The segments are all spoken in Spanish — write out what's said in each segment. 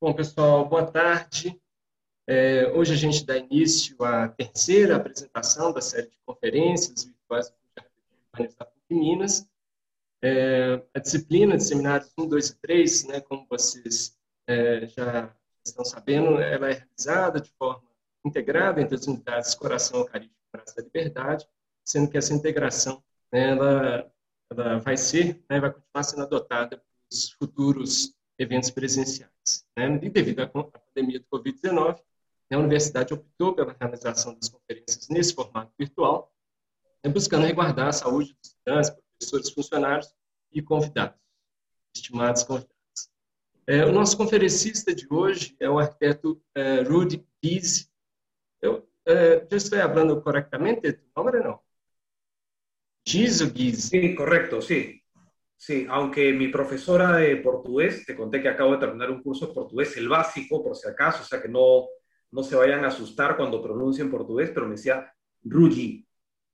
Bom, pessoal, boa tarde. É, hoje a gente dá início à terceira apresentação da série de conferências virtuais da PUC Minas. É, a disciplina de seminários 1, 2 e 3, né, como vocês é, já estão sabendo, ela é realizada de forma integrada entre as unidades Coração Eucarístico e Praça da Liberdade, sendo que essa integração né, ela, ela vai ser, né, vai continuar sendo adotada para os futuros eventos presenciais. Né? E devido à pandemia do Covid-19, a universidade optou pela realização das conferências nesse formato virtual, né, buscando resguardar a saúde dos estudantes, professores, funcionários e convidados, estimados convidados. É, o nosso conferencista de hoje é o arquiteto é, Rudy Gies. Eu é, já estou falando corretamente nome, não? Gies ou Gies? Sim, correto, sim. Sí, aunque mi profesora de portugués, te conté que acabo de terminar un curso de portugués, el básico, por si acaso, o sea que no, no se vayan a asustar cuando pronuncien portugués, pero me decía Rugi.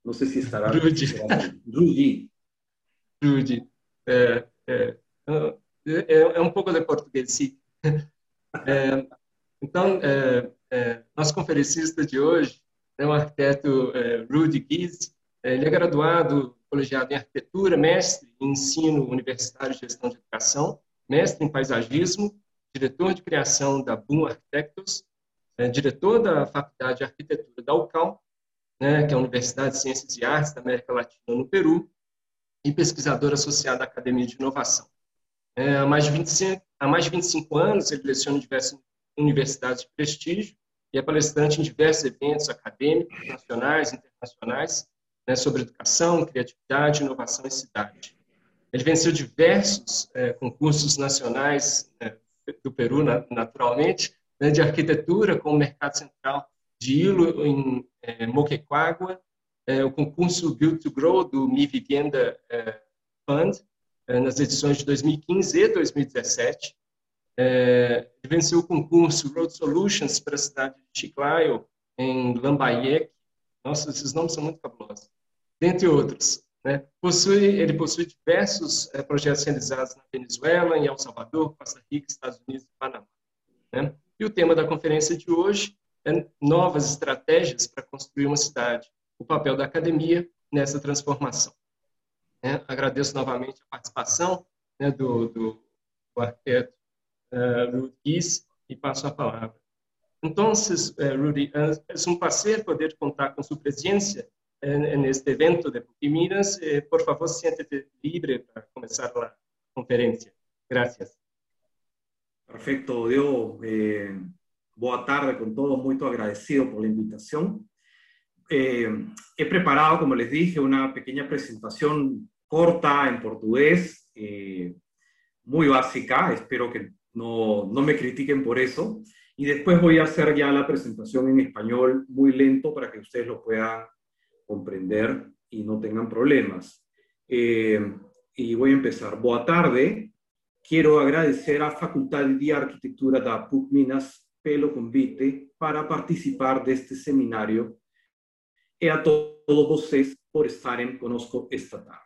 No sé si estará. Rugi. Rugi. Rugi. É, é, é, é, um pouco de português, sim. É, então, é, é, nosso conferencista de hoje é o arquiteto Rudy Gies. Ele é graduado colegiado em arquitetura, mestre em ensino universitário e gestão de educação, mestre em paisagismo, diretor de criação da Boom Architects, é, diretor da Faculdade de Arquitetura da UCAL, né, que é a Universidade de Ciências e Artes da América Latina no Peru, e pesquisador associado à Academia de Inovação. É, há, mais de 25, há mais de 25 anos, ele leciona em diversas universidades de prestígio e é palestrante em diversos eventos acadêmicos, nacionais e internacionais, né, sobre educação, criatividade, inovação e cidade. Ele venceu diversos é, concursos nacionais é, do Peru, na, naturalmente, né, de arquitetura com o Mercado Central de Ilo, em é, Moquegua, é, o concurso Build to Grow do Mi Vivienda é, Fund, é, nas edições de 2015 e 2017. ele venceu o concurso Road Solutions para a cidade de Chiclayo, em Lambayeque. Nossa, esses nomes são muito fabulosos dentre outros. Né? Possui, ele possui diversos é, projetos realizados na Venezuela, em El Salvador, Costa Rica, Estados Unidos e Panamá. Né? E o tema da conferência de hoje é novas estratégias para construir uma cidade, o papel da academia nessa transformação. Né? Agradeço novamente a participação né, do, do, do arquiteto uh, e passo a palavra. Então, uh, Rudy, é um prazer poder contar com sua presença en, en este evento de Pukiminas. Eh, por favor, siéntete libre para comenzar la conferencia. Gracias. Perfecto, Diego. Eh, boa tarde con todos, muy agradecido por la invitación. Eh, he preparado, como les dije, una pequeña presentación corta en portugués, eh, muy básica, espero que no, no me critiquen por eso. Y después voy a hacer ya la presentación en español muy lento para que ustedes lo puedan comprender y no tengan problemas. Eh, y voy a empezar. Boa tarde. Quiero agradecer a Facultad de Arquitectura da PUC Minas pelo convite para participar de este seminario y a todos vocês por estarem conosco esta tarde.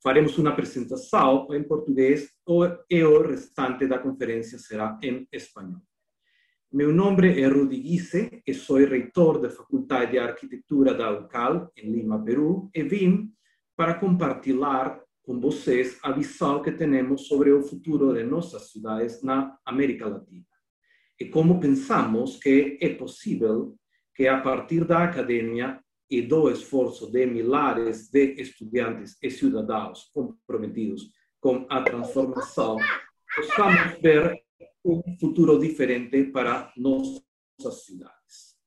Faremos una presentación en portugués y el restante da conferencia será en español. Meu nome é Rudy Guise e sou reitor da Faculdade de Arquitetura da UCAL, em Lima, Peru, e vim para compartilhar com vocês a visão que temos sobre o futuro de nossas cidades na América Latina. E como pensamos que é possível que, a partir da academia e do esforço de milhares de estudantes e cidadãos comprometidos com a transformação, possamos ver un futuro diferente para nuestras ciudades.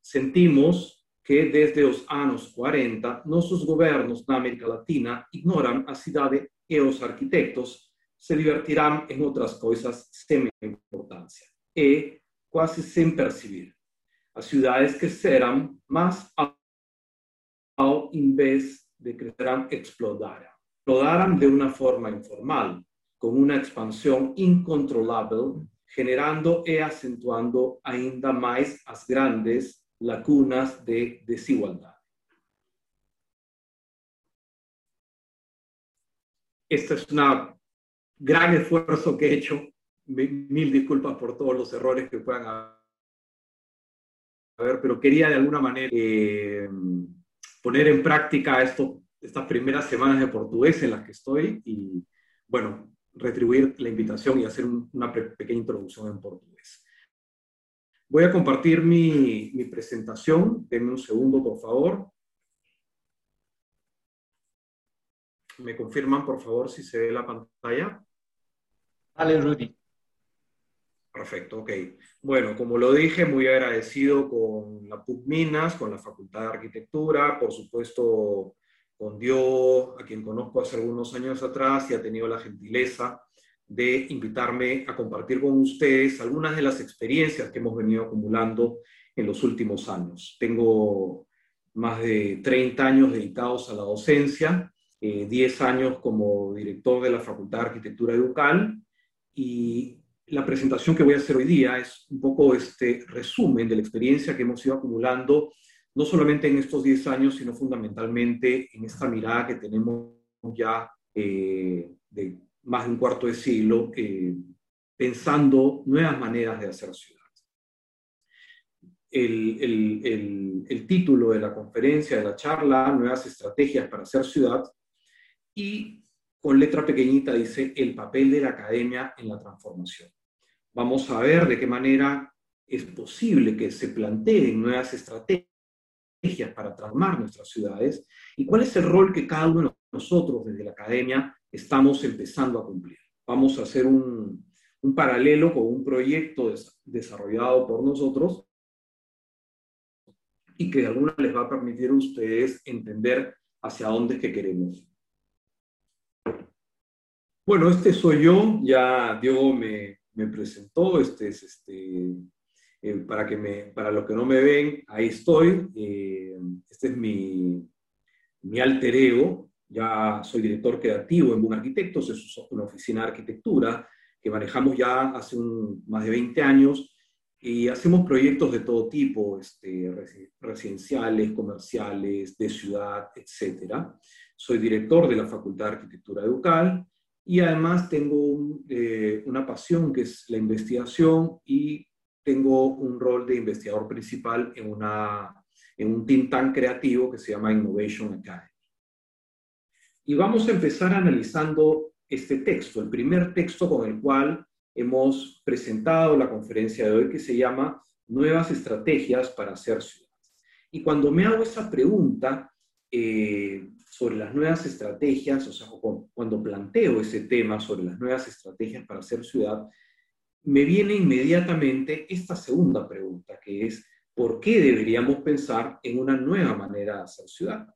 Sentimos que desde los años 40 nuestros gobiernos en América Latina ignoran a ciudad y los arquitectos se divertirán en otras cosas sin importancia y casi sin percibir. Las ciudades crecerán más al en vez de crecerán explotarán. Explotarán de una forma informal, con una expansión incontrolable, generando y acentuando ainda más las grandes lagunas de desigualdad. Este es un gran esfuerzo que he hecho mil disculpas por todos los errores que puedan haber, pero quería de alguna manera eh, poner en práctica esto, estas primeras semanas de portugués en las que estoy y, bueno, retribuir la invitación y hacer una pequeña introducción en portugués. Voy a compartir mi, mi presentación. Denme un segundo, por favor. ¿Me confirman, por favor, si se ve la pantalla? Vale, Rudy. Perfecto, ok. Bueno, como lo dije, muy agradecido con la PUC Minas, con la Facultad de Arquitectura, por supuesto con Dio, a quien conozco hace algunos años atrás y ha tenido la gentileza de invitarme a compartir con ustedes algunas de las experiencias que hemos venido acumulando en los últimos años. Tengo más de 30 años dedicados a la docencia, 10 eh, años como director de la Facultad de Arquitectura Educal y la presentación que voy a hacer hoy día es un poco este resumen de la experiencia que hemos ido acumulando, no solamente en estos 10 años, sino fundamentalmente en esta mirada que tenemos ya eh, de más de un cuarto de siglo, eh, pensando nuevas maneras de hacer ciudad. El, el, el, título de la conferencia, de la charla, Nuevas Estrategias para hacer ciudad, y con letra pequeñita dice el papel de la academia en la transformación. Vamos a ver de qué manera es posible que se planteen nuevas estrategias para transformar nuestras ciudades y cuál es el rol que cada uno de nosotros desde la academia estamos empezando a cumplir. Vamos a hacer un, un paralelo con un proyecto desarrollado por nosotros y que de alguna les va a permitir a ustedes entender hacia dónde es que queremos. Bueno, este soy yo, ya Diego me, me presentó, este es este, eh, para, que me, para los que no me ven, ahí estoy, eh, este es mi, mi alter ego, ya soy director creativo en Boom Arquitectos, es una oficina de arquitectura que manejamos ya hace un, más de 20 años y hacemos proyectos de todo tipo, este, residenciales, comerciales, de ciudad, etc. Soy director de la Facultad de Arquitectura Educal y además tengo eh, una pasión que es la investigación y tengo un rol de investigador principal en, una, en un think tank creativo que se llama Innovation Academy. Y vamos a empezar analizando este texto, el primer texto con el cual hemos presentado la conferencia de hoy que se llama Nuevas estrategias para hacer ciudades. Y cuando me hago esa pregunta, eh, sobre las nuevas estrategias, o sea, cuando planteo ese tema sobre las nuevas estrategias para hacer ciudad, me viene inmediatamente esta segunda pregunta, que es, ¿por qué deberíamos pensar en una nueva manera de hacer ciudad?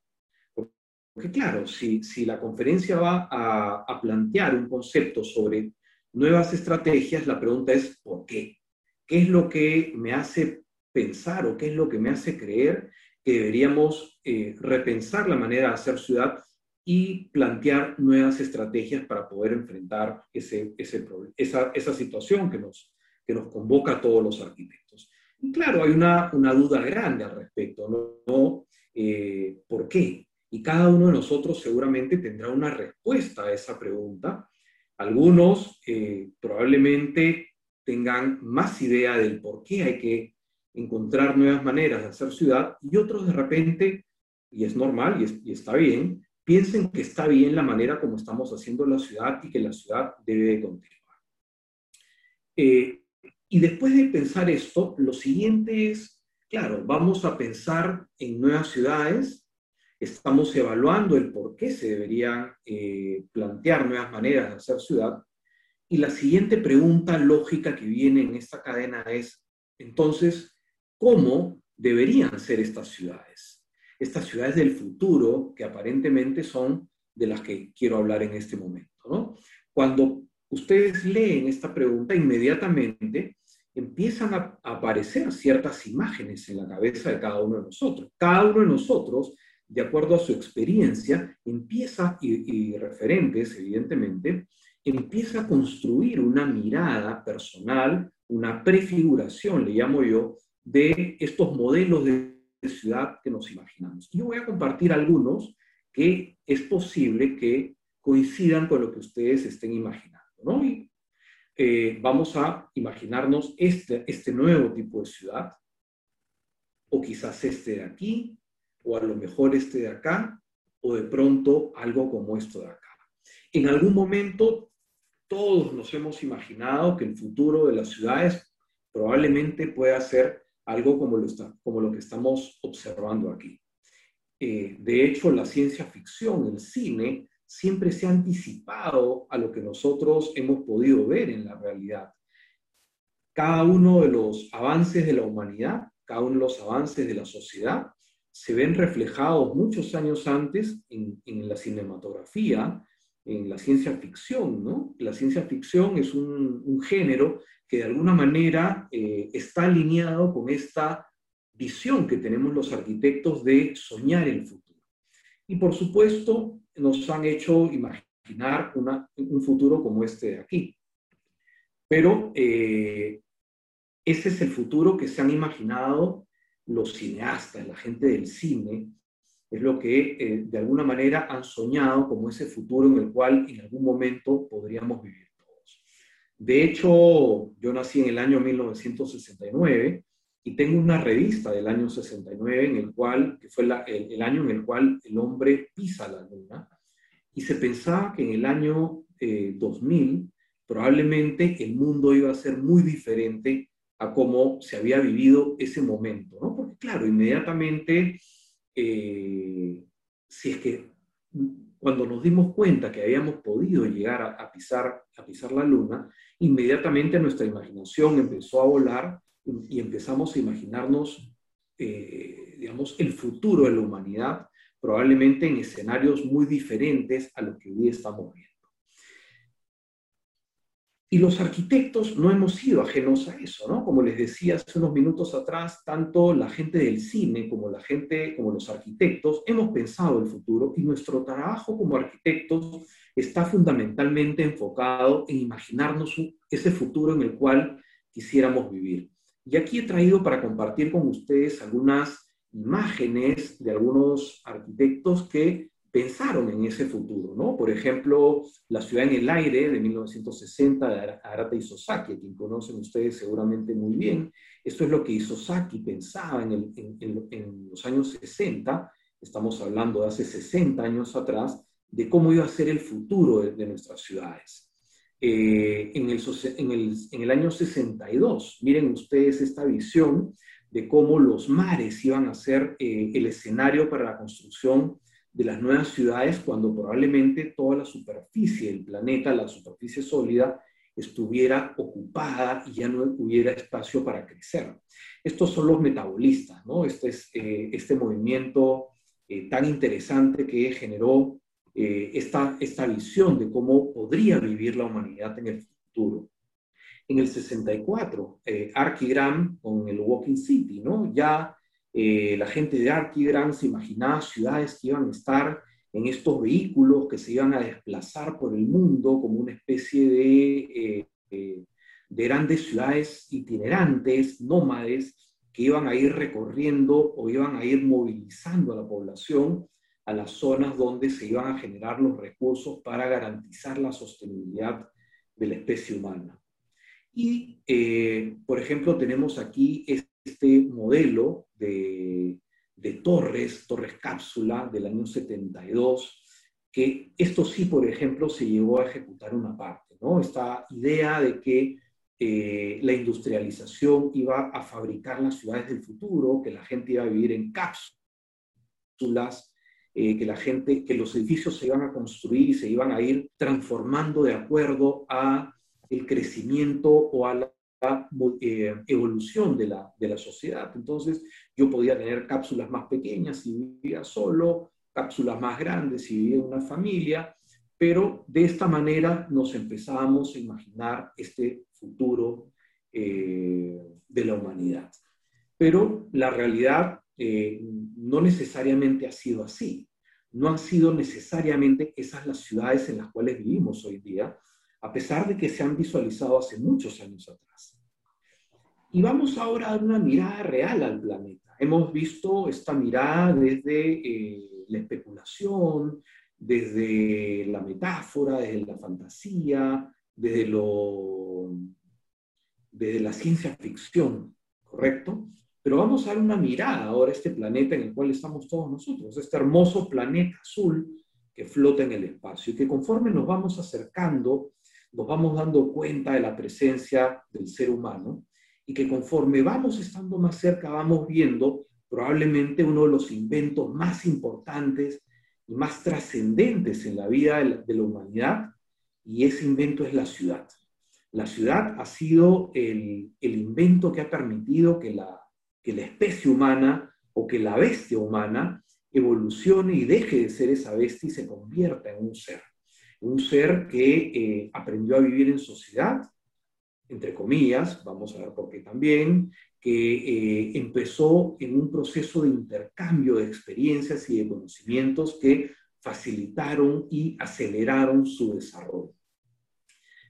Porque claro, si, si la conferencia va a, a plantear un concepto sobre nuevas estrategias, la pregunta es, ¿por qué? ¿Qué es lo que me hace pensar o qué es lo que me hace creer que deberíamos eh, repensar la manera de hacer ciudad y plantear nuevas estrategias para poder enfrentar ese, ese esa, esa, situación que nos, que nos convoca a todos los arquitectos. Y claro, hay una, una duda grande al respecto, ¿no? Eh, ¿Por qué? Y cada uno de nosotros seguramente tendrá una respuesta a esa pregunta. Algunos eh, probablemente tengan más idea del por qué hay que encontrar nuevas maneras de hacer ciudad y otros de repente, y es normal y, está bien, piensen que está bien la manera como estamos haciendo la ciudad y que la ciudad debe continuar. Eh, y después de pensar esto, lo siguiente es, claro, vamos a pensar en nuevas ciudades, estamos evaluando el por qué se deberían eh, plantear nuevas maneras de hacer ciudad, y la siguiente pregunta lógica que viene en esta cadena es, entonces, cómo deberían ser estas ciudades. Estas ciudades del futuro, que aparentemente son de las que quiero hablar en este momento. Cuando ustedes leen esta pregunta, inmediatamente empiezan a aparecer ciertas imágenes en la cabeza de cada uno de nosotros. Cada uno de nosotros, de acuerdo a su experiencia, empieza, y, y referentes, evidentemente, empieza a construir una mirada personal, una prefiguración, le llamo yo, de estos modelos de ciudad que nos imaginamos. Yo voy a compartir algunos que es posible que coincidan con lo que ustedes estén imaginando. ¿no? Y eh, vamos a imaginarnos este, este nuevo tipo de ciudad, o quizás este de aquí, o a lo mejor este de acá, o de pronto algo como esto de acá. En algún momento todos nos hemos imaginado que el futuro de las ciudades probablemente pueda ser algo como lo, que estamos observando aquí. Eh, de hecho, la ciencia ficción, el cine, siempre se ha anticipado a lo que nosotros hemos podido ver en la realidad. Cada uno de los avances de la humanidad, cada uno de los avances de la sociedad, se ven reflejados muchos años antes en, la cinematografía, en la ciencia ficción, ¿no? La ciencia ficción es un, género que de alguna manera eh, está alineado con esta visión que tenemos los arquitectos de soñar el futuro. Y por supuesto, nos han hecho imaginar un futuro como este de aquí. Pero eh, ese es el futuro que se han imaginado los cineastas, la gente del cine, es lo que eh, de alguna manera han soñado como ese futuro en el cual en algún momento podríamos vivir todos. De hecho, yo nací en el año 1969 y tengo una revista del año 69 en el cual, que fue el, año en el cual el hombre pisa la luna, y se pensaba que en el año 2000 eh, probablemente el mundo iba a ser muy diferente a cómo se había vivido ese momento, ¿no? Porque claro, inmediatamente, eh, si es que cuando nos dimos cuenta que habíamos podido llegar a, pisar, a pisar la luna, inmediatamente nuestra imaginación empezó a volar y, empezamos a imaginarnos, eh, digamos, el futuro de la humanidad, probablemente en escenarios muy diferentes a lo que hoy estamos viendo. Y los arquitectos no hemos sido ajenos a eso, ¿no? Como les decía hace unos minutos atrás, tanto la gente del cine como la gente, como los arquitectos, hemos pensado el futuro y nuestro trabajo como arquitectos está fundamentalmente enfocado en imaginarnos ese futuro en el cual quisiéramos vivir. Y aquí he traído para compartir con ustedes algunas imágenes de algunos arquitectos que pensaron en ese futuro, ¿no? Por ejemplo, La ciudad en el aire de 1960 de Arata Isozaki, quien conocen ustedes seguramente muy bien. Esto es lo que Isozaki pensaba en, en, los años 60, estamos hablando de hace 60 años atrás, de cómo iba a ser el futuro de, nuestras ciudades. Eh, el, el, en el año 62, miren ustedes esta visión de cómo los mares iban a ser eh, el escenario para la construcción de las nuevas ciudades cuando probablemente toda la superficie del planeta, la superficie sólida, estuviera ocupada y ya no hubiera espacio para crecer. Estos son los metabolistas, ¿no? Este es eh, este movimiento eh, tan interesante que generó eh, esta, esta visión de cómo podría vivir la humanidad en el futuro. En el 64, Archigram con el Walking City, ¿no? Ya eh, la gente de Arquigram se imaginaba ciudades que iban a estar en estos vehículos que se iban a desplazar por el mundo como una especie de, eh, eh, de grandes ciudades itinerantes, nómades, que iban a ir recorriendo o iban a ir movilizando a la población a las zonas donde se iban a generar los recursos para garantizar la sostenibilidad de la especie humana. Y, por ejemplo, tenemos aquí este modelo de, torres, torres cápsula del año 72, que esto sí, por ejemplo, se llegó a ejecutar una parte, ¿no? Esta idea de que eh, la industrialización iba a fabricar las ciudades del futuro, que la gente iba a vivir en cápsulas, eh, que la gente, que los edificios se iban a construir y se iban a ir transformando de acuerdo a el crecimiento o a la evolución de la, de la sociedad. Entonces, yo podía tener cápsulas más pequeñas si vivía solo, cápsulas más grandes si vivía una familia, pero de esta manera nos empezábamos a imaginar este futuro eh, de la humanidad. Pero la realidad eh, no necesariamente ha sido así. No han sido necesariamente esas las ciudades en las cuales vivimos hoy día, a pesar de que se han visualizado hace muchos años atrás. Y vamos ahora a dar una mirada real al planeta. Hemos visto esta mirada desde eh, la especulación, desde la metáfora, desde la fantasía, desde, lo, desde la ciencia ficción, ¿correcto? Pero vamos a dar una mirada ahora a este planeta en el cual estamos todos nosotros, este hermoso planeta azul que flota en el espacio y que conforme nos vamos acercando, nos vamos dando cuenta de la presencia del ser humano y que conforme vamos estando más cerca vamos viendo probablemente uno de los inventos más importantes y más trascendentes en la vida de la humanidad y ese invento es la ciudad. La ciudad ha sido el, el invento que ha permitido que la, que la especie humana o que la bestia humana evolucione y deje de ser esa bestia y se convierta en un ser. Un ser que eh, aprendió a vivir en sociedad, entre comillas, vamos a ver por qué también, que eh, empezó en un proceso de intercambio de experiencias y de conocimientos que facilitaron y aceleraron su desarrollo.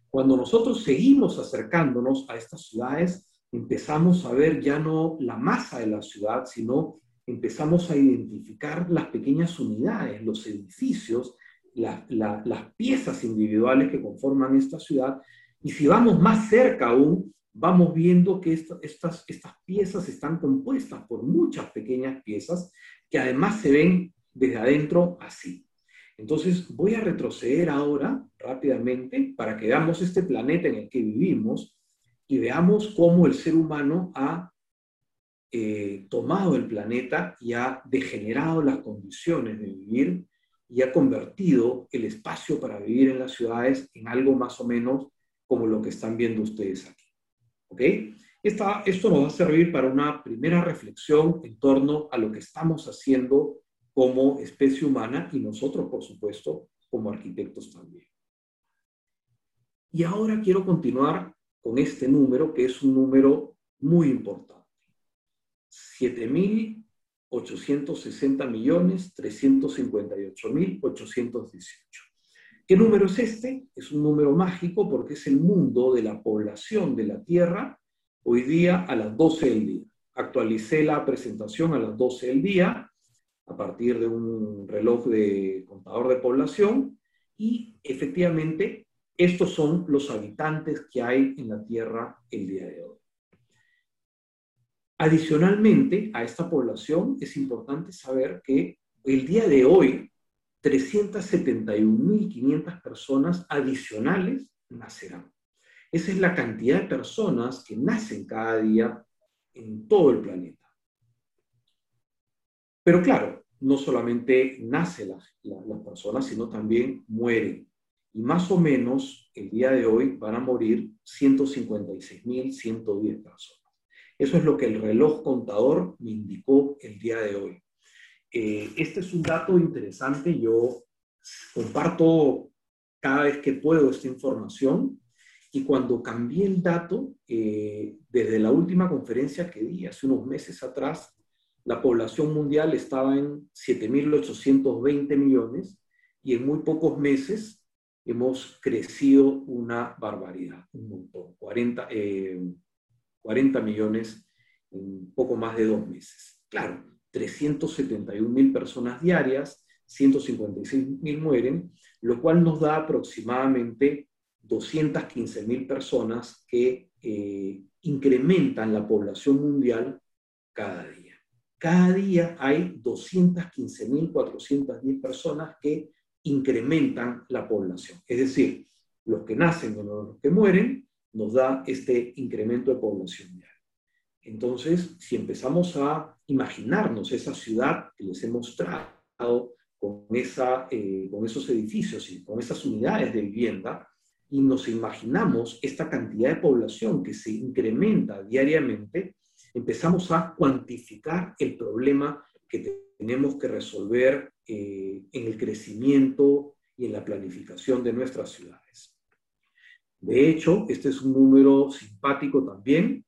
Cuando nosotros seguimos acercándonos a estas ciudades, empezamos a ver ya no la masa de la ciudad, sino empezamos a identificar las pequeñas unidades, los edificios, las piezas individuales que conforman esta ciudad. Y si vamos más cerca aún, vamos viendo que estas, estas piezas están compuestas por muchas pequeñas piezas que además se ven desde adentro así. Entonces voy a retroceder ahora rápidamente para que veamos este planeta en el que vivimos y veamos cómo el ser humano ha eh, tomado el planeta y ha degenerado las condiciones de vivir y ha convertido el espacio para vivir en las ciudades en algo más o menos como lo que están viendo ustedes aquí. ¿Ok? Esta, esto nos va a servir para una primera reflexión en torno a lo que estamos haciendo como especie humana y nosotros, por supuesto, como arquitectos también. Y ahora quiero continuar con este número, que es un número muy importante. 7000 860.358.818. ¿Qué número es este? Es un número mágico porque es el mundo de la población de la Tierra hoy día a las 12 del día. Actualicé la presentación a las 12 del día a partir de un reloj de contador de población y efectivamente estos son los habitantes que hay en la Tierra el día de hoy. Adicionalmente a esta población es importante saber que el día de hoy 371.500 personas adicionales nacerán. Esa es la cantidad de personas que nacen cada día en todo el planeta. Pero claro, no solamente nacen las, las personas, sino también mueren. Y más o menos el día de hoy van a morir 156.110 personas. Eso es lo que el reloj contador me indicó el día de hoy. Eh, este es un dato interesante. Yo comparto cada vez que puedo esta información. Y cuando cambié el dato, eh, desde la última conferencia que di hace unos meses atrás, la población mundial estaba en 7.820 millones y en muy pocos meses hemos crecido una barbaridad, un montón, 40, 40 eh, millones en poco más de dos meses. Claro, 371 mil personas diarias, 156 mil mueren, lo cual nos da aproximadamente 215 mil personas que eh, incrementan la población mundial cada día. Cada día hay 215.410 personas que incrementan la población. Es decir, los que nacen o los que mueren nos da este incremento de población diaria. Entonces, si empezamos a imaginarnos esa ciudad que les he mostrado eh, con esos edificios y con esas unidades de vivienda, y nos imaginamos esta cantidad de población que se incrementa diariamente, empezamos a cuantificar el problema que tenemos que resolver eh, en el crecimiento y en la planificación de nuestras ciudades. De hecho, este es un número simpático también.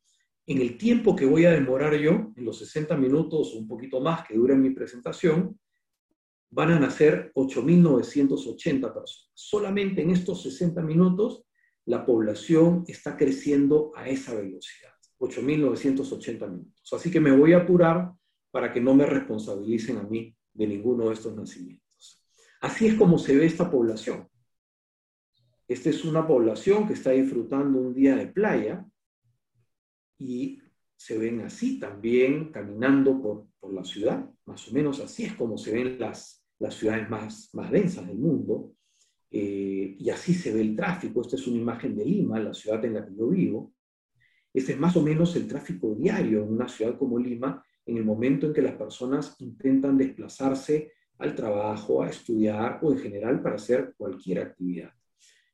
En el tiempo que voy a demorar yo, en los 60 minutos o un poquito más que dura mi presentación, van a nacer 8.980 personas. Solamente en estos 60 minutos la población está creciendo a esa velocidad. 8.980 minutos. Así que me voy a apurar para que no me responsabilicen a mí de ninguno de estos nacimientos. Así es como se ve esta población. Esta es una población que está disfrutando un día de playa y se ven así también caminando por, por la ciudad, más o menos así es como se ven las, las ciudades más, más densas del mundo, eh, y así se ve el tráfico. Esta es una imagen de Lima, la ciudad en la que yo vivo. Este es más o menos el tráfico diario en una ciudad como Lima, en el momento en que las personas intentan desplazarse al trabajo, a estudiar o en general para hacer cualquier actividad.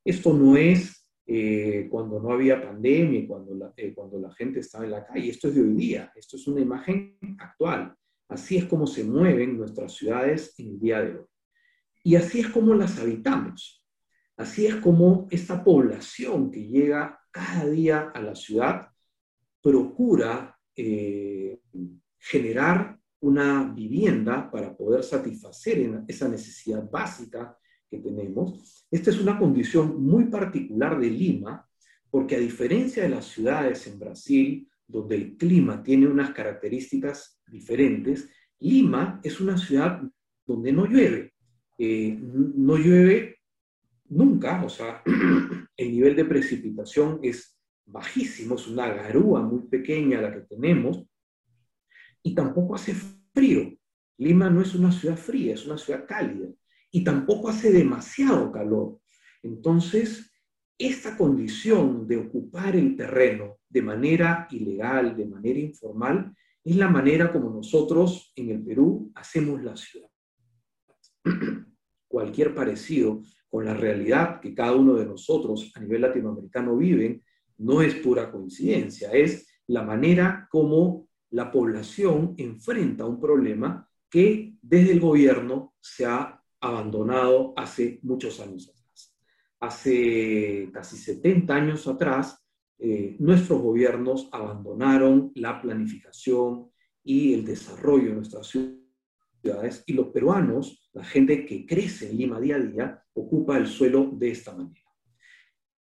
Esto no es eh, cuando no había pandemia, cuando la, eh, cuando la gente estaba en la calle, esto es de hoy día, esto es una imagen actual. Así es como se mueven nuestras ciudades en el día de hoy. Y así es como las habitamos. Así es como esta población que llega cada día a la ciudad procura eh, generar una vivienda para poder satisfacer esa necesidad básica que tenemos. Esta es una condición muy particular de Lima, porque a diferencia de las ciudades en Brasil, donde el clima tiene unas características diferentes, Lima es una ciudad donde no llueve. Eh, no llueve nunca, o sea, el nivel de precipitación es bajísimo, es una garúa muy pequeña la que tenemos, y tampoco hace frío. Lima no es una ciudad fría, es una ciudad cálida, y tampoco hace demasiado calor. Entonces, esta condición de ocupar el terreno de manera ilegal, de manera informal, es la manera como nosotros en el Perú hacemos la ciudad. Cualquier parecido con la realidad que cada uno de nosotros a nivel latinoamericano viven no es pura coincidencia, es la manera como la población enfrenta un problema que desde el gobierno se ha abandonado hace muchos años atrás. Hace casi 70 años atrás, eh, nuestros gobiernos abandonaron la planificación y el desarrollo de nuestras ciudades y los peruanos, la gente que crece en Lima día a día, ocupa el suelo de esta manera.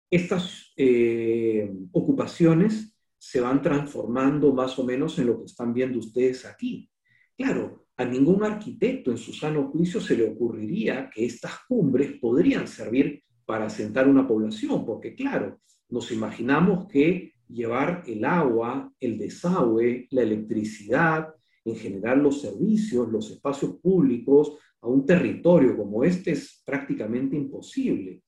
Estas eh, ocupaciones se van transformando más o menos en lo que están viendo ustedes aquí. Claro, a ningún arquitecto en su sano juicio se le ocurriría que estas cumbres podrían servir para asentar una población, porque claro, nos imaginamos que llevar el agua, el desagüe, la electricidad, en general los servicios, los espacios públicos a un territorio como este es prácticamente imposible.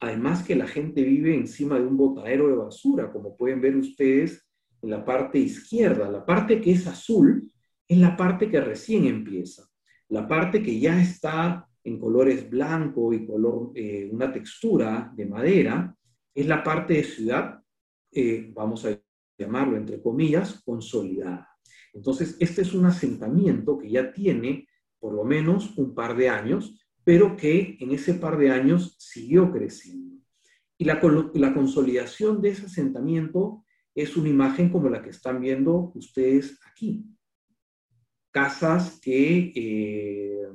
Además que la gente vive encima de un botadero de basura, como pueden ver ustedes en la parte izquierda. La parte que es azul es la parte que recién empieza. La parte que ya está en colores blanco y color, eh, una textura de madera, es la parte de ciudad, eh, vamos a llamarlo entre comillas, consolidada. Entonces, este es un asentamiento que ya tiene por lo menos un par de años, pero que en ese par de años siguió creciendo. Y la, la consolidación de ese asentamiento es una imagen como la que están viendo ustedes aquí. Casas que eh,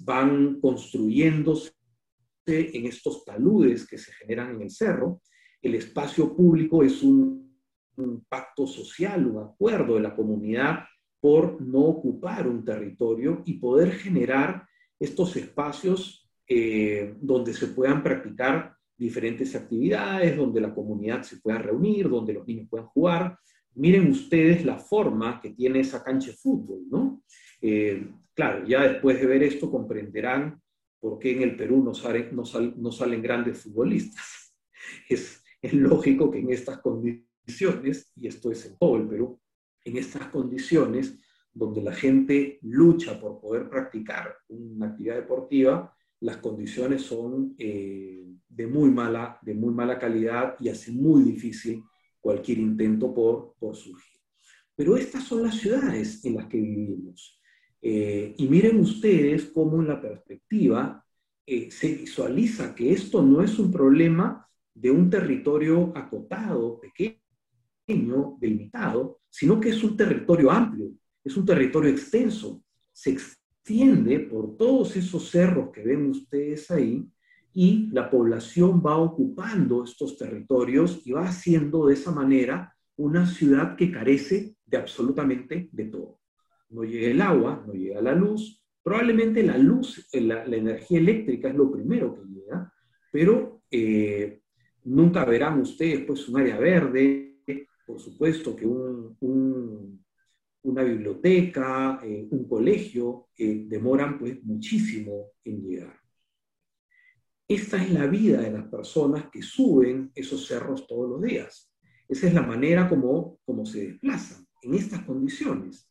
van construyéndose en estos taludes que se generan en el cerro. El espacio público es un, pacto social, un acuerdo de la comunidad por no ocupar un territorio y poder generar estos espacios eh, donde se puedan practicar diferentes actividades, donde la comunidad se pueda reunir, donde los niños puedan jugar. Miren ustedes la forma que tiene esa cancha de fútbol, ¿no? Eh, claro, ya después de ver esto comprenderán por qué en el Perú no, salen grandes futbolistas. Es, es lógico que en estas condiciones, y esto es en todo el Perú, en estas condiciones donde la gente lucha por poder practicar una actividad deportiva, las condiciones son eh, de, muy mala, de muy mala calidad y hace muy difícil cualquier intento por, surgir. Pero estas son las ciudades en las que vivimos. Eh, y miren ustedes cómo en la perspectiva eh, se visualiza que esto no es un problema de un territorio acotado, pequeño, delimitado, sino que es un territorio amplio, es un territorio extenso. Se extiende por todos esos cerros que ven ustedes ahí y la población va ocupando estos territorios y va haciendo de esa manera una ciudad que carece de absolutamente de todo no llega el agua, no llega la luz. Probablemente la luz, la, energía eléctrica es lo primero que llega, pero eh, nunca verán ustedes pues un área verde, por supuesto que una biblioteca, eh, un colegio, demoran pues muchísimo en llegar. Esta es la vida de las personas que suben esos cerros todos los días. Esa es la manera como, como se desplazan en estas condiciones.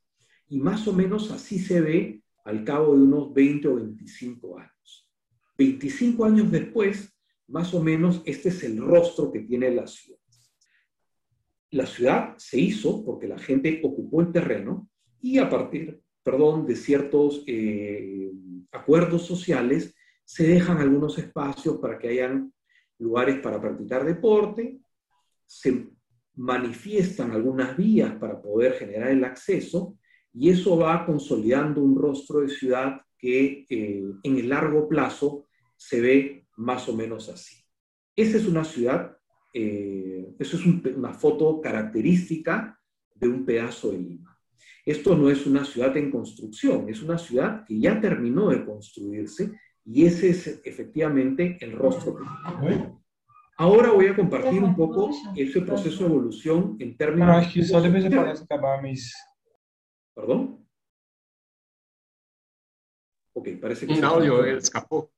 Y más o menos así se ve al cabo de unos 20 o 25 años. 25 años después, más o menos, este es el rostro que tiene la ciudad. La ciudad se hizo porque la gente ocupó el terreno y a partir, perdón, de ciertos eh, acuerdos sociales, se dejan algunos espacios para que hayan lugares para practicar deporte, se manifiestan algunas vías para poder generar el acceso y eso va consolidando un rostro de ciudad que eh, en el largo plazo se ve más o menos así. Esa es una ciudad, eh, eso es una foto característica de un pedazo de Lima. Esto no es una ciudad en construcción, es una ciudad que ya terminó de construirse y ese es efectivamente el rostro. Ahora voy a compartir un poco ese proceso de evolución en términos... ¿Perdón? Ok, parece que... Un audio escapó.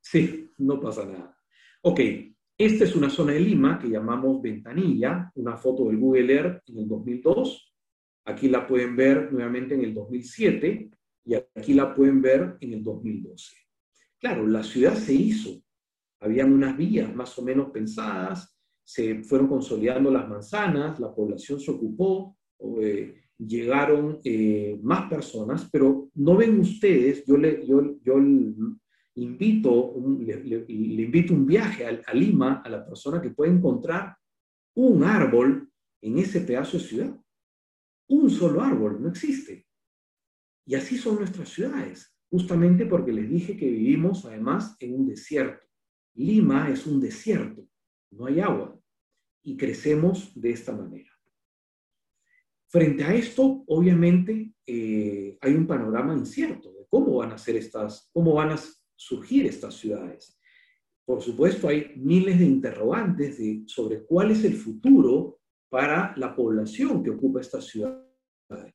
sí, no pasa nada. Ok, esta es una zona de Lima que llamamos Ventanilla, una foto del Google Earth en el 2002. Aquí la pueden ver nuevamente en el 2007 y aquí la pueden ver en el 2012. Claro, la ciudad se hizo, habían unas vías más o menos pensadas, se fueron consolidando las manzanas, la población se ocupó, eh, llegaron eh, más personas, pero no ven ustedes, yo le, yo, yo invito, le, invito un viaje a, a Lima a la persona que puede encontrar un árbol en ese pedazo de ciudad. Un solo árbol, no existe. Y así son nuestras ciudades, justamente porque les dije que vivimos además en un desierto. Lima es un desierto, no hay agua, y crecemos de esta manera. Frente a esto, obviamente, eh, hay un panorama incierto de cómo van a ser estas, cómo van a surgir estas ciudades. Por supuesto, hay miles de interrogantes sobre cuál es el futuro para la población que ocupa estas ciudades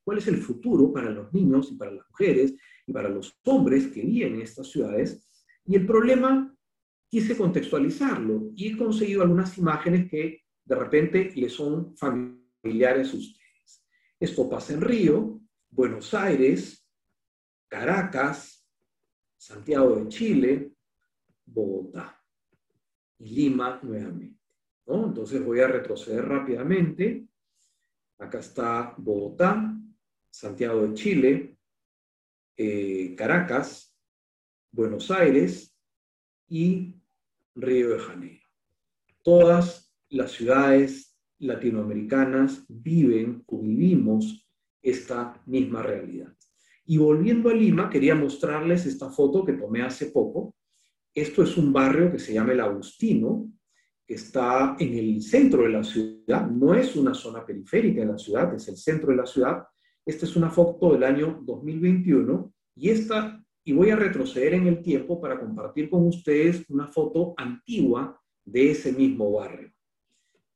¿Cuál es el futuro para los niños y para las mujeres y para los hombres que viven en estas ciudades? Y el problema quise contextualizarlo y he conseguido algunas imágenes que de repente les son familiares a ustedes. Esto en Río, Buenos Aires, Caracas, Santiago de Chile, Bogotá y Lima nuevamente. Entonces voy a retroceder rápidamente Acá está Bogotá, Santiago de Chile, eh, Caracas, Buenos Aires y Río de Janeiro. Todas las ciudades latinoamericanas viven o vivimos esta misma realidad. Y volviendo a Lima, quería mostrarles esta foto que tomé hace poco. Esto es un barrio que se llama El Agustino, está en el centro de la ciudad, no es una zona periférica de la ciudad, es el centro de la ciudad. Esta es una foto del año 2021 y esta, y voy a retroceder en el tiempo para compartir con ustedes una foto antigua de ese mismo barrio.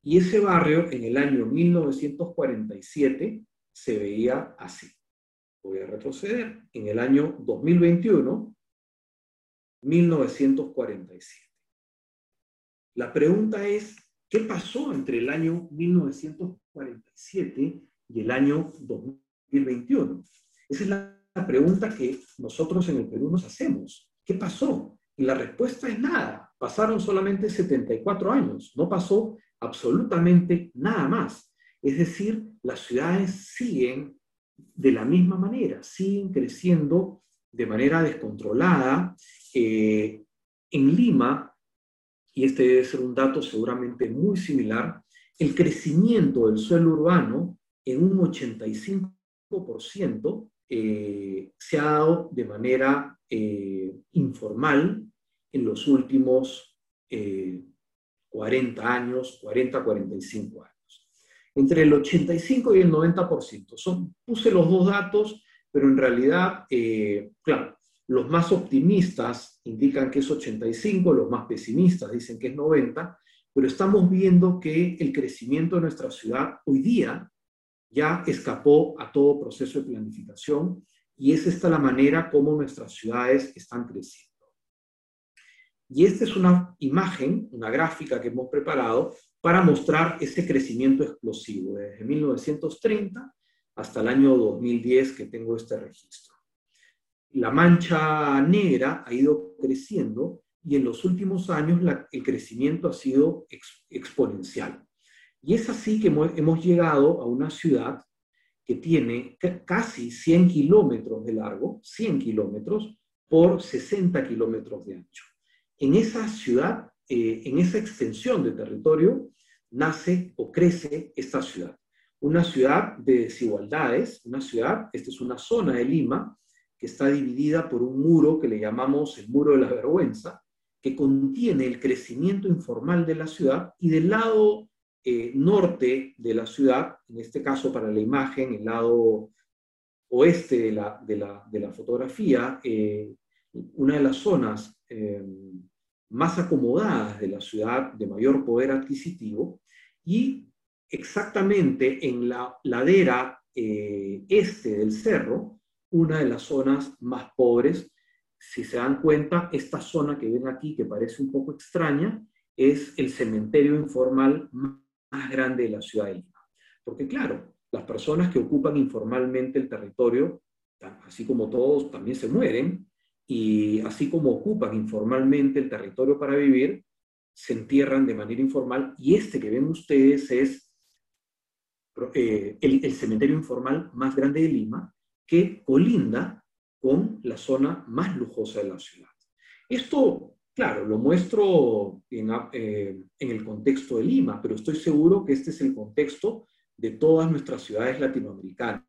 Y ese barrio en el año 1947 se veía así. Voy a retroceder. En el año 2021, 1947. La pregunta es, ¿qué pasó entre el año 1947 y el año 2021? Esa es la pregunta que nosotros en el Perú nos hacemos. ¿Qué pasó? Y la respuesta es nada. Pasaron solamente 74 años. No pasó absolutamente nada más. Es decir, las ciudades siguen de la misma manera, siguen creciendo de manera descontrolada. Eh, en Lima, y este debe ser un dato seguramente muy similar, el crecimiento del suelo urbano en un 85% eh, se ha dado de manera eh, informal en los últimos 40 eh, años, 40, 45 años. Entre el 85 y el 90%. Son, puse los dos datos, pero en realidad, claro, Los más optimistas indican que es 85, los más pesimistas dicen que es 90, pero estamos viendo que el crecimiento de nuestra ciudad hoy día ya escapó a todo proceso de planificación y es esta la manera como nuestras ciudades están creciendo. Y esta es una imagen, una gráfica que hemos preparado para mostrar ese crecimiento explosivo desde 1930 hasta el año 2010 que tengo este registro. La mancha negra ha ido creciendo y en los últimos años el crecimiento ha sido exponencial. Y es así que hemos llegado a una ciudad que tiene casi 100 kilómetros de largo, 100 kilómetros por 60 kilómetros de ancho. En esa ciudad, eh, en esa extensión de territorio, nace o crece esta ciudad. Una ciudad de desigualdades, una ciudad, esta es una zona de Lima, está dividida por un muro que le llamamos el muro de la vergüenza, que contiene el crecimiento informal de la ciudad y del lado eh, norte de la ciudad, en este caso para la imagen, el lado oeste de la, de la, fotografía, eh, una de las zonas eh, más acomodadas de la ciudad, de mayor poder adquisitivo, y exactamente en la ladera este del cerro, una de las zonas más pobres. Si se dan cuenta, esta zona que ven aquí, que parece un poco extraña, es el cementerio informal más grande de la ciudad de Lima. Porque claro, las personas que ocupan informalmente el territorio, así como todos, también se mueren, y así como ocupan informalmente el territorio para vivir, se entierran de manera informal, y este que ven ustedes es eh, el, el cementerio informal más grande de Lima, que colinda con la zona más lujosa de la ciudad. Esto, claro, lo muestro eh, en, el contexto de Lima, pero estoy seguro que este es el contexto de todas nuestras ciudades latinoamericanas.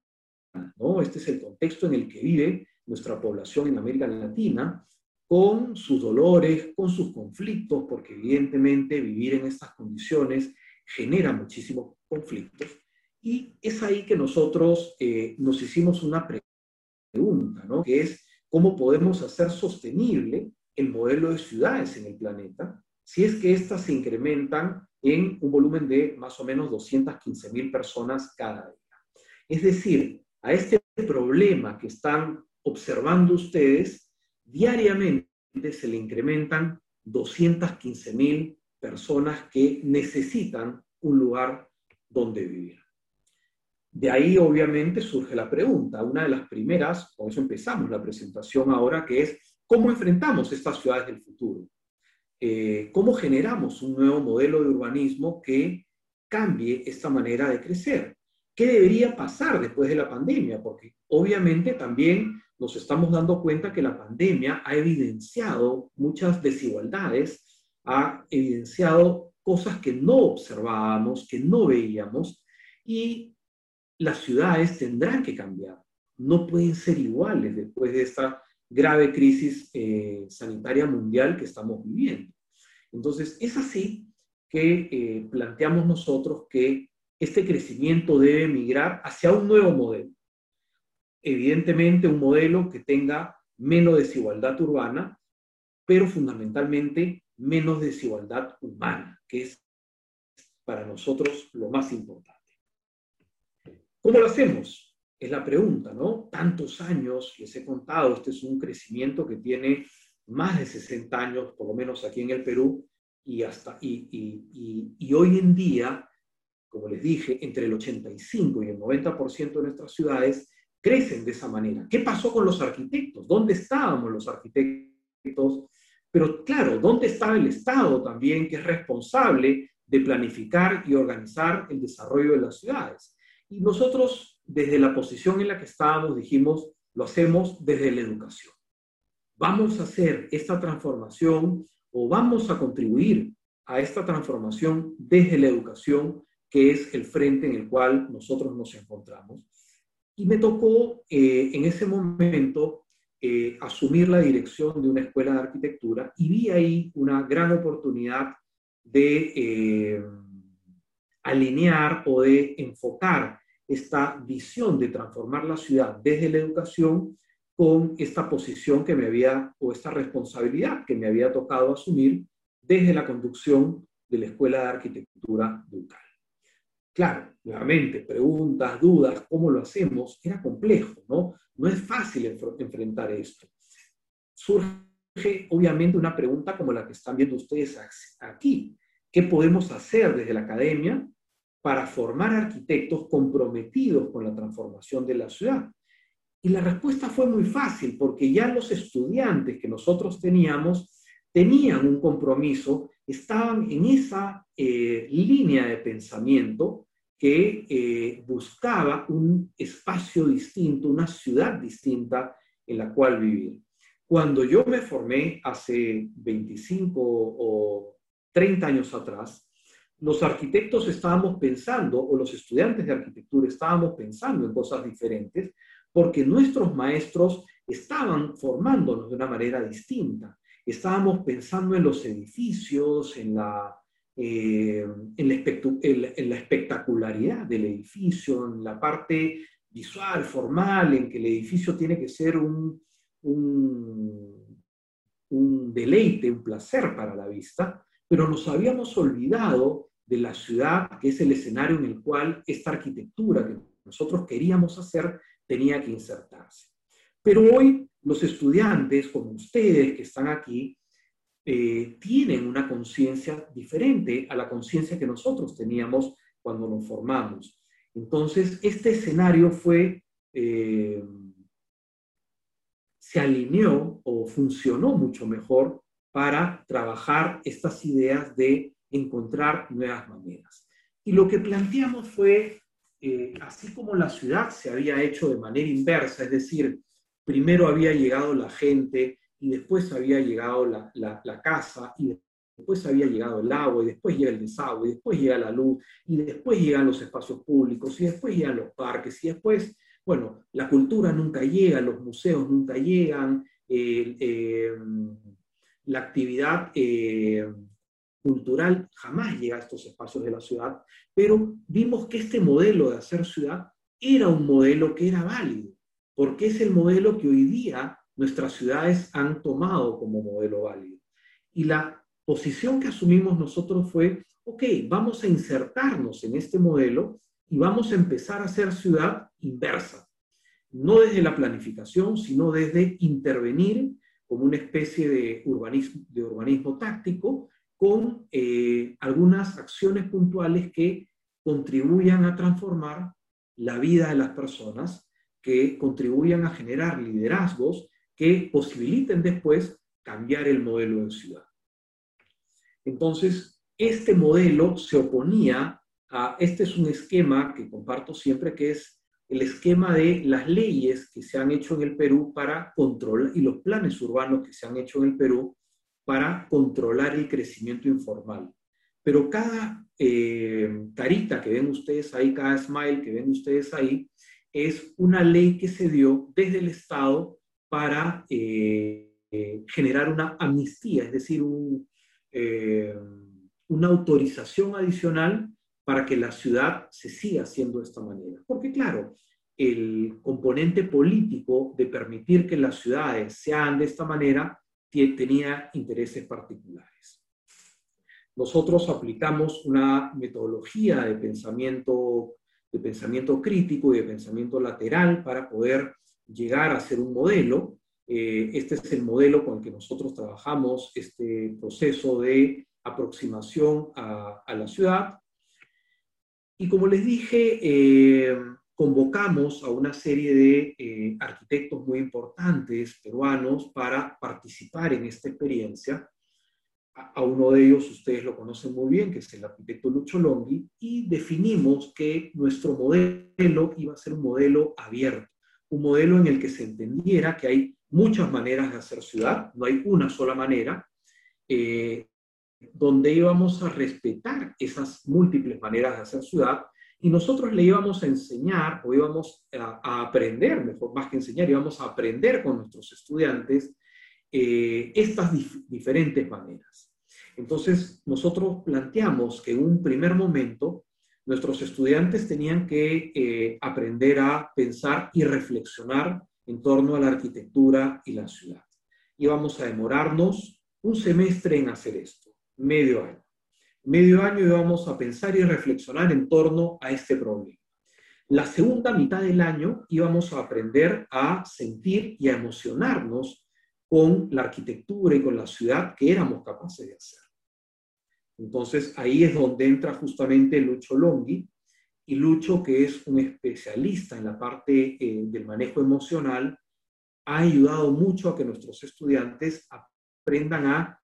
¿no? Este es el contexto en el que vive nuestra población en América Latina, con sus dolores, con sus conflictos, porque evidentemente vivir en estas condiciones genera muchísimos conflictos. Y es ahí que nosotros eh, nos hicimos una pregunta ¿no? que es cómo podemos hacer sostenible el modelo de ciudades en el planeta si es que éstas se incrementan en un volumen de más o menos 215 mil personas cada día. Es decir, a este problema que están observando ustedes, diariamente se le incrementan 215 mil personas que necesitan un lugar donde vivir. De ahí obviamente surge la pregunta, una de las primeras, por eso empezamos la presentación ahora, que es cómo enfrentamos estas ciudades del futuro. Eh, ¿Cómo generamos un nuevo modelo de urbanismo que cambie esta manera de crecer? ¿Qué debería pasar después de la pandemia? Porque obviamente también nos estamos dando cuenta que la pandemia ha evidenciado muchas desigualdades, ha evidenciado cosas que no observábamos, que no veíamos, y las ciudades tendrán que cambiar. No pueden ser iguales después de esta grave crisis eh, sanitaria mundial que estamos viviendo. Entonces, es así que eh, planteamos nosotros que este crecimiento debe migrar hacia un nuevo modelo. Evidentemente, un modelo que tenga menos desigualdad urbana, pero fundamentalmente menos desigualdad humana, que es para nosotros lo más importante. ¿Cómo lo hacemos? Es la pregunta, ¿no? Tantos años, les he contado, este es un crecimiento que tiene más de 60 años, por lo menos aquí en el Perú, y, hasta, y, y, y hoy en día, como les dije, entre el 85 y el 90% de nuestras ciudades crecen de esa manera. ¿Qué pasó con los arquitectos? ¿Dónde estábamos los arquitectos? Pero claro, ¿dónde estaba el Estado también, que es responsable de planificar y organizar el desarrollo de las ciudades? Y nosotros, desde la posición en la que estábamos, dijimos, lo hacemos desde la educación. Vamos a hacer esta transformación o vamos a contribuir a esta transformación desde la educación, que es el frente en el cual nosotros nos encontramos. Y me tocó eh, en ese momento eh, asumir la dirección de una escuela de arquitectura y vi ahí una gran oportunidad de eh, alinear o de enfocar esta visión de transformar la ciudad desde la educación con esta posición que me había, o esta responsabilidad que me había tocado asumir desde la conducción de la Escuela de Arquitectura Ducal. Claro, nuevamente, preguntas, dudas, ¿cómo lo hacemos? Era complejo, ¿no? No es fácil enfrentar esto. Surge, obviamente, una pregunta como la que están viendo ustedes aquí. ¿Qué podemos hacer desde la academia para formar arquitectos comprometidos con la transformación de la ciudad? Y la respuesta fue muy fácil, porque ya los estudiantes que nosotros teníamos tenían un compromiso, estaban en esa eh, línea de pensamiento que eh, buscaba un espacio distinto, una ciudad distinta en la cual vivir. Cuando yo me formé hace 25 o 30 años atrás, los arquitectos estábamos pensando, o los estudiantes de arquitectura estábamos pensando en cosas diferentes, porque nuestros maestros estaban formándonos de una manera distinta. Estábamos pensando en los edificios, en la, eh, espectacularidad del edificio, en la parte visual, formal, en que el edificio tiene que ser un deleite, un placer para la vista, pero nos habíamos olvidado de la ciudad, que es el escenario en el cual esta arquitectura que nosotros queríamos hacer tenía que insertarse. Pero hoy los estudiantes, como ustedes que están aquí, eh, tienen una conciencia diferente a la conciencia que nosotros teníamos cuando nos formamos. Entonces, este escenario fue, eh, se alineó o funcionó mucho mejor para trabajar estas ideas de encontrar nuevas maneras. Y lo que planteamos fue eh, así como la ciudad se había hecho de manera inversa, es decir, primero había llegado la gente y después había llegado la, la, casa y después había llegado el agua y después llega el desagüe y después llega la luz y después llegan los espacios públicos y después llegan los parques y después, bueno, la cultura nunca llega, los museos nunca llegan, eh, la actividad eh, cultural jamás llega a estos espacios de la ciudad, pero vimos que este modelo de hacer ciudad era un modelo que era válido, porque es el modelo que hoy día nuestras ciudades han tomado como modelo válido. Y la posición que asumimos nosotros fue, ok, vamos a insertarnos en este modelo y vamos a empezar a hacer ciudad inversa, no desde la planificación, sino desde intervenir como una especie de urbanismo, de urbanismo táctico, con eh, algunas acciones puntuales que contribuyan a transformar la vida de las personas, que contribuyan a generar liderazgos que posibiliten después cambiar el modelo de ciudad. Entonces, este modelo se oponía a, este es un esquema que comparto siempre, que es el esquema de las leyes que se han hecho en el Perú para controlar, y los planes urbanos que se han hecho en el Perú para controlar el crecimiento informal. Pero cada eh, que ven ustedes ahí, cada smile que ven ustedes ahí, es una ley que se dio desde el Estado para eh, generar una amnistía, es decir, eh, una autorización adicional para que la ciudad se siga haciendo de esta manera. Porque claro, el componente político de permitir que las ciudades sean de esta manera tenía intereses particulares. Nosotros aplicamos una metodología de pensamiento, de pensamiento crítico y de pensamiento lateral para poder llegar a ser un modelo. Eh, este es el modelo con el que nosotros trabajamos, este proceso de aproximación a, a la ciudad. Y como les dije, eh, convocamos a una serie de eh, arquitectos muy importantes peruanos para participar en esta experiencia. A, uno de ellos ustedes lo conocen muy bien, que es el arquitecto Lucho Longhi, y definimos que nuestro modelo iba a ser un modelo abierto, un modelo en el que se entendiera que hay muchas maneras de hacer ciudad, no hay una sola manera, eh, donde íbamos a respetar esas múltiples maneras de hacer ciudad y nosotros le íbamos a enseñar o íbamos a, aprender, mejor más que enseñar, íbamos a aprender con nuestros estudiantes eh, estas diferentes maneras. Entonces, nosotros planteamos que en un primer momento nuestros estudiantes tenían que eh, aprender a pensar y reflexionar en torno a la arquitectura y la ciudad. Íbamos a demorarnos un semestre en hacer esto, medio año. Medio año íbamos a pensar y reflexionar en torno a este problema. La segunda mitad del año íbamos a aprender a sentir y a emocionarnos con la arquitectura y con la ciudad que éramos capaces de hacer. Entonces ahí es donde entra justamente Lucho Longhi, y Lucho, que es un especialista en la parte eh, del manejo emocional, ha ayudado mucho a que nuestros estudiantes aprendan a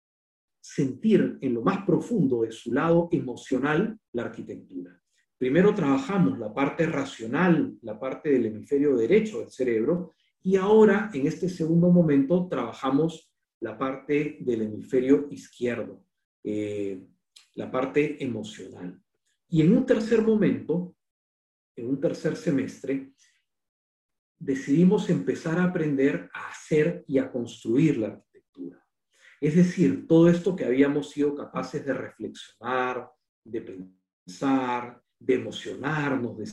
sentir en lo más profundo de su lado emocional la arquitectura. Primero trabajamos la parte racional, la parte del hemisferio derecho del cerebro, y ahora, en este segundo momento, trabajamos la parte del hemisferio izquierdo, eh, la parte emocional. Y en un tercer momento, en un tercer semestre, decidimos empezar a aprender a hacer y a construir la arquitectura. Es decir, todo esto que habíamos sido capaces de reflexionar, de pensar, de emocionarnos, de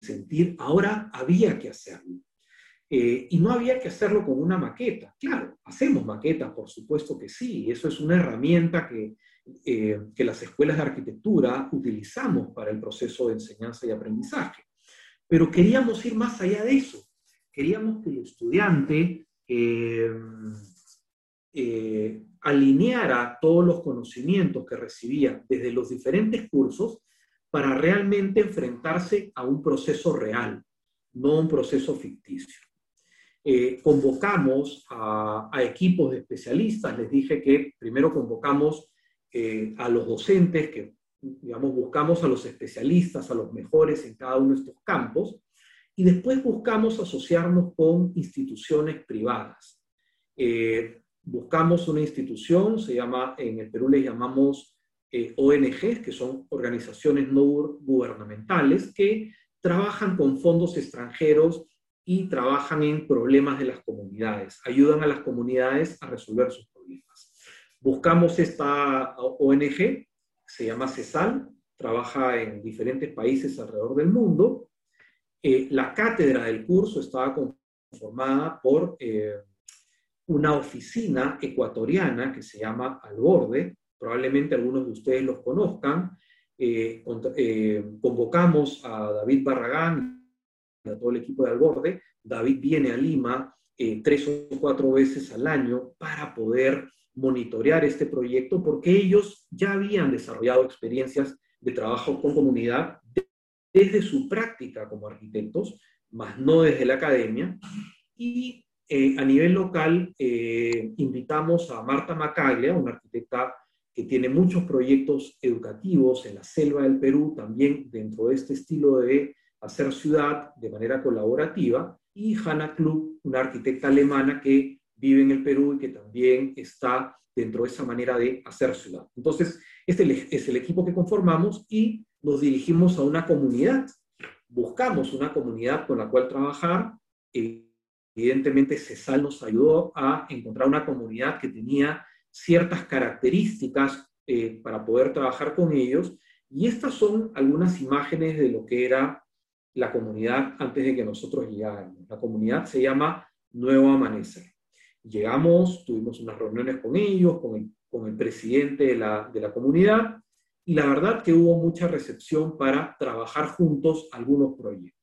sentir, ahora había que hacerlo. Eh, y no había que hacerlo con una maqueta. Claro, hacemos maquetas, por supuesto que sí. Eso es una herramienta que, eh, que las escuelas de arquitectura utilizamos para el proceso de enseñanza y aprendizaje. Pero queríamos ir más allá de eso. Queríamos que el estudiante eh, alineara todos los conocimientos que recibía desde los diferentes cursos para realmente enfrentarse a un proceso real, no un proceso ficticio. Eh, convocamos a, equipos de especialistas, les dije que primero convocamos eh, a los docentes, que digamos buscamos a los especialistas, a los mejores en cada uno de estos campos, y después buscamos asociarnos con instituciones privadas. Eh, buscamos una institución, se llama, en el Perú le llamamos eh, ONGs, que son organizaciones no gubernamentales, que trabajan con fondos extranjeros y trabajan en problemas de las comunidades, ayudan a las comunidades a resolver sus problemas. Buscamos esta ONG, se llama CESAL, trabaja en diferentes países alrededor del mundo. Eh, la cátedra del curso estaba conformada por eh, una oficina ecuatoriana que se llama Alborde, probablemente algunos de ustedes los conozcan. Eh, eh, convocamos a David Barragán a todo el equipo de Alborde. David viene a Lima eh, tres o cuatro veces al año para poder monitorear este proyecto porque ellos ya habían desarrollado experiencias de trabajo con comunidad desde su práctica como arquitectos, más no desde la academia. Y a nivel local invitamos a Marta Macaglia, una arquitecta que tiene muchos proyectos educativos en la selva del Perú, también dentro de este estilo de hacer ciudad de manera colaborativa, y Hanna Klug, una arquitecta alemana que vive en el Perú y que también está dentro de esa manera de hacer ciudad. Entonces, este es el equipo que conformamos y nos dirigimos a una comunidad. Buscamos una comunidad con la cual trabajar. Evidentemente, CESAL nos ayudó a encontrar una comunidad que tenía ciertas características eh, para poder trabajar con ellos. Y estas son algunas imágenes de lo que era la comunidad antes de que nosotros llegáramos. La comunidad se llama Nuevo Amanecer. Llegamos, tuvimos unas reuniones con ellos, con el, con el presidente de la, de la comunidad, y la verdad que hubo mucha recepción para trabajar juntos algunos proyectos.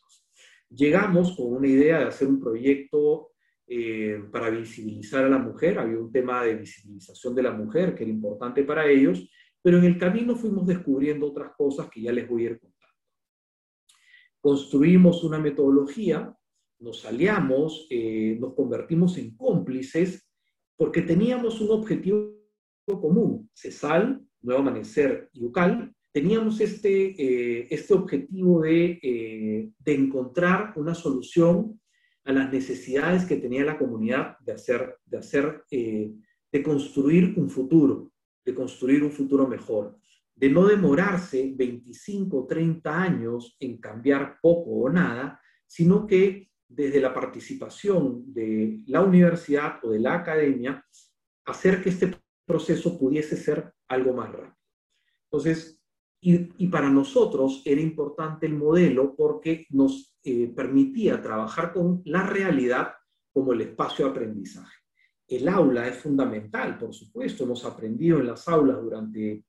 Llegamos con una idea de hacer un proyecto eh, para visibilizar a la mujer. Había un tema de visibilización de la mujer que era importante para ellos, pero en el camino fuimos descubriendo otras cosas que ya les voy a ir contando. Construimos una metodología, nos aliamos, eh, nos convertimos en cómplices porque teníamos un objetivo común, CESAL, Nuevo Amanecer y UCAL, teníamos este, eh, este objetivo de, de encontrar una solución a las necesidades que tenía la comunidad de hacer, de hacer, eh, de construir un futuro, de construir un futuro mejor, de no demorarse 25 o 30 años en cambiar poco o nada, sino que desde la participación de la universidad o de la academia, hacer que este proceso pudiese ser algo más rápido. Entonces, y, para nosotros era importante el modelo porque nos eh, permitía trabajar con la realidad como el espacio de aprendizaje. El aula es fundamental, por supuesto, hemos aprendido en las aulas durante,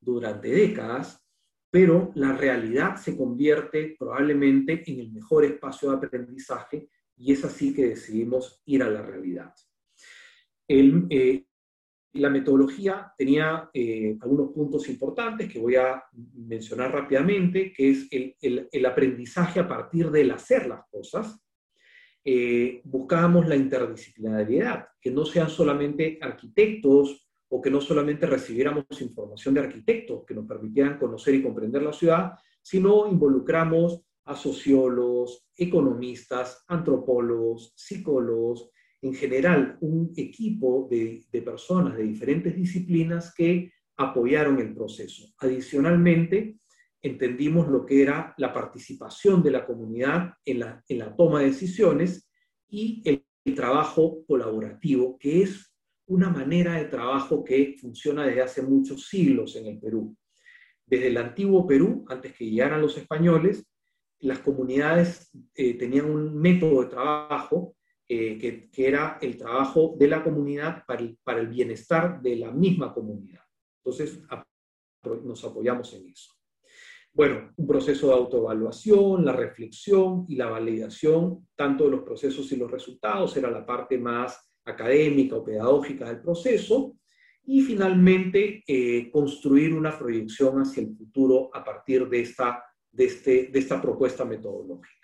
durante décadas, pero la realidad se convierte probablemente en el mejor espacio de aprendizaje y es así que decidimos ir a la realidad. Eh, la metodología tenía eh, algunos puntos importantes que voy a mencionar rápidamente, que es el, aprendizaje a partir del hacer las cosas. Eh, buscábamos la interdisciplinariedad, que no sean solamente arquitectos o que no solamente recibiéramos información de arquitectos que nos permitieran conocer y comprender la ciudad, sino involucramos a sociólogos, economistas, antropólogos, psicólogos, en general un equipo de, personas de diferentes disciplinas que apoyaron el proceso. Adicionalmente, entendimos lo que era la participación de la comunidad en la, toma de decisiones y el, el trabajo colaborativo, que es una manera de trabajo que funciona desde hace muchos siglos en el Perú. Desde el antiguo Perú, antes que llegaran los españoles, las comunidades eh, tenían un método de trabajo eh, que, era el trabajo de la comunidad para el, bienestar de la misma comunidad. Entonces, nos apoyamos en eso. Bueno, un proceso de autoevaluación, la reflexión y la validación, tanto de los procesos y los resultados, era la parte más académica o pedagógica del proceso, y finalmente eh, construir una proyección hacia el futuro a partir de esta, de, este, de esta propuesta metodológica.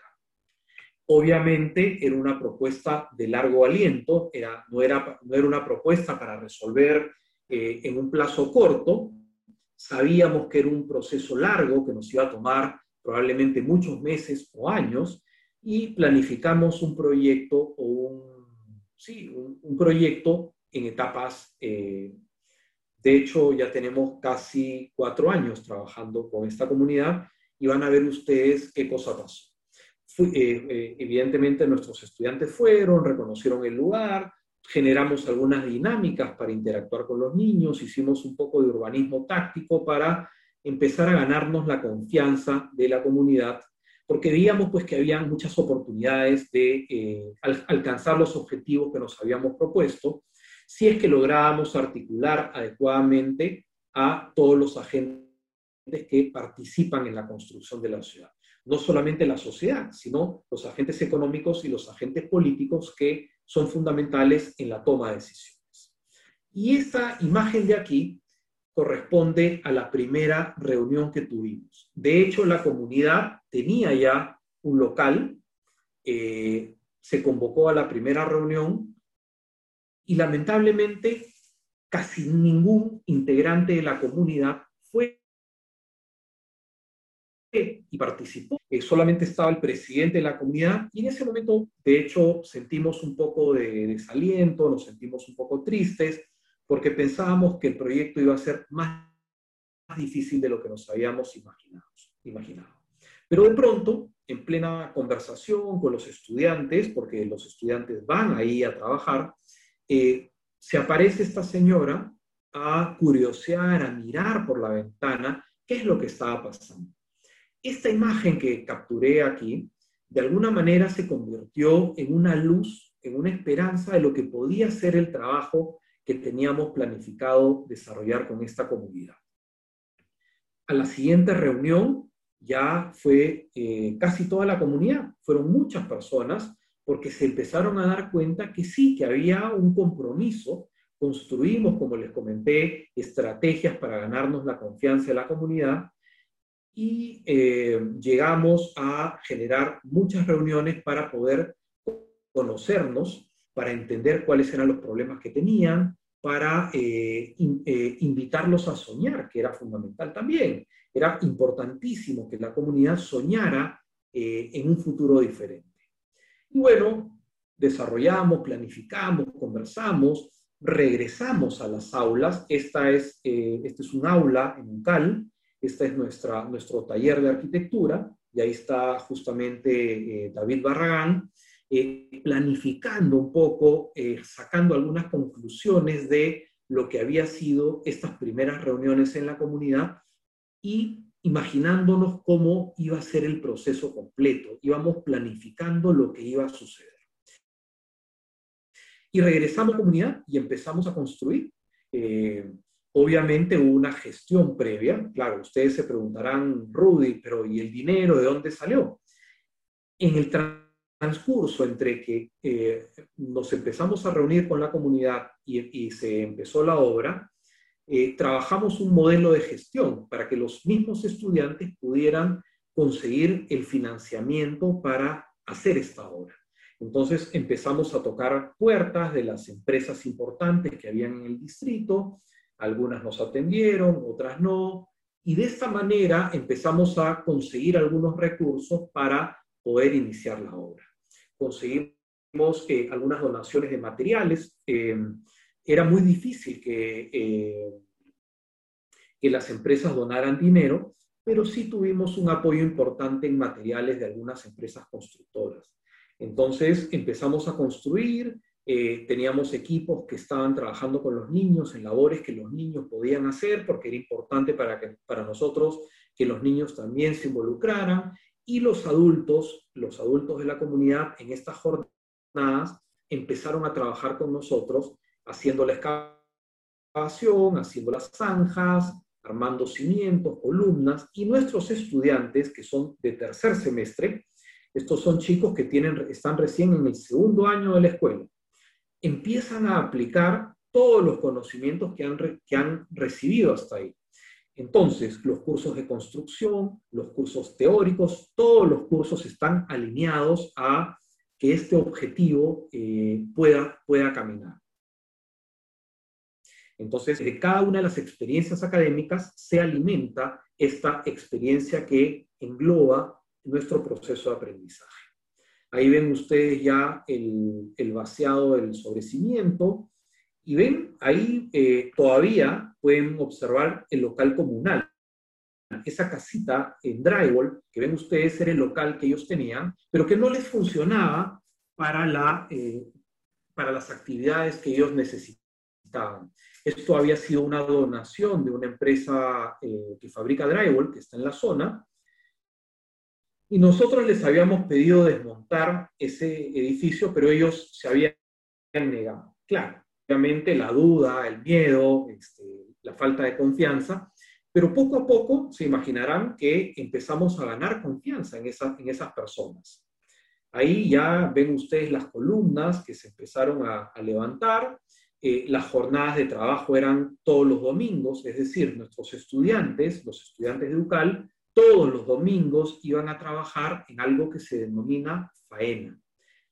Obviamente era una propuesta de largo aliento, era, no, era, no era una propuesta para resolver eh, en un plazo corto, sabíamos que era un proceso largo que nos iba a tomar probablemente muchos meses o años, y planificamos un proyecto o un sí, un, proyecto en etapas. Eh, de hecho, ya tenemos casi cuatro años trabajando con esta comunidad y van a ver ustedes qué cosa pasó. Eh, eh, evidentemente nuestros estudiantes fueron, reconocieron el lugar, generamos algunas dinámicas para interactuar con los niños, hicimos un poco de urbanismo táctico para empezar a ganarnos la confianza de la comunidad porque veíamos pues que había muchas oportunidades de eh, alcanzar los objetivos que nos habíamos propuesto, si es que lográbamos articular adecuadamente a todos los agentes que participan en la construcción de la ciudad. No solamente la sociedad, sino los agentes económicos y los agentes políticos que son fundamentales en la toma de decisiones. Y esta imagen de aquí corresponde a la primera reunión que tuvimos. De hecho, la comunidad tenía ya un local, eh, se convocó a la primera reunión y lamentablemente casi ningún integrante de la comunidad fue y participó. Eh, solamente estaba el presidente de la comunidad y en ese momento, de hecho, sentimos un poco de desaliento, nos sentimos un poco tristes porque pensábamos que el proyecto iba a ser más difícil de lo que nos habíamos imaginado. imaginado. Pero de pronto, en plena conversación con los estudiantes, porque los estudiantes van ahí a trabajar, eh, se aparece esta señora a curiosear, a mirar por la ventana qué es lo que estaba pasando. Esta imagen que capturé aquí, de alguna manera se convirtió en una luz, en una esperanza de lo que podía ser el trabajo que teníamos planificado desarrollar con esta comunidad. A la siguiente reunión ya fue eh, casi toda la comunidad, fueron muchas personas, porque se empezaron a dar cuenta que sí, que había un compromiso, construimos, como les comenté, estrategias para ganarnos la confianza de la comunidad y eh, llegamos a generar muchas reuniones para poder conocernos para entender cuáles eran los problemas que tenían, para eh, eh, invitarlos a soñar, que era fundamental también. Era importantísimo que la comunidad soñara en un futuro diferente. Y bueno, desarrollamos, planificamos, conversamos, regresamos a las aulas. Esta es, este es un aula en un cal, este es nuestra, nuestro taller de arquitectura, y ahí está justamente David Barragán, eh, planificando un poco, eh, sacando algunas conclusiones de lo que había sido estas primeras reuniones en la comunidad y imaginándonos cómo iba a ser el proceso completo. Íbamos planificando lo que iba a suceder. y regresamos a la comunidad y empezamos a construir. Eh, obviamente hubo una gestión previa. Claro, ustedes se preguntarán, Rudy, pero ¿y el dinero de dónde salió? En el transcurso entre que eh, nos empezamos a reunir con la comunidad y, se empezó la obra, eh, trabajamos un modelo de gestión para que los mismos estudiantes pudieran conseguir el financiamiento para hacer esta obra. Entonces empezamos a tocar puertas de las empresas importantes que habían en el distrito, algunas nos atendieron, otras no, y de esta manera empezamos a conseguir algunos recursos para poder iniciar la obra conseguimos eh, algunas donaciones de materiales. Eh, era muy difícil que, eh, que las empresas donaran dinero, pero sí tuvimos un apoyo importante en materiales de algunas empresas constructoras. Entonces empezamos a construir, teníamos equipos que estaban trabajando con los niños en labores que los niños podían hacer, porque era importante para, que, para nosotros que los niños también se involucraran. Y los adultos, los adultos de la comunidad en estas jornadas empezaron a trabajar con nosotros haciendo la excavación, haciendo las zanjas, armando cimientos, columnas, y nuestros estudiantes, que son de tercer semestre, estos son chicos que tienen, están recién en el segundo año de la escuela, empiezan a aplicar todos los conocimientos que han, que han recibido hasta ahí. Entonces, los cursos de construcción, los cursos teóricos, todos los cursos están alineados a que este objetivo eh, pueda, pueda caminar. Entonces, de cada una de las experiencias académicas se alimenta esta experiencia que engloba nuestro proceso de aprendizaje. Ahí ven ustedes ya el, vaciado del sobrecimiento, y ven, ahí eh, todavía pueden observar el local comunal. Esa casita en drywall que ven ustedes era el local que ellos tenían, pero que no les funcionaba para, la, eh, para las actividades que ellos necesitaban. Esto había sido una donación de una empresa eh, que fabrica drywall, que está en la zona, y nosotros les habíamos pedido desmontar ese edificio, pero ellos se habían negado. Claro, obviamente la duda, el miedo, este, la falta de confianza, pero poco a poco se imaginarán que empezamos a ganar confianza en, en esas personas. Ahí ya ven ustedes las columnas que se empezaron a, levantar, eh, las jornadas de trabajo eran todos los domingos, es decir, nuestros estudiantes, los estudiantes de UCAL, todos los domingos iban a trabajar en algo que se denomina faena.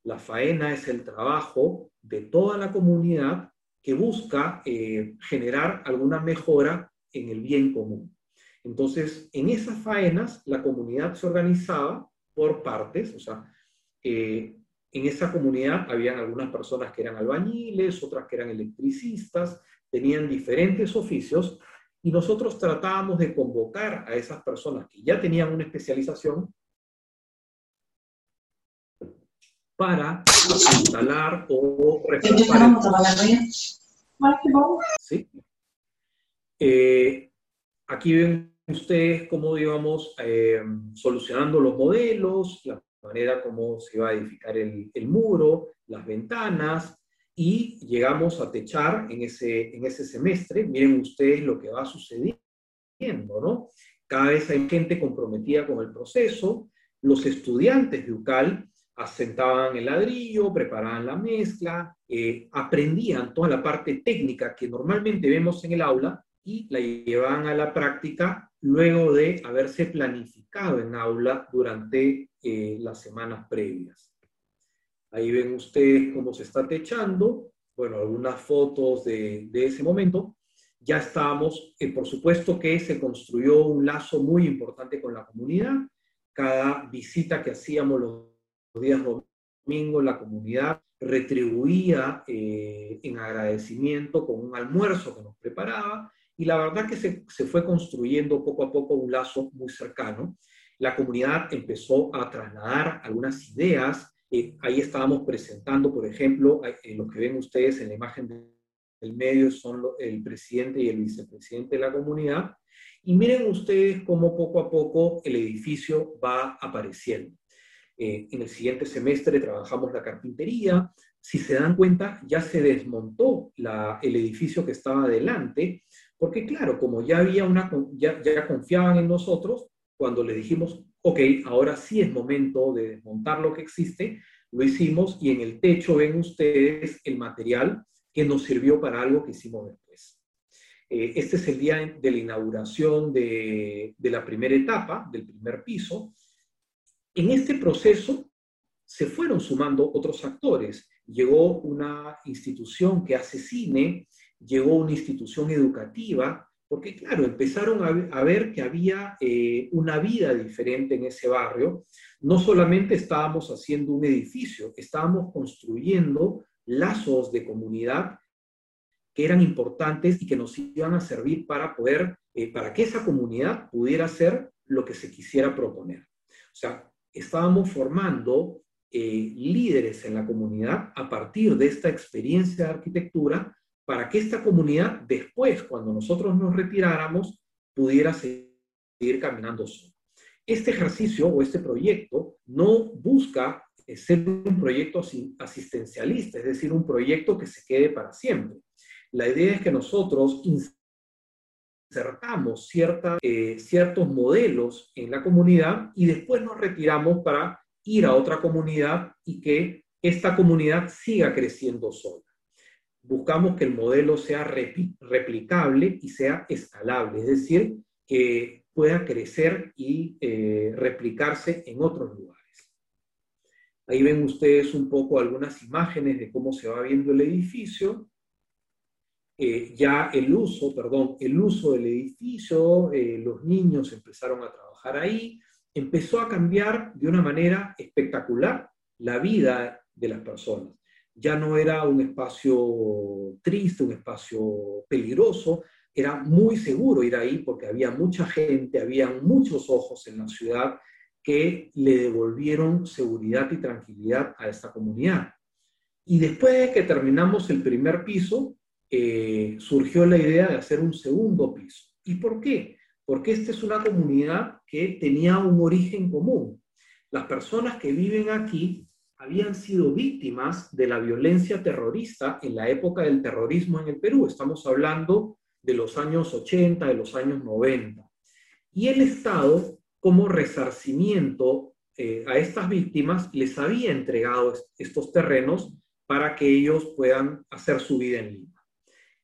La faena es el trabajo de toda la comunidad que busca eh, generar alguna mejora en el bien común. Entonces, en esas faenas, la comunidad se organizaba por partes, o sea, eh, en esa comunidad habían algunas personas que eran albañiles, otras que eran electricistas, tenían diferentes oficios, y nosotros tratábamos de convocar a esas personas que ya tenían una especialización para instalar o reforzar. ¿Sí? Eh, aquí ven ustedes cómo íbamos eh, solucionando los modelos, la manera como se iba a edificar el, el, muro, las ventanas, y llegamos a techar en ese, en ese semestre. Miren ustedes lo que va sucediendo, ¿no? Cada vez hay gente comprometida con el proceso. Los estudiantes de UCAL asentaban el ladrillo, preparaban la mezcla, eh, aprendían toda la parte técnica que normalmente vemos en el aula y la llevaban a la práctica luego de haberse planificado en aula durante eh, las semanas previas. Ahí ven ustedes cómo se está techando, bueno, algunas fotos de, de ese momento. Ya estábamos, eh, por supuesto que se construyó un lazo muy importante con la comunidad. Cada visita que hacíamos los días domingos la comunidad retribuía eh, en agradecimiento con un almuerzo que nos preparaba y la verdad que se, se, fue construyendo poco a poco un lazo muy cercano. La comunidad empezó a trasladar algunas ideas. Eh, ahí estábamos presentando, por ejemplo, eh, lo que ven ustedes en la imagen del medio son el presidente y el vicepresidente de la comunidad. Y miren ustedes cómo poco a poco el edificio va apareciendo. Eh, en el siguiente semestre trabajamos la carpintería. Si se dan cuenta, ya se desmontó el edificio que estaba adelante, porque claro, como ya, había una, ya, ya confiaban en nosotros, cuando le dijimos, ok, ahora sí es momento de desmontar lo que existe, lo hicimos y en el techo ven ustedes el material que nos sirvió para algo que hicimos después. Eh, este es el día de la inauguración de, de la primera etapa, del primer piso. En este proceso se fueron sumando otros actores. Llegó una institución que hace cine, llegó una institución educativa, porque claro, empezaron a, ver que había eh, una vida diferente en ese barrio. No solamente estábamos haciendo un edificio, estábamos construyendo lazos de comunidad que eran importantes y que nos iban a servir para poder, eh, para que esa comunidad pudiera hacer lo que se quisiera proponer. O sea, estábamos formando eh, líderes en la comunidad a partir de esta experiencia de arquitectura para que esta comunidad después, cuando nosotros nos retiráramos, pudiera seguir caminando sola. Este ejercicio o este proyecto no busca eh, ser un proyecto asistencialista, es decir, un proyecto que se quede para siempre. La idea es que nosotros insertamos cierta, eh, ciertos modelos en la comunidad y después nos retiramos para ir a otra comunidad y que esta comunidad siga creciendo sola buscamos que el modelo sea replicable y sea escalable, es decir, que pueda crecer y eh, replicarse en otros lugares. Ahí ven ustedes un poco algunas imágenes de cómo se va viendo el edificio. Eh, ya el uso, perdón, el uso del edificio, eh, los niños empezaron a trabajar ahí, empezó a cambiar de una manera espectacular la vida de las personas ya no era un espacio triste, un espacio peligroso, era muy seguro ir ahí porque había mucha gente, había muchos ojos en la ciudad que le devolvieron seguridad y tranquilidad a esta comunidad. Y después de que terminamos el primer piso, eh, surgió la idea de hacer un segundo piso. ¿Y por qué? Porque esta es una comunidad que tenía un origen común. Las personas que viven aquí habían sido víctimas de la violencia terrorista en la época del terrorismo en el Perú. Estamos hablando de los años 80, de los años 90. Y el Estado, como resarcimiento eh, a estas víctimas, les había entregado estos terrenos para que ellos puedan hacer su vida en Lima.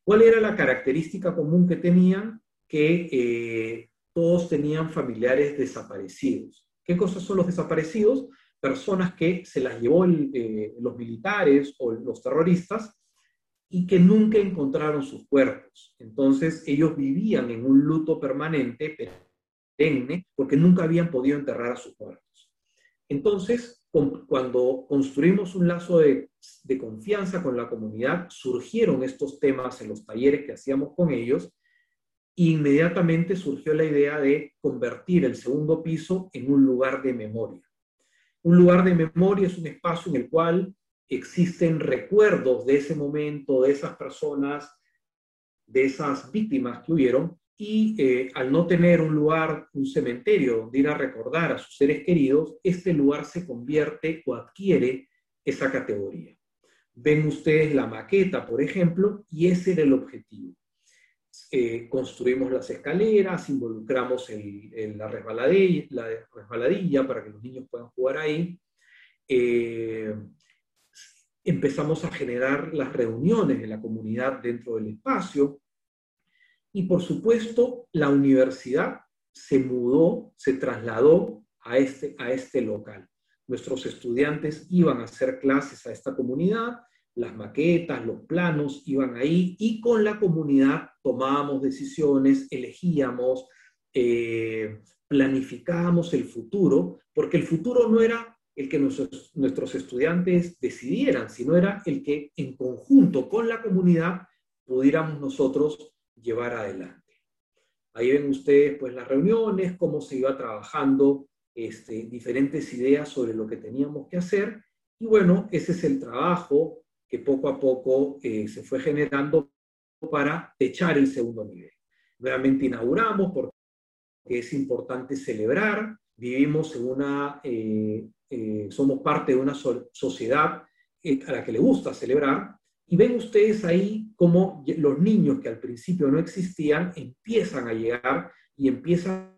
¿Cuál era la característica común que tenían? Que eh, todos tenían familiares desaparecidos. ¿Qué cosas son los desaparecidos? Personas que se las llevó eh, los militares o los terroristas y que nunca encontraron sus cuerpos. Entonces ellos vivían en un luto permanente, perenne, porque nunca habían podido enterrar a sus muertos. Entonces, cuando construimos un lazo de, confianza con la comunidad, surgieron estos temas en los talleres que hacíamos con ellos, inmediatamente surgió la idea de convertir el segundo piso en un lugar de memoria. Un lugar de memoria es un espacio en el cual existen recuerdos de ese momento, de esas personas, de esas víctimas que hubieron, y eh, al no tener un lugar, un cementerio donde ir a recordar a sus seres queridos, este lugar se convierte o adquiere esa categoría. Ven ustedes la maqueta, por ejemplo, y ese era el objetivo. Eh, construimos las escaleras, involucramos la, resbaladilla, la, resbaladilla, para que los niños puedan jugar ahí. Eh, empezamos a generar las reuniones de la comunidad dentro del espacio. Y por supuesto, la universidad se mudó, se trasladó a este, a este local. Nuestros estudiantes iban a hacer clases a esta comunidad las maquetas, los planos iban ahí y con la comunidad tomábamos decisiones, elegíamos, eh, planificábamos el futuro, porque el futuro no era el que nuestros, nuestros estudiantes decidieran, sino era el que en conjunto con la comunidad pudiéramos nosotros llevar adelante. Ahí ven ustedes pues las reuniones, cómo se iba trabajando este, diferentes ideas sobre lo que teníamos que hacer. Y bueno, ese es el trabajo que poco a poco eh, se fue generando para echar el segundo nivel. Nuevamente inauguramos porque es importante celebrar, vivimos en una, eh, eh, somos parte de una sociedad a la que le gusta celebrar, y ven ustedes ahí cómo los niños que al principio no existían empiezan a llegar y empiezan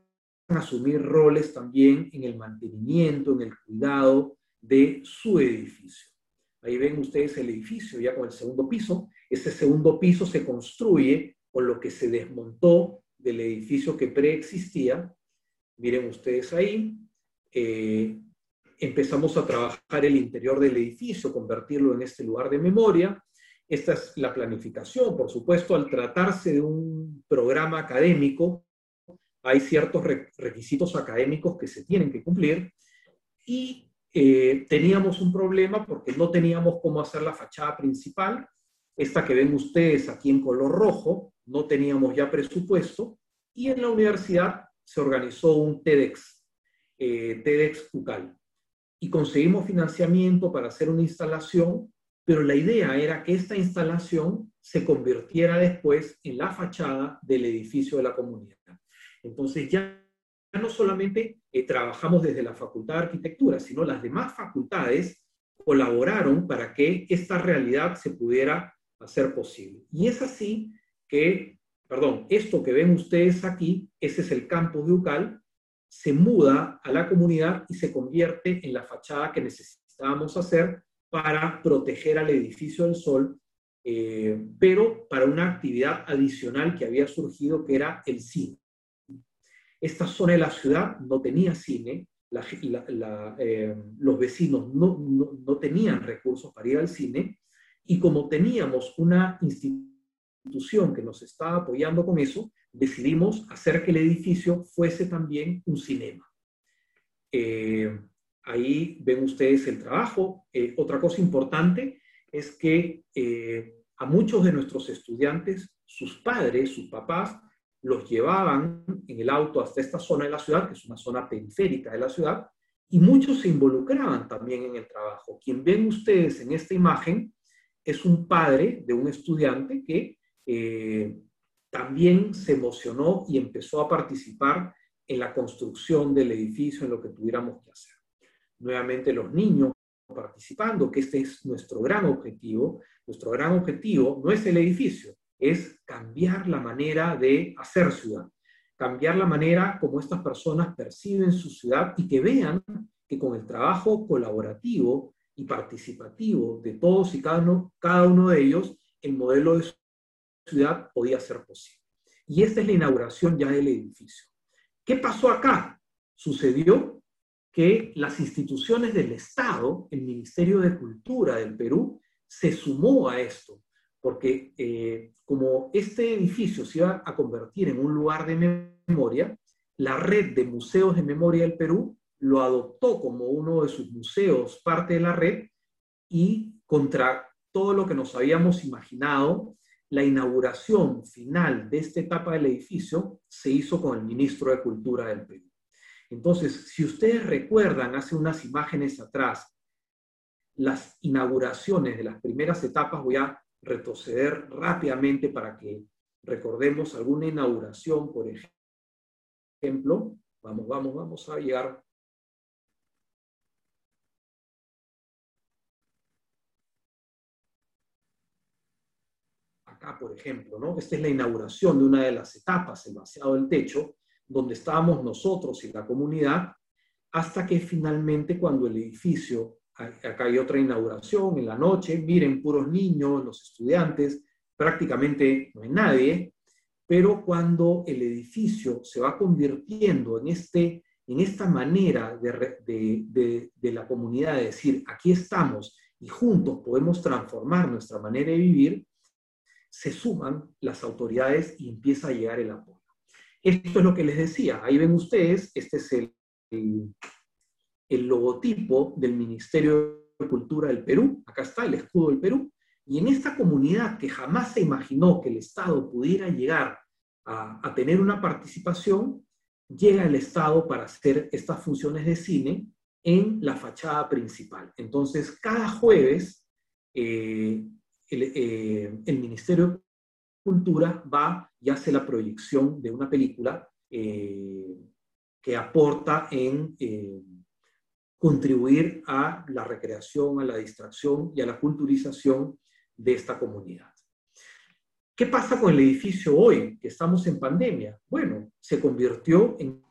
a asumir roles también en el mantenimiento, en el cuidado de su edificio. Ahí ven ustedes el edificio ya con el segundo piso. Ese segundo piso se construye con lo que se desmontó del edificio que preexistía. Miren ustedes ahí. Eh, empezamos a trabajar el interior del edificio, convertirlo en este lugar de memoria. Esta es la planificación, por supuesto, al tratarse de un programa académico, hay ciertos requisitos académicos que se tienen que cumplir y eh, teníamos un problema porque no teníamos cómo hacer la fachada principal, esta que ven ustedes aquí en color rojo, no teníamos ya presupuesto y en la universidad se organizó un TEDx, eh, TEDx UCAL, y conseguimos financiamiento para hacer una instalación, pero la idea era que esta instalación se convirtiera después en la fachada del edificio de la comunidad. Entonces ya no solamente eh, trabajamos desde la Facultad de Arquitectura, sino las demás facultades colaboraron para que esta realidad se pudiera hacer posible. Y es así que, perdón, esto que ven ustedes aquí, ese es el campus de UCAL, se muda a la comunidad y se convierte en la fachada que necesitábamos hacer para proteger al edificio del sol, eh, pero para una actividad adicional que había surgido que era el cine. Esta zona de la ciudad no tenía cine, eh, los vecinos no, no tenían recursos para ir al cine, y como teníamos una institución que nos estaba apoyando con eso, decidimos hacer que el edificio fuese también un cinema. Eh, ahí ven ustedes el trabajo. Eh, otra cosa importante es que eh, a muchos de nuestros estudiantes, sus padres, sus papás, los llevaban en el auto hasta esta zona de la ciudad, que es una zona periférica de la ciudad, y muchos se involucraban también en el trabajo. Quien ven ustedes en esta imagen es un padre de un estudiante que también se emocionó y empezó a participar en la construcción del edificio, en lo que tuviéramos que hacer. Nuevamente los niños participando, que este es nuestro gran objetivo. Nuestro gran objetivo no es el edificio, es cambiar la manera de hacer ciudad, cambiar la manera como estas personas perciben su ciudad y que vean que con el trabajo colaborativo y participativo de todos y cada uno, cada uno de ellos, el modelo de ciudad podía ser posible. Y esta es la inauguración ya del edificio. ¿Qué pasó acá? Sucedió que las instituciones del Estado, el Ministerio de Cultura del Perú, se sumó a esto, porque eh, como este edificio se iba a convertir en un lugar de memoria, la red de museos de memoria del Perú lo adoptó como uno de sus museos, parte de la red, y contra todo lo que nos habíamos imaginado, la inauguración final de esta etapa del edificio se hizo con el ministro de Cultura del Perú. Entonces, si ustedes recuerdan hace unas imágenes atrás, las inauguraciones de las primeras etapas, voy a retroceder rápidamente para que recordemos alguna inauguración, por ejemplo. Vamos, vamos, vamos a llegar acá, por ejemplo, ¿no? Esta es la inauguración de una de las etapas, el vaciado del techo, donde estábamos nosotros y la comunidad, hasta que finalmente cuando el edificio, acá hay otra inauguración en la noche, miren, puros niños, los estudiantes, prácticamente no hay nadie, pero cuando el edificio se va convirtiendo en, este, en esta manera de, de, de la comunidad de decir, aquí estamos y juntos podemos transformar nuestra manera de vivir, se suman las autoridades y empieza a llegar el apoyo. Esto es lo que les decía. Ahí ven ustedes, este es el, el, logotipo del Ministerio de Cultura del Perú. Acá está el escudo del Perú. Y en esta comunidad que jamás se imaginó que el Estado pudiera llegar a, tener una participación, llega el Estado para hacer estas funciones de cine en la fachada principal. Entonces, cada jueves eh, eh, el, Ministerio de Cultura va y hace la proyección de una película eh, que aporta en, contribuir a la recreación, a la distracción y a la culturización de esta comunidad. ¿Qué pasa con el edificio hoy, que estamos en pandemia? Bueno, se convirtió en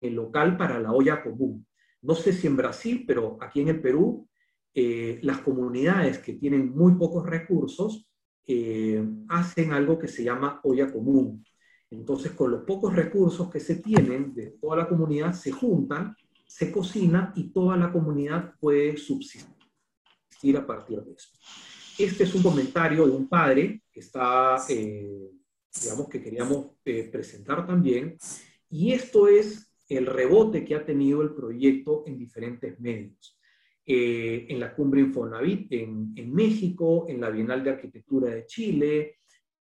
el local para la olla común. No sé si en Brasil, pero aquí en el Perú, eh, las comunidades que tienen muy pocos recursos eh, hacen algo que se llama olla común. Entonces, con los pocos recursos que se tienen de toda la comunidad, se juntan, se cocina y toda la comunidad puede subsistir a partir de eso. Este es un comentario de un padre que está, eh, digamos, que queríamos eh, presentar también. Y esto es el rebote que ha tenido el proyecto en diferentes medios. Eh, en la cumbre Infonavit en, en México, en la Bienal de Arquitectura de Chile,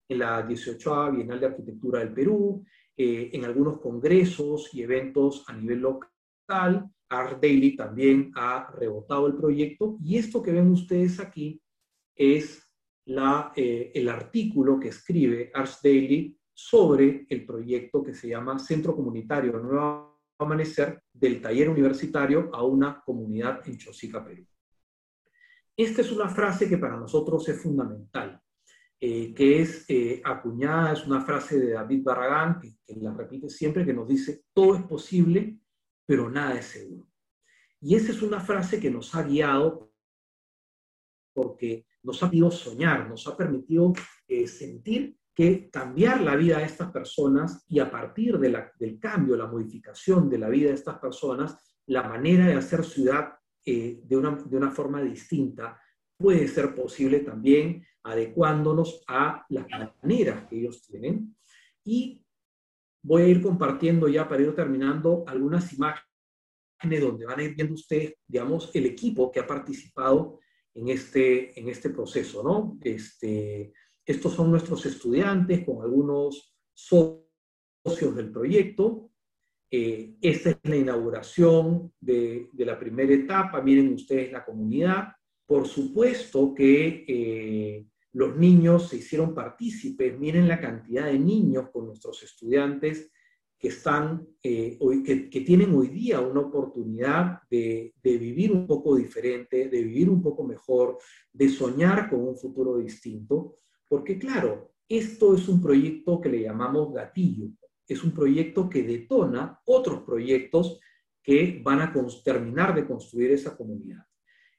en la 18 Bienal de Arquitectura del Perú, eh, en algunos congresos y eventos a nivel local. Art Daily también ha rebotado el proyecto y esto que ven ustedes aquí es la, eh, el artículo que escribe Art Daily sobre el proyecto que se llama Centro Comunitario Nuevo Amanecer del taller universitario a una comunidad en Chosica, Perú. Esta es una frase que para nosotros es fundamental. Eh, que es eh, acuñada, es una frase de David Barragán, que, la repite siempre, que nos dice, todo es posible, pero nada es seguro. Y esa es una frase que nos ha guiado porque nos ha permitido soñar, nos ha permitido eh, sentir que cambiar la vida de estas personas y a partir de la, del cambio, la modificación de la vida de estas personas, la manera de hacer ciudad de, una, de una forma distinta puede ser posible también adecuándonos a las maneras que ellos tienen. Y voy a ir compartiendo ya para ir terminando algunas imágenes donde van a ir viendo ustedes, digamos, el equipo que ha participado en este, en este proceso, ¿no? Este, estos son nuestros estudiantes con algunos socios del proyecto. Eh, esta es la inauguración de, de, la primera etapa. Miren ustedes la comunidad. Por supuesto que eh, los niños se hicieron partícipes, miren la cantidad de niños con nuestros estudiantes que, están, eh, que, tienen hoy día una oportunidad de, de, vivir un poco diferente, de vivir un poco mejor, de soñar con un futuro distinto, porque claro, esto es un proyecto que le llamamos gatillo, es un proyecto que detona otros proyectos que van a terminar de construir esa comunidad.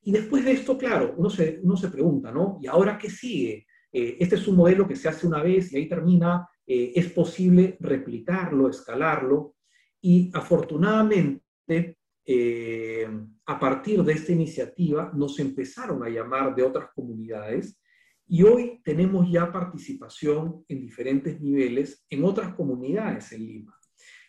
Y después de esto, claro, uno se, uno se pregunta, ¿no? ¿Y ahora qué sigue? Eh, este es un modelo que se hace una vez y ahí termina. Eh, es posible replicarlo, escalarlo. Y afortunadamente, eh, a partir de esta iniciativa, nos empezaron a llamar de otras comunidades y hoy tenemos ya participación en diferentes niveles en otras comunidades en Lima.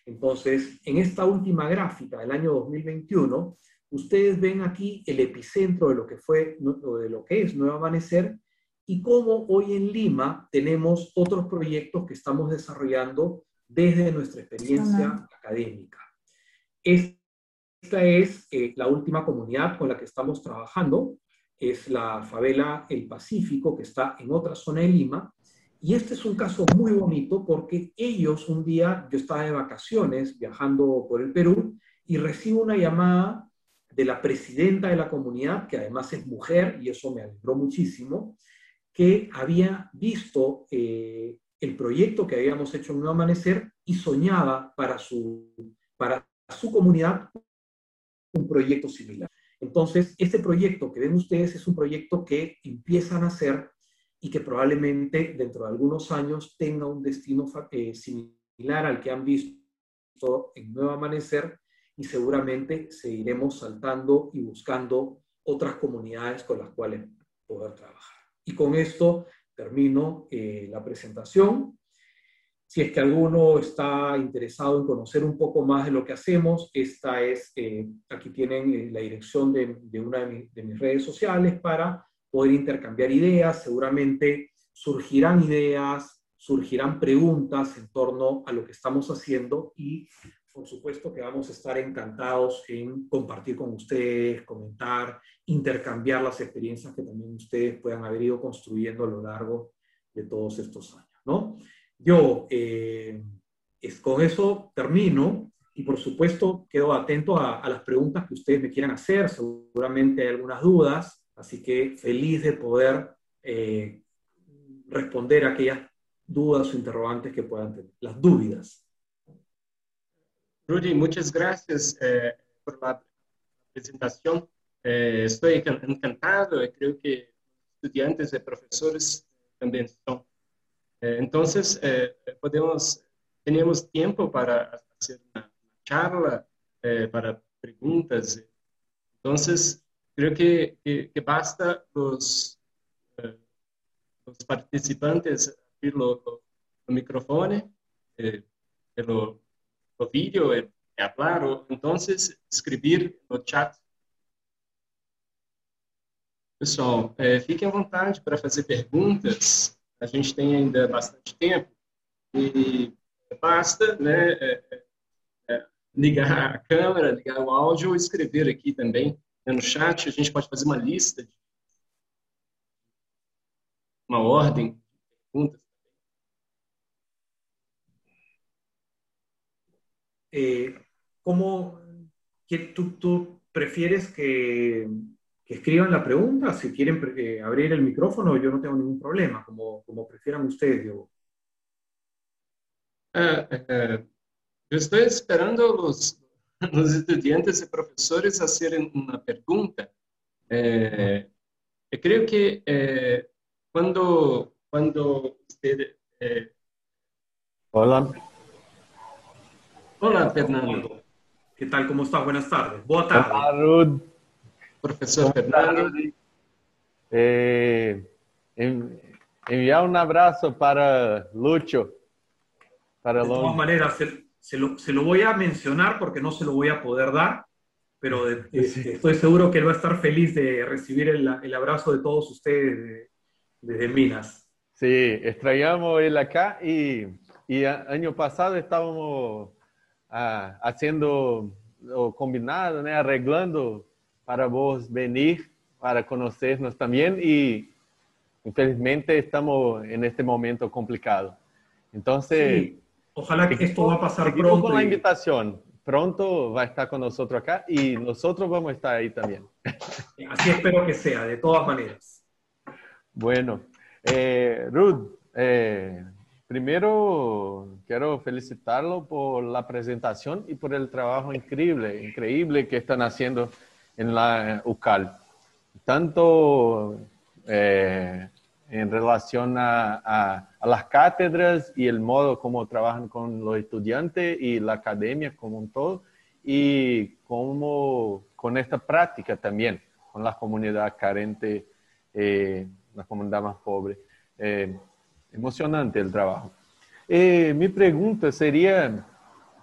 Entonces, en esta última gráfica del año 2021, ustedes ven aquí el epicentro de lo que fue o de lo que es Nuevo Amanecer y cómo hoy en Lima tenemos otros proyectos que estamos desarrollando desde nuestra experiencia académica. Esta es eh, la última comunidad con la que estamos trabajando, es la favela El Pacífico, que está en otra zona de Lima, y este es un caso muy bonito porque ellos un día, yo estaba de vacaciones viajando por el Perú y recibo una llamada de la presidenta de la comunidad, que además es mujer, y eso me alegró muchísimo, que había visto eh, el proyecto que habíamos hecho en Nuevo Amanecer y soñaba para su, para su comunidad un proyecto similar. Entonces, este proyecto que ven ustedes es un proyecto que empiezan a hacer y que probablemente dentro de algunos años tenga un destino eh, similar al que han visto en Nuevo Amanecer, y seguramente seguiremos saltando y buscando otras comunidades con las cuales poder trabajar. Y con esto termino eh, la presentación. Si es que alguno está interesado en conocer un poco más de lo que hacemos, esta es, eh, aquí tienen eh, la dirección de, una de, de, mis redes sociales para poder intercambiar ideas. Seguramente surgirán ideas, surgirán preguntas en torno a lo que estamos haciendo y por supuesto que vamos a estar encantados en compartir con ustedes, comentar, intercambiar las experiencias que también ustedes puedan haber ido construyendo a lo largo de todos estos años, ¿no? Yo eh, con eso termino y por supuesto quedo atento a, las preguntas que ustedes me quieran hacer, seguramente hay algunas dudas, así que feliz de poder eh, responder a aquellas dudas o interrogantes que puedan tener, las dudas. Rudy, muchas gracias eh, por la presentación. Eh, estoy encantado y creo que estudiantes y profesores también son. entonces, podemos, tenemos tiempo para hacer una charla eh, para preguntas. Entonces, creo que, que, basta los, eh, los participantes abrir el micrófono, eh, el vídeo, e hablar, o entonces escribir no chat. Pessoal, é, fiquem à vontade para fazer perguntas. A gente tem ainda bastante tempo e basta né, é, ligar a câmera, ligar o áudio ou escrever aqui também né, no chat. A gente pode fazer uma lista, uma ordem de perguntas. Eh, ¿Cómo que tú, tú, prefieres que, que, escriban la pregunta? Si quieren eh, abrir el micrófono, yo no tengo ningún problema, como, como prefieran ustedes. Yo. Uh, uh, Eu estou esperando os, os estudantes e professores a fazerem uma pergunta. É, eu creio que é, quando quando você Olá, Fernando. Que tal? Como está? Buenas tardes. Boa tarde. Olá, Rud. Professor Fernando. Eh, enviar um abraço para Lúcio. Para de todas maneras, se lo, se lo, voy a mencionar porque no se lo voy a poder dar, pero este, estoy seguro que él va a estar feliz de recibir el, el abrazo de todos ustedes desde Minas. Sí, extrañamos él acá y, y año pasado estábamos ah, haciendo o combinado, né, arreglando para vos venir para conocernos también y infelizmente estamos en este momento complicado. Entonces, sí. Ojalá que esto va a pasar pronto. con la invitación. Pronto va a estar con nosotros acá y nosotros vamos a estar ahí también. Así espero que sea, de todas maneras. Bueno, eh, Ruth, eh, primero quiero felicitarlo por la presentación y por el trabajo increíble, increíble que están haciendo en la UCAL. Tanto eh, en relación a, a, las cátedras y el modo como trabajan con los estudiantes y la academia como un todo, y como con esta práctica también, con la comunidad carente, eh, la comunidad más pobre. Eh, emocionante el trabajo. Eh, mi pregunta sería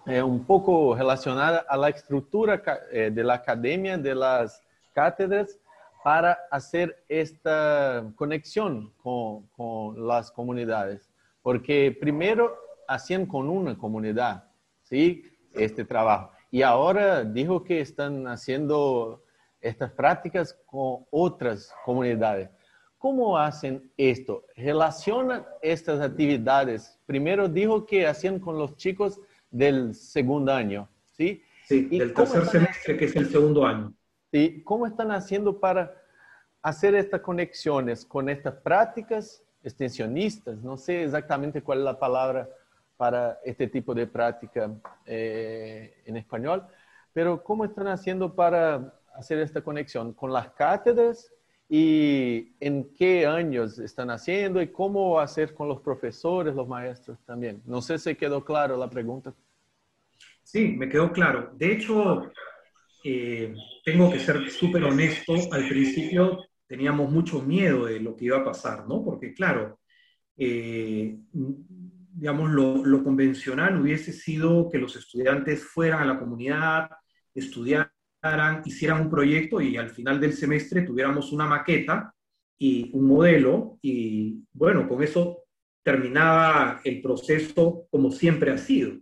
eh, un poco relacionada a la estructura eh, de la academia, de las cátedras, para hacer esta conexión con, con, las comunidades. Porque primero hacían con una comunidad, ¿sí? Este trabajo. Y ahora dijo que están haciendo estas prácticas con otras comunidades. ¿Cómo hacen esto? ¿Relacionan estas actividades? Primero dijo que hacían con los chicos del segundo año, ¿sí? Sí, del tercer semestre, que es el segundo año. ¿sí? ¿Cómo están haciendo para hacer estas conexiones con estas prácticas extensionistas? No sé exactamente cuál es la palabra para este tipo de práctica eh, en español, pero ¿cómo están haciendo para hacer esta conexión con las cátedras y en qué años están haciendo y cómo hacer con los profesores, los maestros también? No sé si quedó claro la pregunta. Sí, me quedó claro. De hecho, eh, tengo que ser súper honesto, al principio teníamos mucho miedo de lo que iba a pasar, ¿no? Porque claro, eh, digamos, lo, convencional hubiese sido que los estudiantes fueran a la comunidad, estudiaran, hicieran un proyecto y al final del semestre tuviéramos una maqueta y un modelo y bueno, con eso terminaba el proceso como siempre ha sido.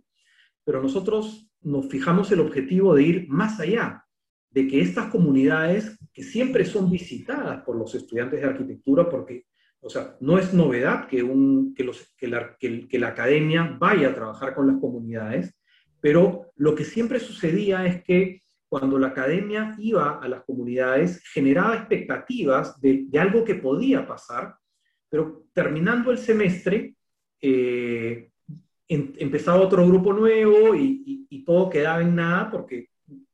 Pero nosotros nos fijamos el objetivo de ir más allá, de que estas comunidades, que siempre son visitadas por los estudiantes de arquitectura, porque, o sea, no es novedad que, un, que, los, que, la, que, la academia vaya a trabajar con las comunidades, Pero lo que siempre sucedía es que cuando la academia iba a las comunidades, generaba expectativas de, algo que podía pasar, pero terminando el semestre, eh, empezaba otro grupo nuevo y, todo quedaba en nada porque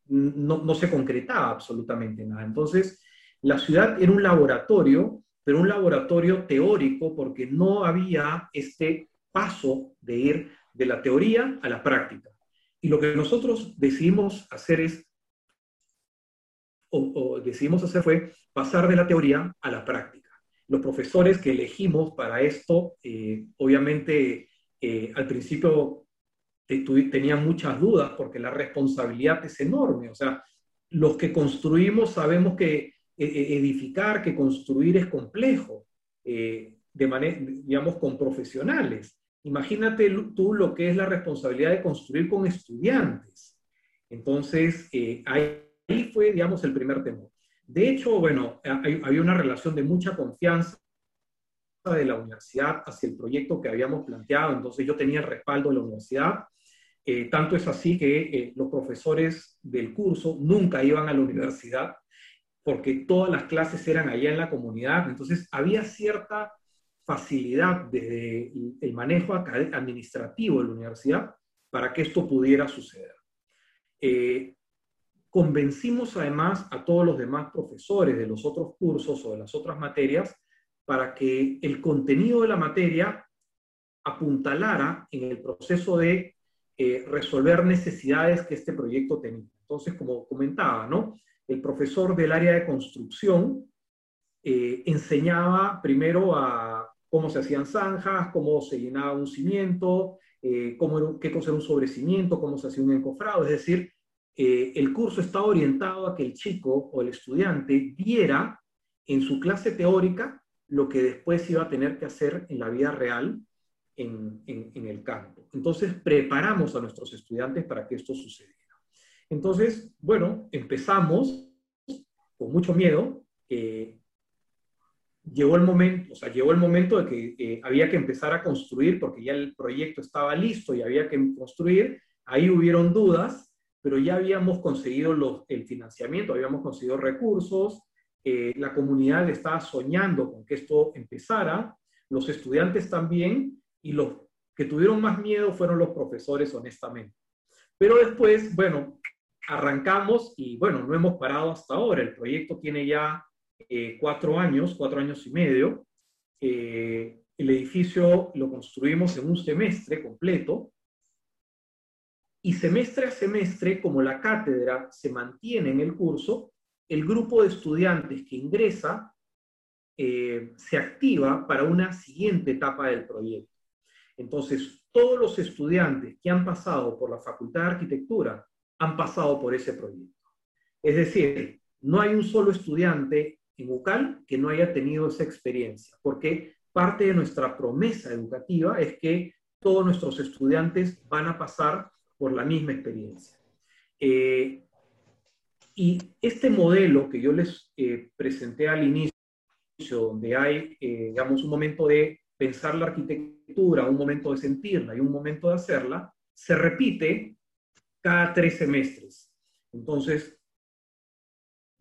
no, no, se concretaba absolutamente nada. Entonces, la ciudad era un laboratorio, pero un laboratorio teórico porque no había este paso de ir de la teoría a la práctica. Y lo que nosotros decidimos hacer es, o, decidimos hacer fue pasar de la teoría a la práctica. Los profesores que elegimos para esto, eh, obviamente eh, al principio tenían muchas dudas porque la responsabilidad es enorme. O sea, los que construimos sabemos que e, e, edificar, que construir es complejo, eh, de manera, digamos, con profesionales. Imagínate tú lo que es la responsabilidad de construir con estudiantes. Entonces, eh, ahí, fue, digamos, el primer temor. De hecho, bueno, había una relación de mucha confianza de la universidad hacia el proyecto que habíamos planteado, entonces yo tenía el respaldo de la universidad. Eh, tanto es así que los profesores del curso nunca iban a la universidad porque todas las clases eran allá en la comunidad, entonces había cierta facilidad desde el manejo administrativo de la universidad para que esto pudiera suceder. Eh, convencimos además a todos los demás profesores de los otros cursos o de las otras materias para que el contenido de la materia apuntalara en el proceso de eh, resolver necesidades que este proyecto tenía. Entonces, como comentaba, ¿no? el profesor del área de construcción eh, enseñaba primero a cómo se hacían zanjas, cómo se llenaba un cimiento, eh, cómo qué cosa era un sobrecimiento, cómo se hacía un encofrado. Es decir, eh, el curso estaba orientado a que el chico o el estudiante viera en su clase teórica lo que después iba a tener que hacer en la vida real en, el campo. Entonces, preparamos a nuestros estudiantes para que esto sucediera. Entonces, bueno, empezamos con mucho miedo. Eh, llegó el momento, o sea, llegó el momento de que eh, había que empezar a construir porque ya el proyecto estaba listo y había que construir. Ahí hubieron dudas, pero ya habíamos conseguido el financiamiento, habíamos conseguido recursos, eh, la comunidad estaba soñando con que esto empezara, los estudiantes también, y los que tuvieron más miedo fueron los profesores, honestamente. Pero después, bueno, arrancamos y bueno, no hemos parado hasta ahora. El proyecto tiene ya eh, cuatro años, cuatro años y medio. Eh, el edificio lo construimos en un semestre completo. Y semestre a semestre, como la cátedra se mantiene en el curso, el grupo de estudiantes que ingresa eh, se activa para una siguiente etapa del proyecto. Entonces, todos los estudiantes que han pasado por la Facultad de Arquitectura han pasado por ese proyecto. Es decir, no hay un solo estudiante en UCAL que no haya tenido esa experiencia, porque parte de nuestra promesa educativa es que todos nuestros estudiantes van a pasar por la misma experiencia. Eh, y este modelo que yo les eh, presenté al inicio, donde hay, eh, digamos, un momento de pensar la arquitectura, un momento de sentirla y un momento de hacerla, se repite cada tres semestres. Entonces,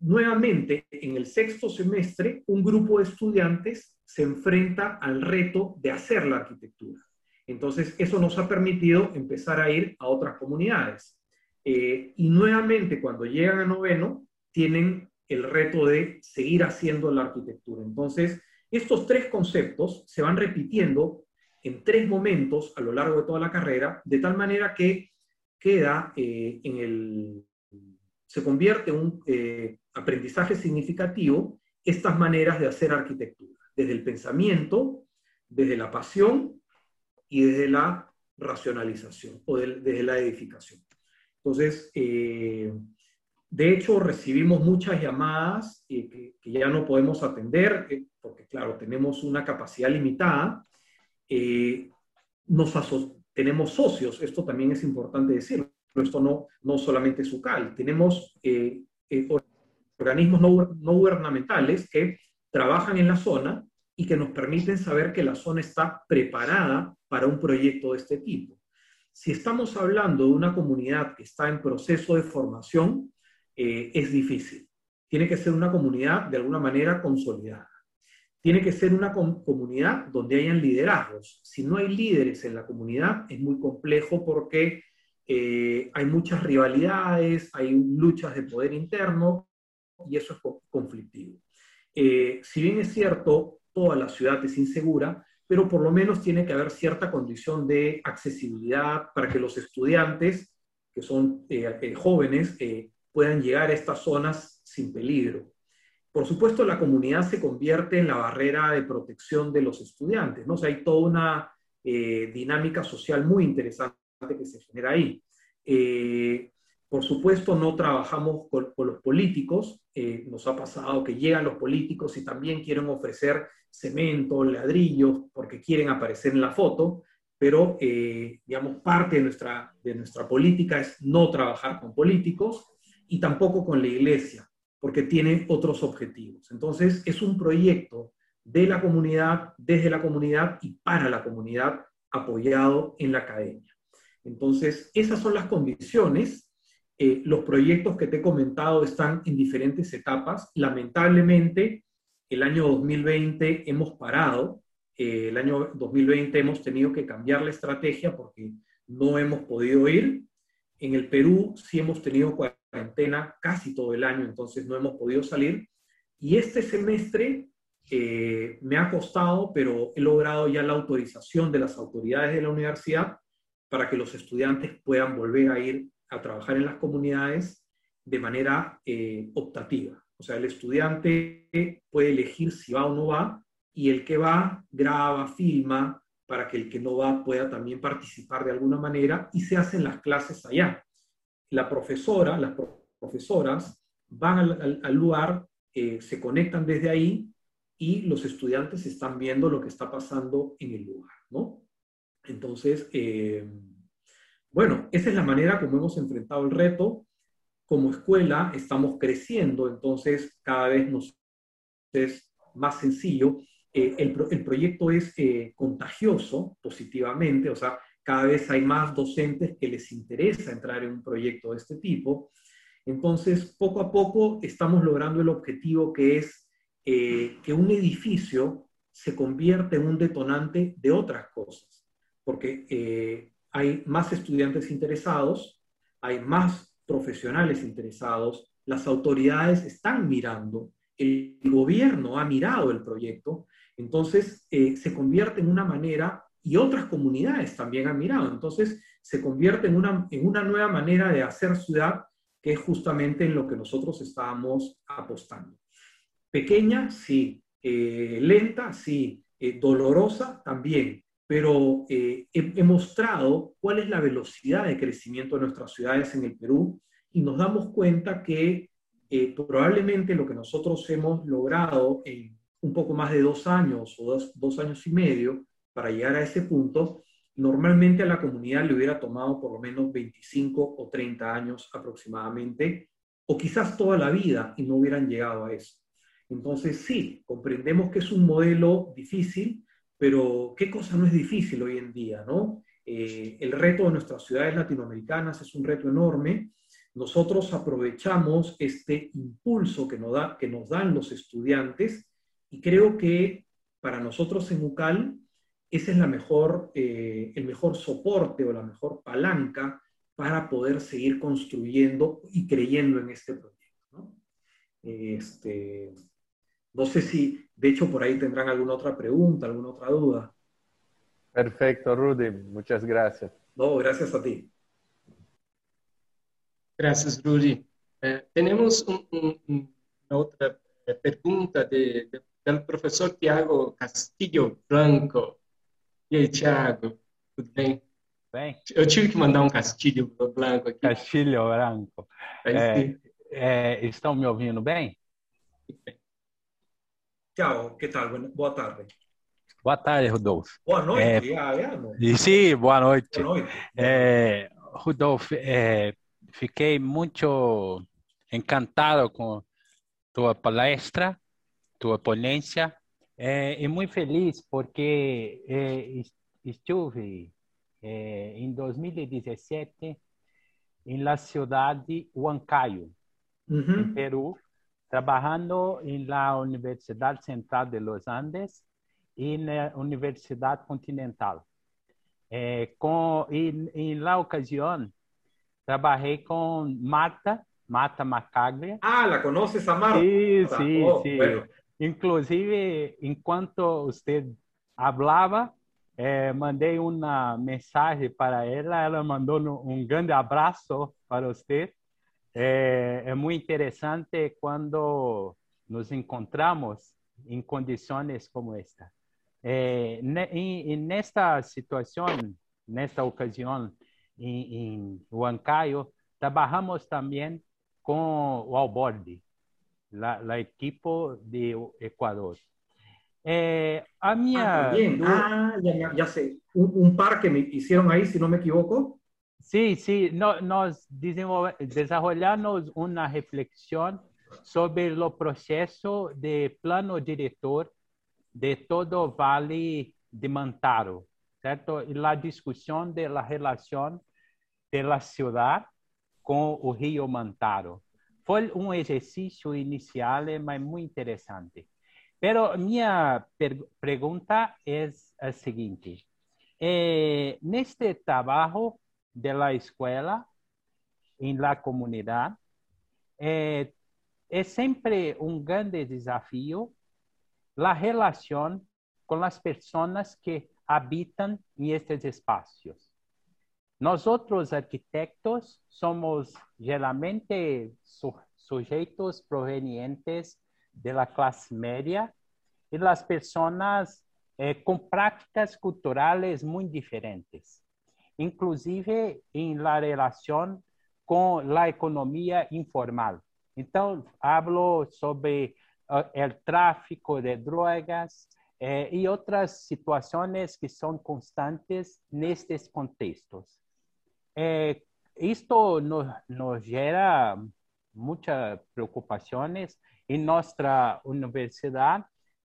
nuevamente, en el sexto semestre, un grupo de estudiantes se enfrenta al reto de hacer la arquitectura. Entonces, eso nos ha permitido empezar a ir a otras comunidades. Eh, y nuevamente, cuando llegan a noveno, tienen el reto de seguir haciendo la arquitectura. Entonces, estos tres conceptos se van repitiendo en tres momentos a lo largo de toda la carrera, de tal manera que queda eh, en el, se convierte en un eh, aprendizaje significativo estas maneras de hacer arquitectura, desde el pensamiento, desde la pasión y desde la racionalización o desde la edificación. Entonces, eh, de hecho, recibimos muchas llamadas que, que, ya no podemos atender, porque claro, tenemos una capacidad limitada. nos, tenemos socios, esto también es importante decirlo, esto no, no solamente es UCAL, tenemos eh, eh, organismos no, no gubernamentales que trabajan en la zona y que nos permiten saber que la zona está preparada para un proyecto de este tipo. Si estamos hablando de una comunidad que está en proceso de formación, eh, es difícil. Tiene que ser una comunidad de alguna manera consolidada. Tiene que ser una comunidad donde hayan liderazgos. Si no hay líderes en la comunidad, es muy complejo porque eh, hay muchas rivalidades, hay luchas de poder interno y eso es conflictivo. Eh, si bien es cierto, toda la ciudad es insegura, pero por lo menos tiene que haber cierta condición de accesibilidad para que los estudiantes, que son eh, eh, jóvenes, eh, puedan llegar a estas zonas sin peligro. Por supuesto, la comunidad se convierte en la barrera de protección de los estudiantes, ¿no? O sea, hay toda una dinámica social muy interesante que se genera ahí. Por supuesto, no trabajamos con, los políticos. nos ha pasado que llegan los políticos y también quieren ofrecer cemento, ladrillos, porque quieren aparecer en la foto, pero, eh, digamos, parte de nuestra, de nuestra política es no trabajar con políticos y tampoco con la iglesia, porque tiene otros objetivos. Entonces, es un proyecto de la comunidad, desde la comunidad y para la comunidad, apoyado en la academia. Entonces, esas son las condiciones. Eh, los proyectos que te he comentado están en diferentes etapas. Lamentablemente, el año 2020 hemos parado, eh, el año 2020 hemos tenido que cambiar la estrategia porque no hemos podido ir. En el Perú sí hemos tenido cuarentena casi todo el año, entonces no hemos podido salir. Y este semestre eh, me ha costado, pero he logrado ya la autorización de las autoridades de la universidad para que los estudiantes puedan volver a ir a trabajar en las comunidades de manera eh, optativa. O sea, el estudiante puede elegir si va o no va y el que va graba, filma para que el que no va pueda también participar de alguna manera y se hacen las clases allá. La profesora, las profesoras van al, lugar, eh, se conectan desde ahí y los estudiantes están viendo lo que está pasando en el lugar, ¿no? Entonces, eh, bueno, esa es la manera como hemos enfrentado el reto como escuela estamos creciendo, entonces cada vez es más sencillo. Eh, el, proyecto es eh, contagioso positivamente, o sea, cada vez hay más docentes que les interesa entrar en un proyecto de este tipo. Entonces, poco a poco estamos logrando el objetivo que es eh, que un edificio se convierta en un detonante de otras cosas, porque hay más estudiantes interesados, hay más profesionales interesados, las autoridades están mirando, el gobierno ha mirado el proyecto, entonces eh, se convierte en una manera, y otras comunidades también han mirado, entonces se convierte en una, en una nueva manera de hacer ciudad, que es justamente en lo que nosotros estábamos apostando. Pequeña, sí, eh, lenta, sí, eh, dolorosa también, pero eh, he, mostrado cuál es la velocidad de crecimiento de nuestras ciudades en el Perú y nos damos cuenta que eh, probablemente lo que nosotros hemos logrado en un poco más de dos años o dos, dos años y medio para llegar a ese punto, normalmente a la comunidad le hubiera tomado por lo menos 25 o 30 años aproximadamente, o quizás toda la vida y no hubieran llegado a eso. Entonces sí, comprendemos que es un modelo difícil, pero ¿qué cosa no es difícil hoy en día? ¿no? Eh, el reto de nuestras ciudades latinoamericanas es un reto enorme. Nosotros aprovechamos este impulso que nos, da, que nos dan los estudiantes y creo que para nosotros en UCAL ese es la mejor, eh, el mejor soporte o la mejor palanca para poder seguir construyendo y creyendo en este proyecto. ¿no? Este, no sé si, de hecho, por ahí tendrán alguna otra pregunta, alguna otra duda. Perfecto, Rudy. Muchas gracias. No, gracias a ti. Gracias, Rudy. Eh, tenemos una otra eh, pregunta de, del profesor Tiago Castillo Blanco. E aí, Tiago, tudo bem? Bem. Eu tive que mandar um Castilho Branco aqui. Castilho Branco. É, é, estão me ouvindo bem? bem. Ciao, che tal? Boa tarde. Boa tarde, Rodolfo. Boa noite. É, ah, é, sim, boa noite. Boa noite. É, Rodolfo, é, fiquei muito encantado com tua palestra, tua ponência, é, e muito feliz porque é, estive eh, en 2017 en la ciudad de Huancayo, en Perú, trabajando en la Universidad Central de los Andes y en la Universidad Continental. Eh, con, en, la ocasión, trabajé con Marta, Marta Macaglia. Ah, ¿la conoces a Marta? Sí, sí, oh, sí. Inclusive, en cuanto usted hablaba, eh, mandei uma mensagem para ela, ela mandou um grande abraço para você. É, é muito interessante quando nos encontramos em condições como esta. É, e, nesta situação, nesta ocasião, em, em Huancayo, trabalhamos também com o Alborde, a, a equipe de Equador. Eh, a mía... Ah, ah ya, ya, sé. Un, un, par que me hicieron ahí, si no me equivoco. Sí, sí, no, nos desarrollamos una reflexión sobre el proceso de plano director de todo Vale de Mantaro, ¿cierto? Y la discusión de la relación de la ciudad con el río Mantaro. Fue un ejercicio inicial, pero muy interesante. Pero minha pergunta é a seguinte: eh, neste trabalho da escola, em la comunidade, é, é sempre um grande desafio a relação com as pessoas que habitam em estes espaços. Nós outros arquitetos somos geralmente sujeitos provenientes de la clase media y las personas eh, con prácticas culturales muy diferentes, inclusive en la relación con la economía informal. Entonces, hablo sobre uh, el tráfico de drogas eh, y otras situaciones que son constantes en estos contextos. Eh, esto nos, nos genera muchas preocupaciones en nuestra universidad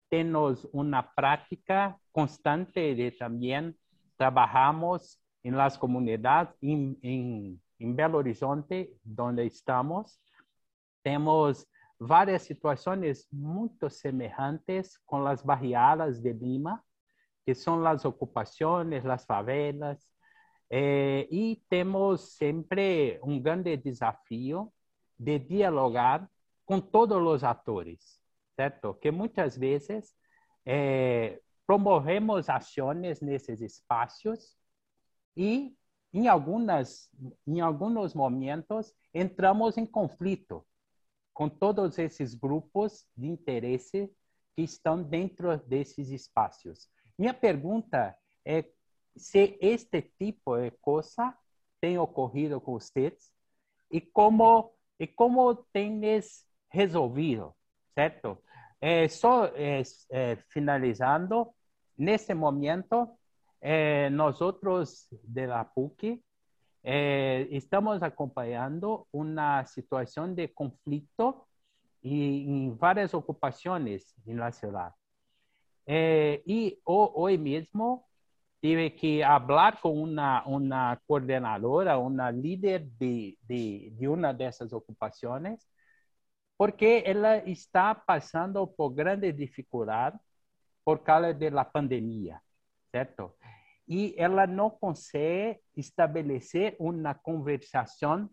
tenemos una práctica constante de también trabajamos en las comunidades en, en, Belo Horizonte, donde estamos. Tenemos varias situaciones muy semejantes con las barriadas de Lima, que son las ocupaciones, las favelas, eh, y tenemos siempre un grande desafío de dialogar com todos os atores, certo? Que muitas vezes é, promovemos ações nesses espaços e em algumas em alguns momentos entramos em conflito com todos esses grupos de interesse que estão dentro desses espaços. Minha pergunta é se este tipo de coisa tem ocorrido com vocês e como e como tens resolvido, certo? É, só é, é, finalizando, nesse momento, é, nós outros da PUC é, estamos acompanhando uma situação de conflito e, em várias ocupações na cidade. É, e hoje mesmo tive que falar com uma, uma coordenadora, uma líder de, de, de uma dessas ocupações, porque ela está passando por grande dificuldade por causa da pandemia, certo? E ela não consegue estabelecer uma conversação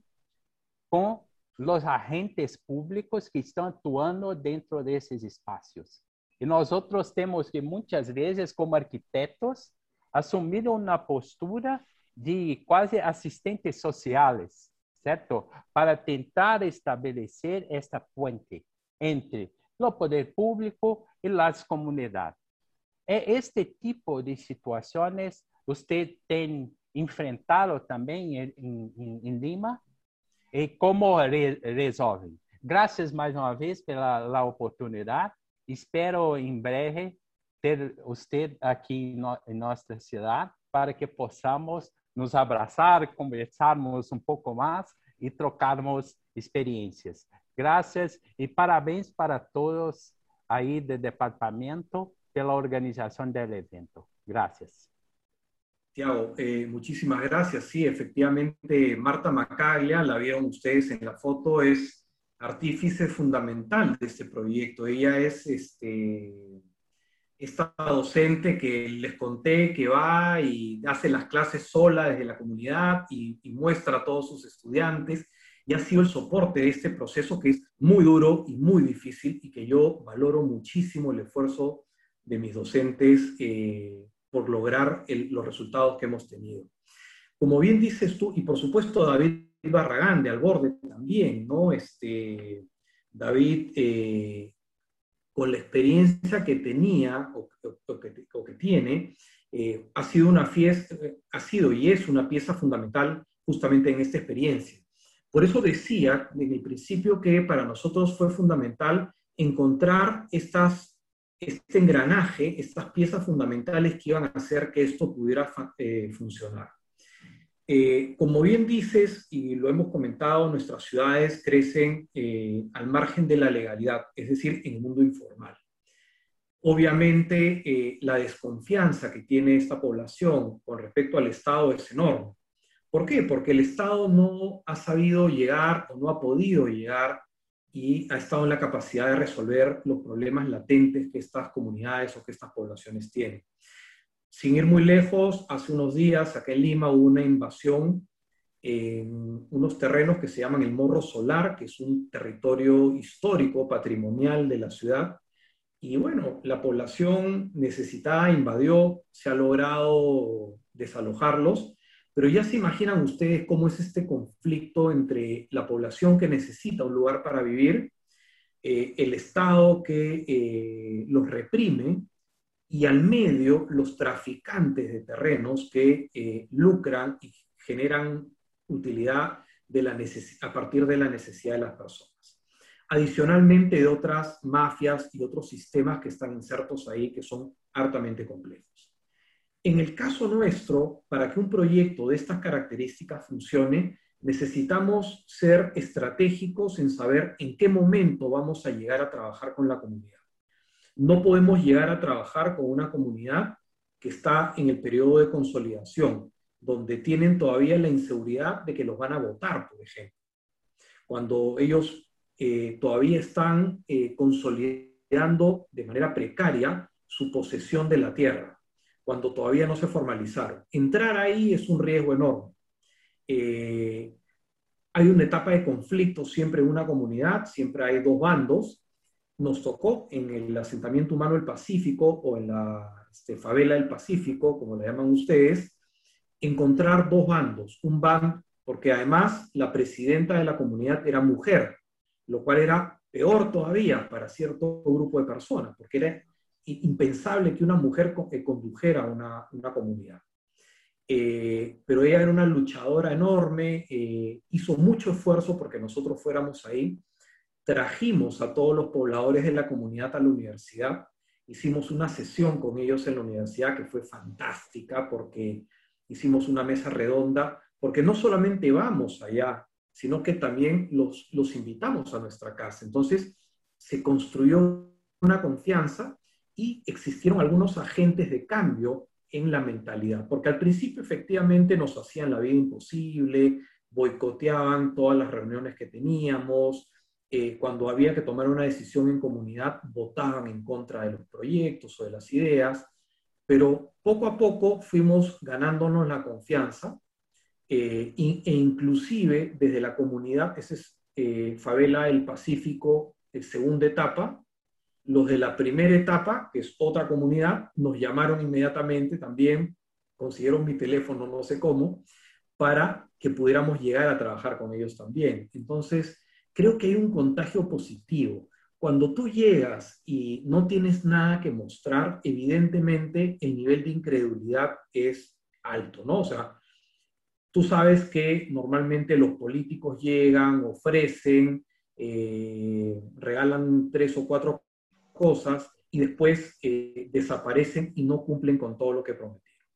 com os agentes públicos que estão atuando dentro desses espaços. E nós outros temos que muitas vezes, como arquitetos, assumir uma postura de quase assistentes sociais, certo? Para tentar estabelecer esta ponte entre o poder público e as comunidades. É este tipo de situações você tem enfrentado também em, em, em Lima e como re, resolvem? Graças mais uma vez pela oportunidade. Espero em breve ter você aqui no, em nossa cidade para que possamos nos abraçar, conversarmos um pouco mais e trocarmos experiências. Graças e parabéns para todos aí do departamento pela organização do evento. Graças. Tiago, eh, muchísimas gracias. Sí, efectivamente, Marta Macaglia, la vieron ustedes en la foto, es artífice fundamental de este proyecto. Ella es este, esta docente que les conté que va y hace las clases sola desde la comunidad y, y muestra a todos sus estudiantes y ha sido el soporte de este proceso que es muy duro y muy difícil y que yo valoro muchísimo el esfuerzo de mis docentes eh, por lograr los resultados que hemos tenido. Como bien dices tú, y por supuesto David Barragán de Alborde también, ¿no? Este, David, eh, con la experiencia que tenía o, que, tiene, eh, ha sido una fiesta, ha sido y es una pieza fundamental justamente en esta experiencia. Por eso decía en el principio que para nosotros fue fundamental encontrar estas, este engranaje, estas piezas fundamentales que iban a hacer que esto pudiera eh, funcionar. Eh, como bien dices, y lo hemos comentado, nuestras ciudades crecen eh, al margen de la legalidad, es decir, en el mundo informal. Obviamente, la desconfianza que tiene esta población con respecto al Estado es enorme. ¿Por qué? Porque el Estado no ha sabido llegar o no ha podido llegar y ha estado en la capacidad de resolver los problemas latentes que estas comunidades o que estas poblaciones tienen. Sin ir muy lejos, hace unos días acá en Lima hubo una invasión en unos terrenos que se llaman el Morro Solar, que es un territorio histórico, patrimonial de la ciudad. Y bueno, la población necesitada invadió, se ha logrado desalojarlos, pero ya se imaginan ustedes cómo es este conflicto entre la población que necesita un lugar para vivir, eh, el Estado que eh, los reprime y al medio los traficantes de terrenos que eh, lucran y generan utilidad a partir de la necesidad de las personas. Adicionalmente de otras mafias y otros sistemas que están insertos ahí que son hartamente complejos. En el caso nuestro, para que un proyecto de estas características funcione, necesitamos ser estratégicos en saber en qué momento vamos a llegar a trabajar con la comunidad. No podemos llegar a trabajar con una comunidad que está en el periodo de consolidación, donde tienen todavía la inseguridad de que los van a votar, por ejemplo. Cuando ellos eh, todavía están eh, consolidando de manera precaria su posesión de la tierra cuando todavía no se formalizaron. Entrar ahí es un riesgo enorme. Eh, hay una etapa de conflicto siempre en una comunidad, siempre hay dos bandos. Nos tocó en el asentamiento humano del Pacífico o en la este, favela del Pacífico, como le llaman ustedes, encontrar dos bandos. Un bando, porque además la presidenta de la comunidad era mujer, lo cual era peor todavía para cierto grupo de personas, porque era impensable que una mujer eh, condujera una, comunidad. Eh, pero ella era una luchadora enorme, eh, hizo mucho esfuerzo porque nosotros fuéramos ahí, trajimos a todos los pobladores de la comunidad a la universidad, hicimos una sesión con ellos en la universidad que fue fantástica porque hicimos una mesa redonda, porque no solamente vamos allá, sino que también los invitamos a nuestra casa. Entonces se construyó una confianza y existieron algunos agentes de cambio en la mentalidad, porque al principio efectivamente nos hacían la vida imposible, boicoteaban todas las reuniones que teníamos, eh, cuando había que tomar una decisión en comunidad, votaban en contra de los proyectos o de las ideas, pero poco a poco fuimos ganándonos la confianza eh, e inclusive desde la comunidad, esa es eh, Favela del Pacífico, segunda etapa, los de la primera etapa, que es otra comunidad, nos llamaron inmediatamente también, consiguieron mi teléfono, no sé cómo, para que pudiéramos llegar a trabajar con ellos también. Entonces, creo que hay un contagio positivo. Cuando tú llegas y no tienes nada que mostrar, evidentemente el nivel de incredulidad es alto, ¿no? O sea, tú sabes que normalmente los políticos llegan, ofrecen, eh, regalan tres o cuatro cosas y después eh, desaparecen y no cumplen con todo lo que prometieron.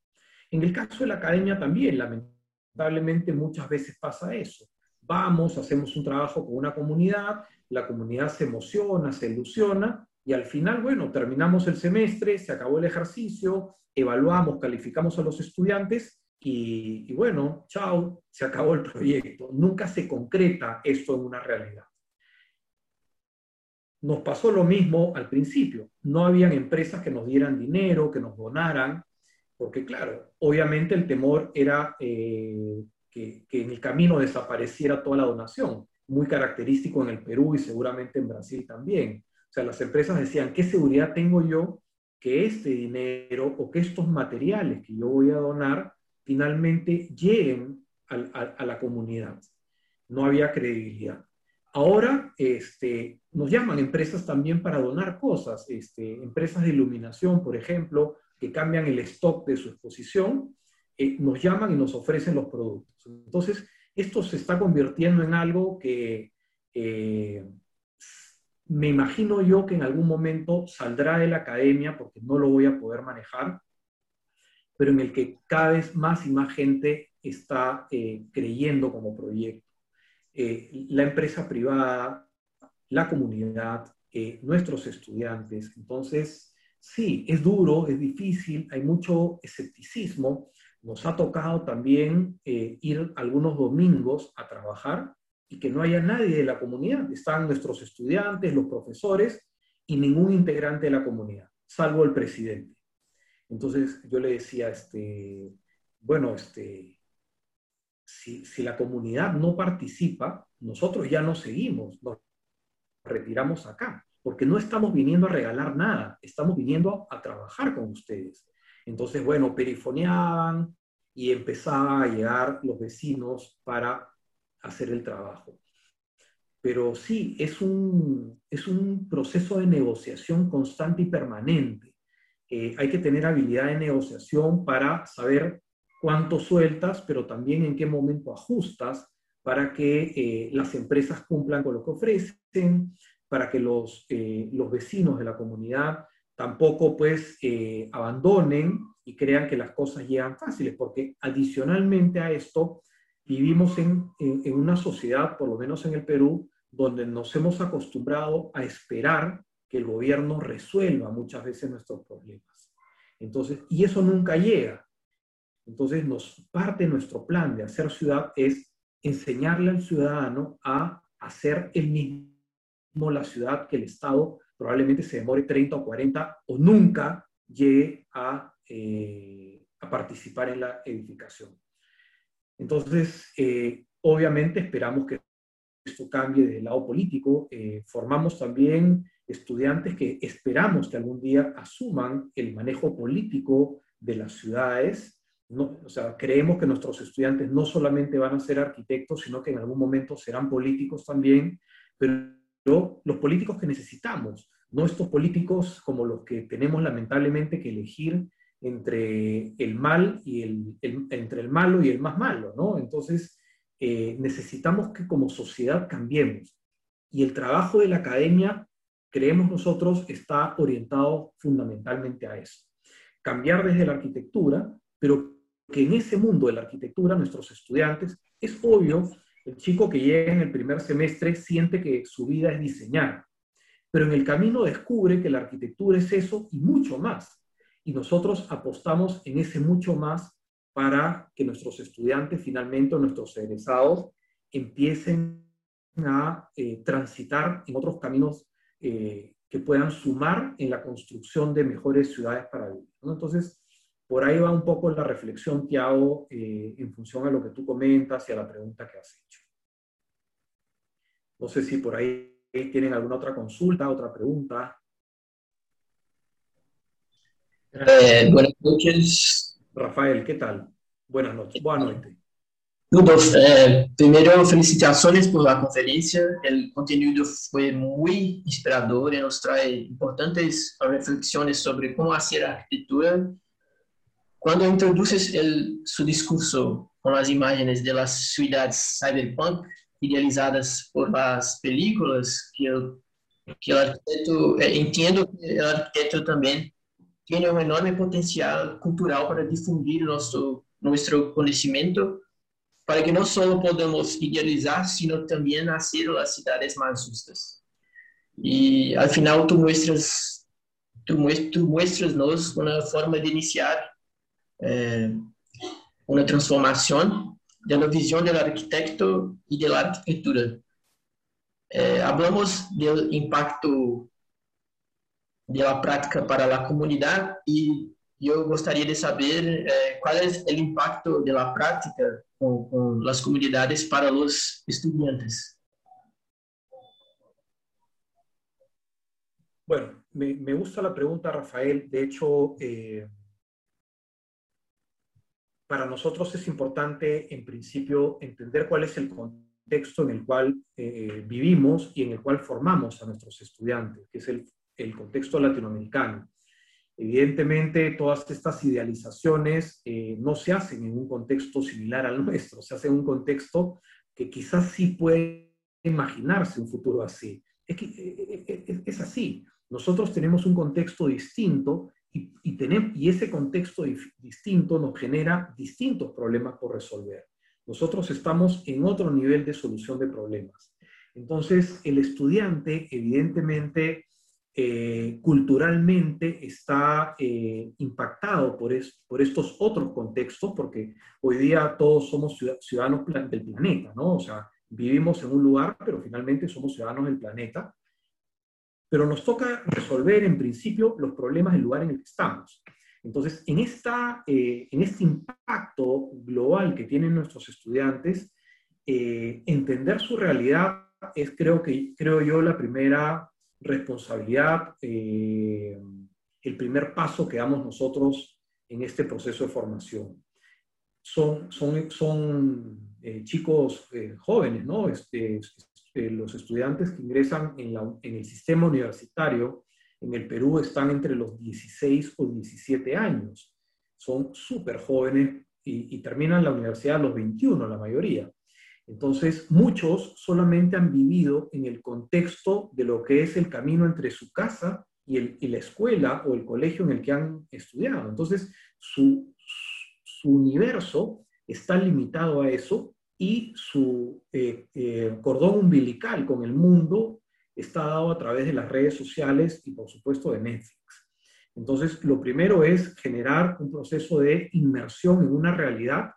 En el caso de la academia también, lamentablemente muchas veces pasa eso. Vamos, hacemos un trabajo con una comunidad, la comunidad se emociona, se ilusiona, Y al final, bueno, terminamos el semestre, se acabó el ejercicio, evaluamos, calificamos a los estudiantes y, bueno, chao, se acabó el proyecto. Nunca se concreta esto en una realidad. Nos pasó lo mismo al principio. No habían empresas que nos dieran dinero, que nos donaran, porque claro, obviamente el temor era eh, que, que, en el camino desapareciera toda la donación, muy característico en el Perú y seguramente en Brasil también. O sea, las empresas decían, ¿qué seguridad tengo yo que este dinero o que estos materiales que yo voy a donar finalmente lleguen a, la comunidad? No había credibilidad. Ahora este, nos llaman empresas también para donar cosas, este, empresas de iluminación, por ejemplo, que cambian el stock de su exposición, eh, nos llaman y nos ofrecen los productos. Entonces, esto se está convirtiendo en algo que eh, me imagino yo que en algún momento saldrá de la academia, porque no lo voy a poder manejar, pero en el que cada vez más y más gente está eh, creyendo como proyecto. Eh, la empresa privada, la comunidad, eh, nuestros estudiantes. Entonces, sí, es duro, es difícil, hay mucho escepticismo. Nos ha tocado también ir algunos domingos a trabajar y que no haya nadie de la comunidad. Están nuestros estudiantes, los profesores y ningún integrante de la comunidad, salvo el presidente. Entonces yo le decía, este, bueno, este, si, si la comunidad no participa, nosotros ya no seguimos, nos retiramos acá, porque no estamos viniendo a regalar nada, estamos viniendo a trabajar con ustedes. Entonces, bueno, perifoneaban y empezaban a llegar los vecinos para hacer el trabajo. Pero sí, es un, es un proceso de negociación constante y permanente. Eh, hay que tener habilidad de negociación para saber cuánto sueltas, pero también en qué momento ajustas para que eh, las empresas cumplan con lo que ofrecen, para que los, eh, los vecinos de la comunidad tampoco pues abandonen y crean que las cosas llegan fáciles, porque adicionalmente a esto, vivimos en, una sociedad, por lo menos en el Perú, donde nos hemos acostumbrado a esperar que el gobierno resuelva muchas veces nuestros problemas. Entonces, y eso nunca llega. Entonces, parte nuestro plan de hacer ciudad es enseñarle al ciudadano a hacer el mismo la ciudad que el Estado probablemente se demore 30 o 40 o nunca llegue a, eh, a participar en la edificación. Entonces, eh, obviamente esperamos que esto cambie del lado político. Eh, formamos también estudiantes que esperamos que algún día asuman el manejo político de las ciudades. O sea, creemos que nuestros estudiantes no solamente van a ser arquitectos, sino que en algún momento serán políticos también, pero los políticos que necesitamos, no estos políticos como los que tenemos lamentablemente que elegir entre el mal y el, entre el malo y el más malo, ¿no? Entonces, eh, necesitamos que como sociedad cambiemos. Y el trabajo de la academia, creemos nosotros, está orientado fundamentalmente a eso. Cambiar desde la arquitectura, pero que en ese mundo de la arquitectura, nuestros estudiantes, es obvio, el chico que llega en el primer semestre siente que su vida es diseñar, pero en el camino descubre que la arquitectura es eso y mucho más y nosotros apostamos en ese mucho más para que nuestros estudiantes finalmente, nuestros egresados, empiecen a eh, transitar en otros caminos eh, que puedan sumar en la construcción de mejores ciudades para vivir. Entonces, por ahí va un poco la reflexión que hago eh, en función a lo que tú comentas y a la pregunta que has hecho. No sé si por ahí tienen alguna otra consulta, otra pregunta. Eh, buenas noches. Rafael, ¿qué tal? Buenas noches. Buenas noches. Rudolf, eh, primero felicitaciones por la conferencia. El contenido fue muy inspirador y nos trae importantes reflexiones sobre cómo hacer arquitectura. Cuando introduces el, su discurso con las imágenes de las cyberpunk idealizadas por las películas, que el, que el arquitecto, eh, entiendo que el arquitecto también tiene enorme potencial cultural para difundir nuestro, nuestro conocimiento, para que no solo podamos idealizar, sino también hacer las ciudades más justas. Y al final tú muestras, tú, muestras una forma de iniciar eh, una transformación de la visión del arquitecto y de la arquitectura. Eh, hablamos del impacto de la práctica para la comunidad y yo gostaria de saber eh, cuál es el impacto de la práctica con, con las comunidades para los estudiantes. Bueno, me, me, gusta la pregunta, Rafael. De hecho, eh, para nosotros es importante, en principio, entender cuál es el contexto en el cual eh, vivimos y en el cual formamos a nuestros estudiantes, que es el, el contexto latinoamericano. Evidentemente, todas estas idealizaciones eh, no se hacen en un contexto similar al nuestro, se hacen en un contexto que quizás sí puede imaginarse un futuro así. Es, que, es, es así. Nosotros tenemos un contexto distinto y, y, y ese contexto distinto nos genera distintos problemas por resolver. Nosotros estamos en otro nivel de solución de problemas. Entonces, el estudiante, evidentemente, eh, culturalmente está eh, impactado por, por estos otros contextos, porque hoy día todos somos ciudadanos del planeta, ¿no? O sea, vivimos en un lugar, pero finalmente somos ciudadanos del planeta pero nos toca resolver en principio los problemas del lugar en el que estamos. Entonces, en, esta, eh, en este impacto global que tienen nuestros estudiantes, eh, entender su realidad es, creo, que, creo yo, la primera responsabilidad, eh, el primer paso que damos nosotros en este proceso de formación. Son, son, son chicos jóvenes, ¿no? Este, eh, los estudiantes que ingresan en, el sistema universitario en el Perú están entre los 16 o 17 años. Son súper jóvenes y, terminan la universidad a los 21, la mayoría. Entonces, muchos solamente han vivido en el contexto de lo que es el camino entre su casa y, la escuela o el colegio en el que han estudiado. Entonces, su universo está limitado a eso y su eh, eh, cordón umbilical con el mundo está dado a través de las redes sociales y por supuesto de Netflix. Entonces, lo primero es generar un proceso de inmersión en una realidad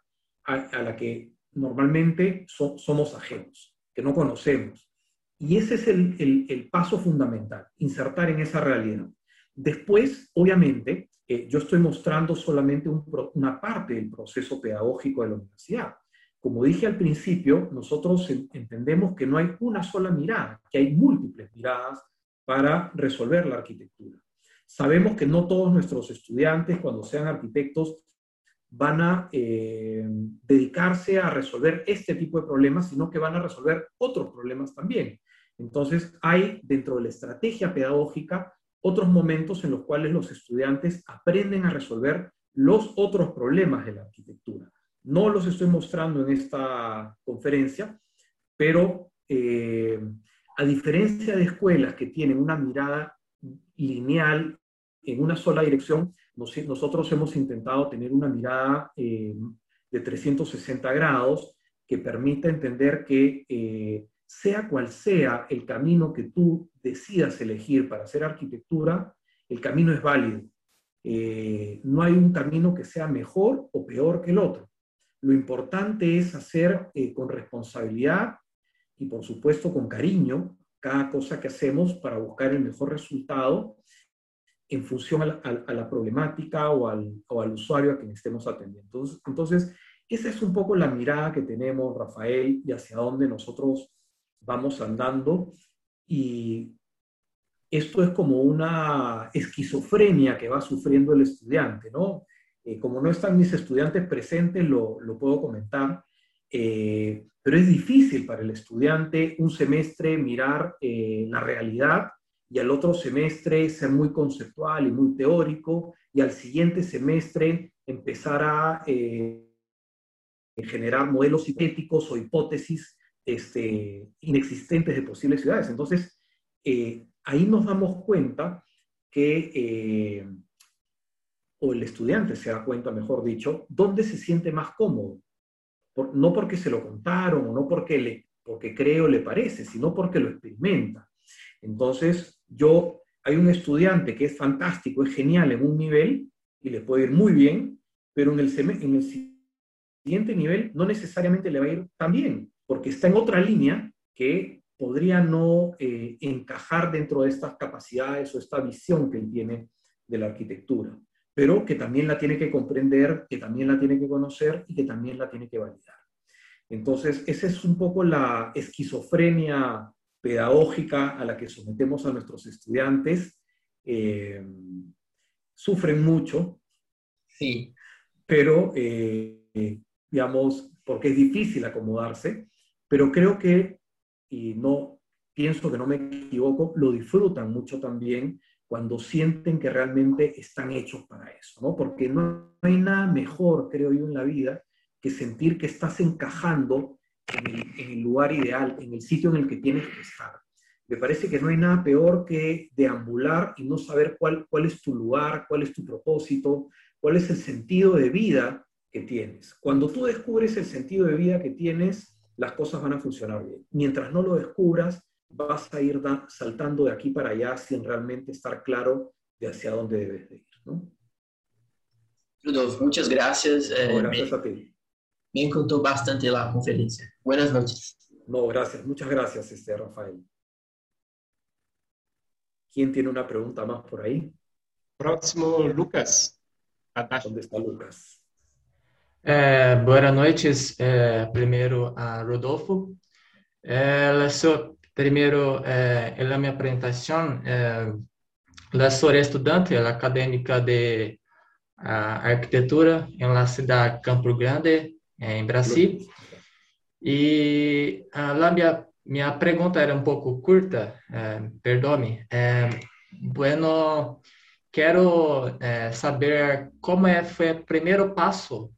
a, la que normalmente somos ajenos, que no conocemos. Y ese es el, el, paso fundamental, insertar en esa realidad. Después, obviamente, eh, yo estoy mostrando solamente una parte del proceso pedagógico de la universidad como dije al principio, nosotros entendemos que no hay una sola mirada, que hay múltiples miradas para resolver la arquitectura. Sabemos que no todos nuestros estudiantes, cuando sean arquitectos, van a eh, dedicarse a resolver este tipo de problemas, sino que van a resolver otros problemas también. Entonces, hay dentro de la estrategia pedagógica otros momentos en los cuales los estudiantes aprenden a resolver los otros problemas de la arquitectura. No los estoy mostrando en esta conferencia, pero eh, a diferencia de escuelas que tienen una mirada lineal en una sola dirección, nosotros hemos intentado tener una mirada eh, de 360 grados que permita entender que eh, sea cual sea el camino que tú decidas elegir para hacer arquitectura, el camino es válido. no hay un camino que sea mejor o peor que el otro. Lo importante es hacer eh, con responsabilidad y por supuesto con cariño cada cosa que hacemos para buscar el mejor resultado en función a la, problemática o al, usuario a quien estemos atendiendo. Entonces, entonces, esa es un poco la mirada que tenemos, Rafael, y hacia dónde nosotros vamos andando. Y esto es como una esquizofrenia que va sufriendo el estudiante, ¿no? Eh, como no están mis estudiantes presentes, lo, puedo comentar, eh, pero es difícil para el estudiante un semestre mirar eh, la realidad y al otro semestre ser muy conceptual y muy teórico y al siguiente semestre empezar a generar modelos hipotéticos o hipótesis este, inexistentes de posibles ciudades. Entonces, ahí nos damos cuenta que o el estudiante se da cuenta, mejor dicho, dónde se siente más cómodo. no porque se lo contaron o no porque, porque cree o le parece, sino porque lo experimenta. Entonces, yo, hay un estudiante que es fantástico, es genial en un nivel y le puede ir muy bien, pero en el, en el siguiente nivel no necesariamente le va a ir tan bien, porque está en otra línea que podría no eh, encajar dentro de estas capacidades o esta visión que él tiene de la arquitectura, pero que también la tiene que comprender, que también la tiene que conocer y que también la tiene que validar. Entonces, esa es un poco la esquizofrenia pedagógica a la que sometemos a nuestros estudiantes. Eh, sufren mucho, sí. pero, eh, digamos, porque es difícil acomodarse, pero creo que, y no pienso que no me equivoco, lo disfrutan mucho también cuando sienten que realmente están hechos para eso, ¿no? Porque no hay nada mejor, creo yo, en la vida que sentir que estás encajando en el, lugar ideal, en el sitio en el que tienes que estar. Me parece que no hay nada peor que deambular y no saber cuál, cuál es tu lugar, cuál es tu propósito, cuál es el sentido de vida que tienes. Cuando tú descubres el sentido de vida que tienes, las cosas van a funcionar bien. Mientras no lo descubras, vas a ir saltando de aquí para allá sin realmente estar claro de hacia dónde debes de ir. ¿no? Rudolf, muchas gracias. Eh, gracias a ti me encantó bastante la conferencia. Buenas noches. No, gracias. Muchas gracias, este, Rafael. ¿Quién tiene una pregunta más por ahí? Próximo, Lucas. ¿Dónde está Lucas? Eh, buenas noches. Eh, primero a Rodolfo. Eh, primero, eh, en la mi presentación, eh, la soy de uh, arquitectura en la ciudad Campo Grande, em Brasil. E a minha, minha pergunta era um pouco curta, eh, perdoe-me. Eh, bueno, quero eh, saber como é, foi o primeiro passo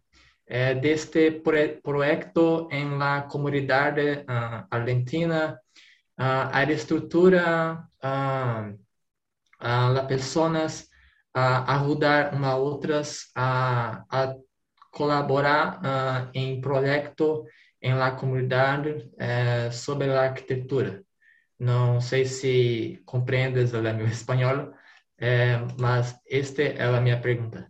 eh, deste pro, projeto em la comunidade uh, argentina, uh, a estrutura, uh, las pessoas a ajudar umas outras a, a colaborar uh, em projeto em la comunidade uh, sobre a arquitetura. Não sei se compreendes o meu espanhol, uh, mas esta é a minha pergunta.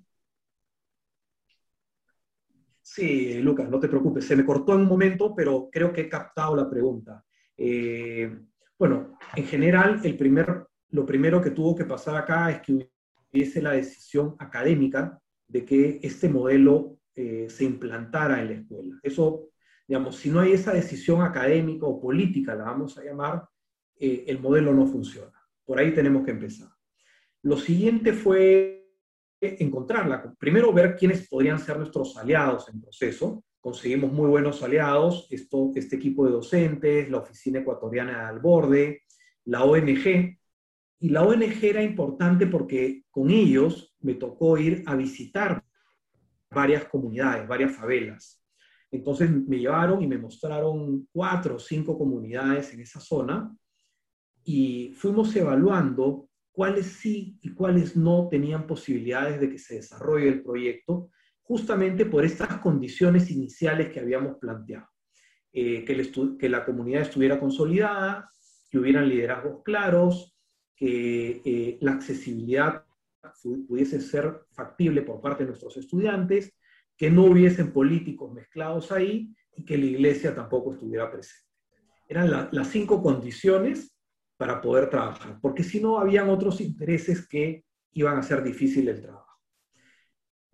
Sí, Lucas, no te preocupes, se me cortó en un momento, pero creo que he captado la pregunta. Eh, bueno, en general, el primer, lo primero que tuvo que pasar acá es que hubiese la decisión académica de que este modelo eh, se implantara en la escuela. Eso, digamos, si no hay esa decisión académica o política, la vamos a llamar, eh, el modelo no funciona. Por ahí tenemos que empezar. Lo siguiente fue encontrarla. Primero ver quiénes podrían ser nuestros aliados en proceso. Conseguimos muy buenos aliados, esto, este equipo de docentes, la Oficina Ecuatoriana de Alborde, la ONG. Y la ONG era importante porque con ellos me tocó ir a visitar varias comunidades, varias favelas. Entonces me llevaron y me mostraron cuatro o cinco comunidades en esa zona y fuimos evaluando cuáles sí y cuáles no tenían posibilidades de que se desarrolle el proyecto, justamente por estas condiciones iniciales que habíamos planteado. Eh, que, la comunidad estuviera consolidada, que hubieran liderazgos claros, que eh, la accesibilidad pudiese ser factible por parte de nuestros estudiantes, que no hubiesen políticos mezclados ahí y que la iglesia tampoco estuviera presente. Eran las cinco condiciones para poder trabajar, porque si no, habían otros intereses que iban a hacer difícil el trabajo.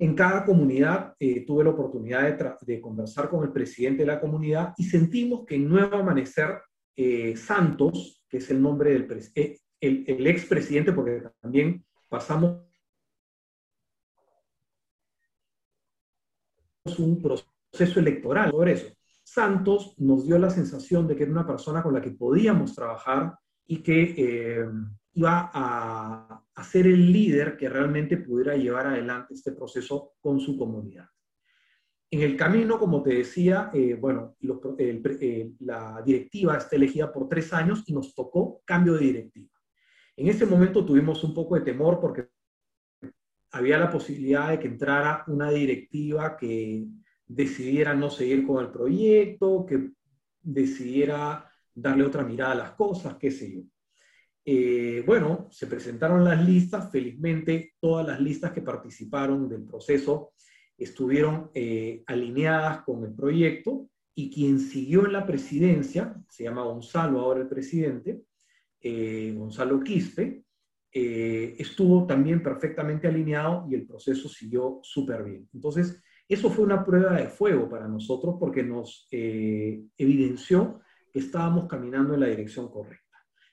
En cada comunidad eh, tuve la oportunidad de, conversar con el presidente de la comunidad y sentimos que en Nuevo Amanecer, eh, Santos, que es el nombre del eh, el, el expresidente, porque también pasamos un proceso electoral sobre eso. Santos nos dio la sensación de que era una persona con la que podíamos trabajar y que eh, iba a, ser el líder que realmente pudiera llevar adelante este proceso con su comunidad. En el camino, como te decía, eh, bueno, eh, la directiva está elegida por tres años y nos tocó cambio de directiva. En ese momento tuvimos un poco de temor porque había la posibilidad de que entrara una directiva que decidiera no seguir con el proyecto, que decidiera darle otra mirada a las cosas, qué sé yo. Eh, bueno, se presentaron las listas, felizmente todas las listas que participaron del proceso estuvieron eh, alineadas con el proyecto y quien siguió en la presidencia, se llama Gonzalo ahora el presidente, eh, Gonzalo Quispe, estuvo también perfectamente alineado y el proceso siguió súper bien. Entonces, eso fue una prueba de fuego para nosotros porque nos evidenció que estábamos caminando en la dirección correcta.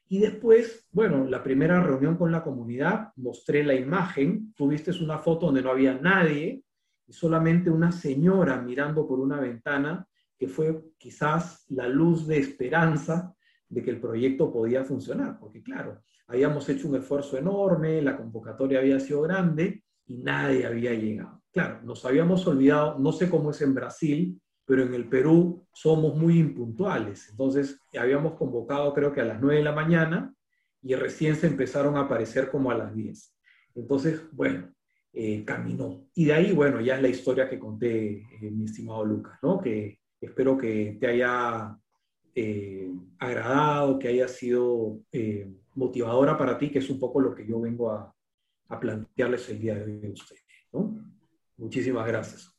Y después, bueno, la primera reunión con la comunidad, mostré la imagen, tuviste una foto donde no había nadie, y solamente una señora mirando por una ventana, que fue quizás la luz de esperanza de que el proyecto podía funcionar, porque claro, habíamos hecho un esfuerzo enorme, la convocatoria había sido grande y nadie había llegado. Claro, nos habíamos olvidado, no sé cómo es en Brasil, pero en el Perú somos muy impuntuales. Entonces, habíamos convocado creo que a las 9 de la mañana y recién se empezaron a aparecer como a las 10. Entonces, bueno, eh, caminó. Y de ahí, bueno, ya es la historia que conté, eh, mi estimado Lucas, ¿no? Que espero que te haya eh, agradado, que haya sido motivadora para ti, que es un poco lo que yo vengo a, a plantearles el día de hoy a ustedes, ¿no? Muchísimas gracias.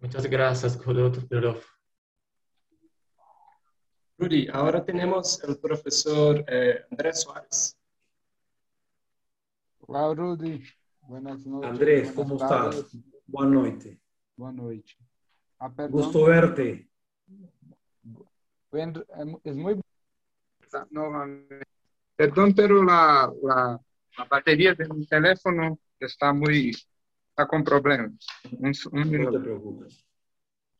Muchas gracias, Rodolfo. Rudy, ahora tenemos el profesor eh, Andrés Suárez. Hola, Rudy. Buenas noches. Andrés, ¿cómo estás? Buenas noches. Buenas noches. Ah, Gusto verte. es muy... No, perdón, pero la, la, la batería de mi teléfono está muy está con problemas. Un, un no te preocupes.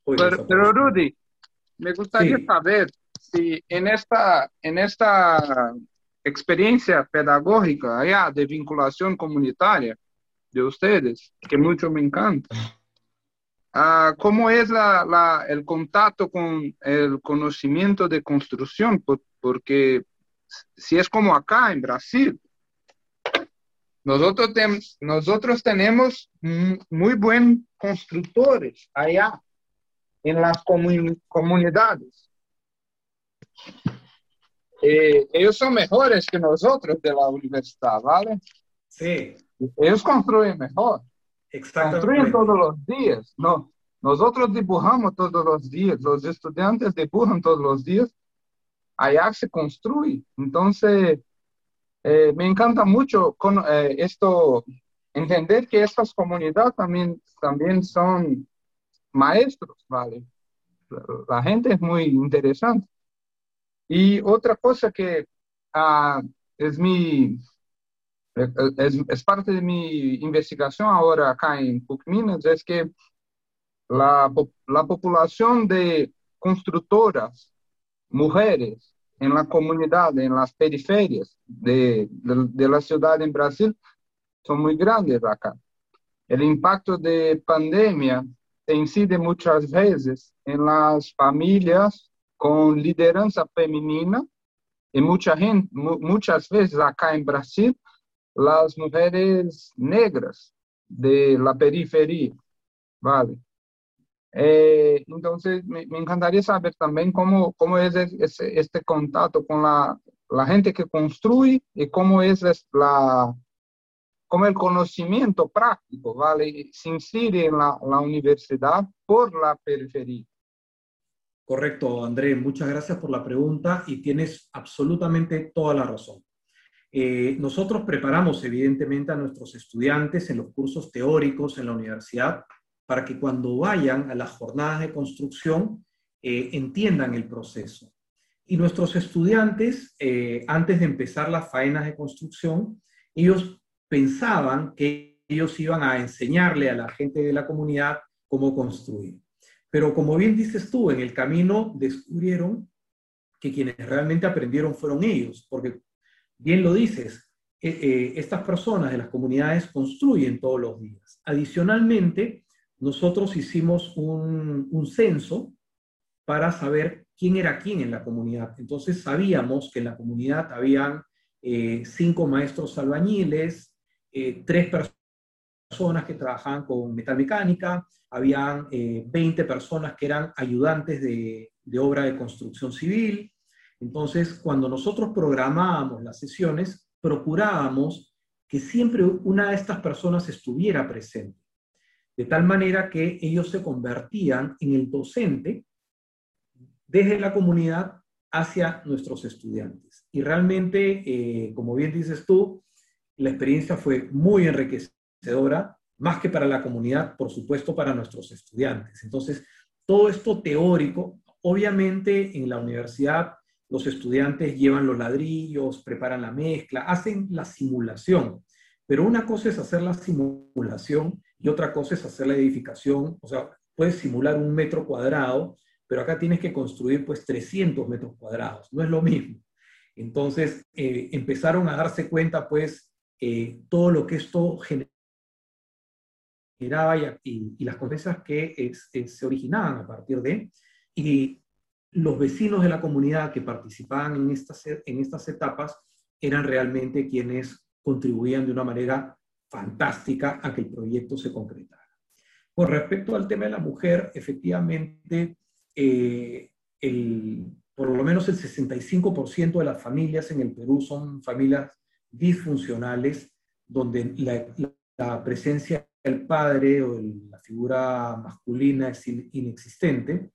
Pero, pero, Rudy, me gustaría sí. saber si en esta, en esta experiencia pedagógica allá de vinculación comunitaria de ustedes, que mucho me encanta, uh, ¿cómo es la, la, el contacto con el conocimiento de construcción? Por, porque si es como acá en Brasil, nosotros, nosotros tenemos muy buenos constructores allá en las comunidades. Eh, ellos son mejores que nosotros de la universidad, ¿vale? Sí. Ellos construyen mejor. Construyen todos los días. No, nosotros dibujamos todos los días. Los estudiantes dibujan todos los días. Allá se construye. Entonces, eh, me encanta mucho con, eh, esto, entender que estas comunidades también, también son maestros, ¿vale? La, gente es muy interesante. Y otra cosa que uh, es mi, es, parte de mi investigación ahora acá en PUC Minas, es que la, la población de constructoras, mujeres, en la comunidad, en las periferias de, de, la ciudad en Brasil, son muy grandes acá. El impacto de pandemia incide muchas veces en las familias con lideranza femenina y mucha gente, muchas veces acá en Brasil, las mujeres negras de la periferia, ¿vale? Eh, entonces, me, encantaría saber también cómo, cómo es este contacto con la, la, gente que construye y cómo es la, cómo el conocimiento práctico, ¿vale? Se incide en la, la universidad por la periferia. Correcto, André. Muchas gracias por la pregunta y tienes absolutamente toda la razón. Eh, nosotros preparamos evidentemente a nuestros estudiantes en los cursos teóricos en la universidad para que cuando vayan a las jornadas de construcción eh, entiendan el proceso. Y nuestros estudiantes, eh, antes de empezar las faenas de construcción, ellos pensaban que ellos iban a enseñarle a la gente de la comunidad cómo construir. Pero como bien dices tú, en el camino descubrieron que quienes realmente aprendieron fueron ellos, porque bien lo dices, eh, estas personas de las comunidades construyen todos los días. Adicionalmente, nosotros hicimos un, censo para saber quién era quién en la comunidad. Entonces sabíamos que en la comunidad habían eh, cinco maestros albañiles, eh, tres personas que trabajaban con metalmecánica, habían 20 eh, personas que eran ayudantes de, de, obra de construcción civil, Entonces, cuando nosotros programábamos las sesiones, procurábamos que siempre una de estas personas estuviera presente, de tal manera que ellos se convertían en el docente desde la comunidad hacia nuestros estudiantes. Y realmente, eh, como bien dices tú, la experiencia fue muy enriquecedora, más que para la comunidad, por supuesto, para nuestros estudiantes. Entonces, todo esto teórico, obviamente en la universidad los estudiantes llevan los ladrillos, preparan la mezcla, hacen la simulación, pero una cosa es hacer la simulación y otra cosa es hacer la edificación, o sea, puedes simular un metro cuadrado, pero acá tienes que construir pues 300 metros cuadrados, no es lo mismo. Entonces, eh, empezaron a darse cuenta pues eh, todo lo que esto generaba y, las consecuencias que se originaban a partir de, y los vecinos de la comunidad que participaban en estas, en estas etapas eran realmente quienes contribuían de una manera fantástica a que el proyecto se concretara. Con respecto al tema de la mujer, efectivamente, eh, el, por lo menos el 65% de las familias en el Perú son familias disfuncionales, donde la, presencia del padre o la figura masculina es inexistente.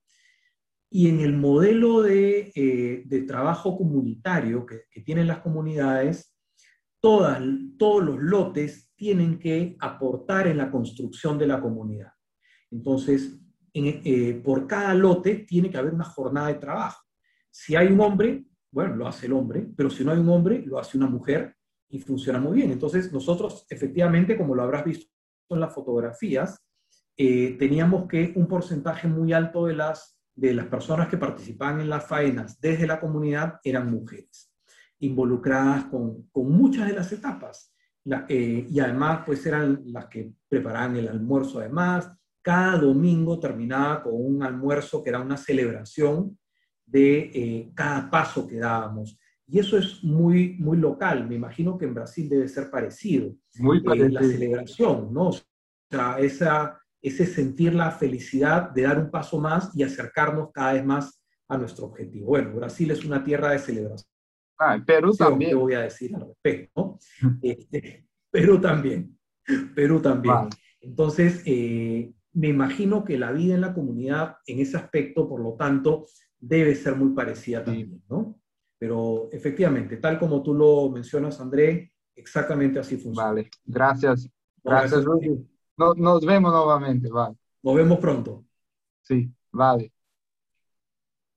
Y en el modelo de, eh, de trabajo comunitario que, que, tienen las comunidades, todas, todos los lotes tienen que aportar en la construcción de la comunidad. Entonces, eh, por cada lote tiene que haber una jornada de trabajo. Si hay un hombre, bueno, lo hace el hombre, pero si no hay un hombre, lo hace una mujer y funciona muy bien. Entonces, nosotros, efectivamente, como lo habrás visto en las fotografías, eh, teníamos que un porcentaje muy alto de las, de las personas que participaban en las faenas desde la comunidad eran mujeres, involucradas con, con muchas de las etapas. Eh, y además, pues eran las que preparaban el almuerzo además, cada domingo terminaba con un almuerzo que era una celebración de eh, cada paso que dábamos. Y eso es muy, muy local. Me imagino que en Brasil debe ser parecido. Muy eh, parecido. la celebración, ¿no? O sea, esa, ese sentir la felicidad de dar un paso más y acercarnos cada vez más a nuestro objetivo. Bueno, Brasil es una tierra de celebración. Ah, Perú también. ¿Qué voy a decir al respecto? Este, Perú también. Perú también. Entonces, eh, me imagino que la vida en la comunidad en ese aspecto, por lo tanto, debe ser muy parecida también, ¿no? Pero efectivamente, tal como tú lo mencionas, André, exactamente así funciona. Vale, gracias. Gracias, Rudy. nos vemos nuevamente, vale. Nos vemos pronto. Sí, vale.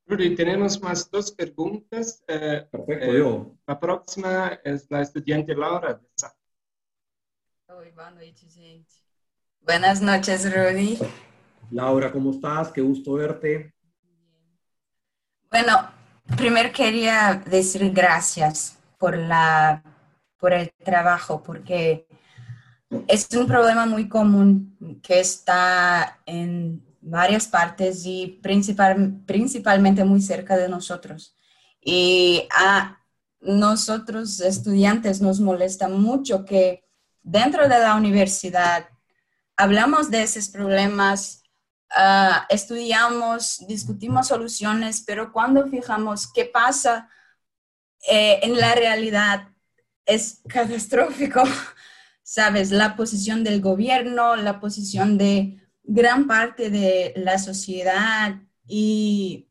Rudy, tenemos más dos preguntas. Eh, Perfecto, eh, yo. La próxima es la estudiante Laura. Oi, boa noite, gente. Buenas noches, Rudy. Laura, ¿cómo estás? Qué gusto verte. Bueno, primero quería decir gracias por, la, por el trabajo, porque es un problema muy común que está en varias partes y principal, principalmente muy cerca de nosotros. Y a nosotros estudiantes nos molesta mucho que dentro de la universidad hablamos de esos problemas, ah, estudiamos, discutimos soluciones, pero cuando fijamos qué pasa eh, en la realidad es catastrófico, ¿sabes? La posición del gobierno, la posición de gran parte de la sociedad y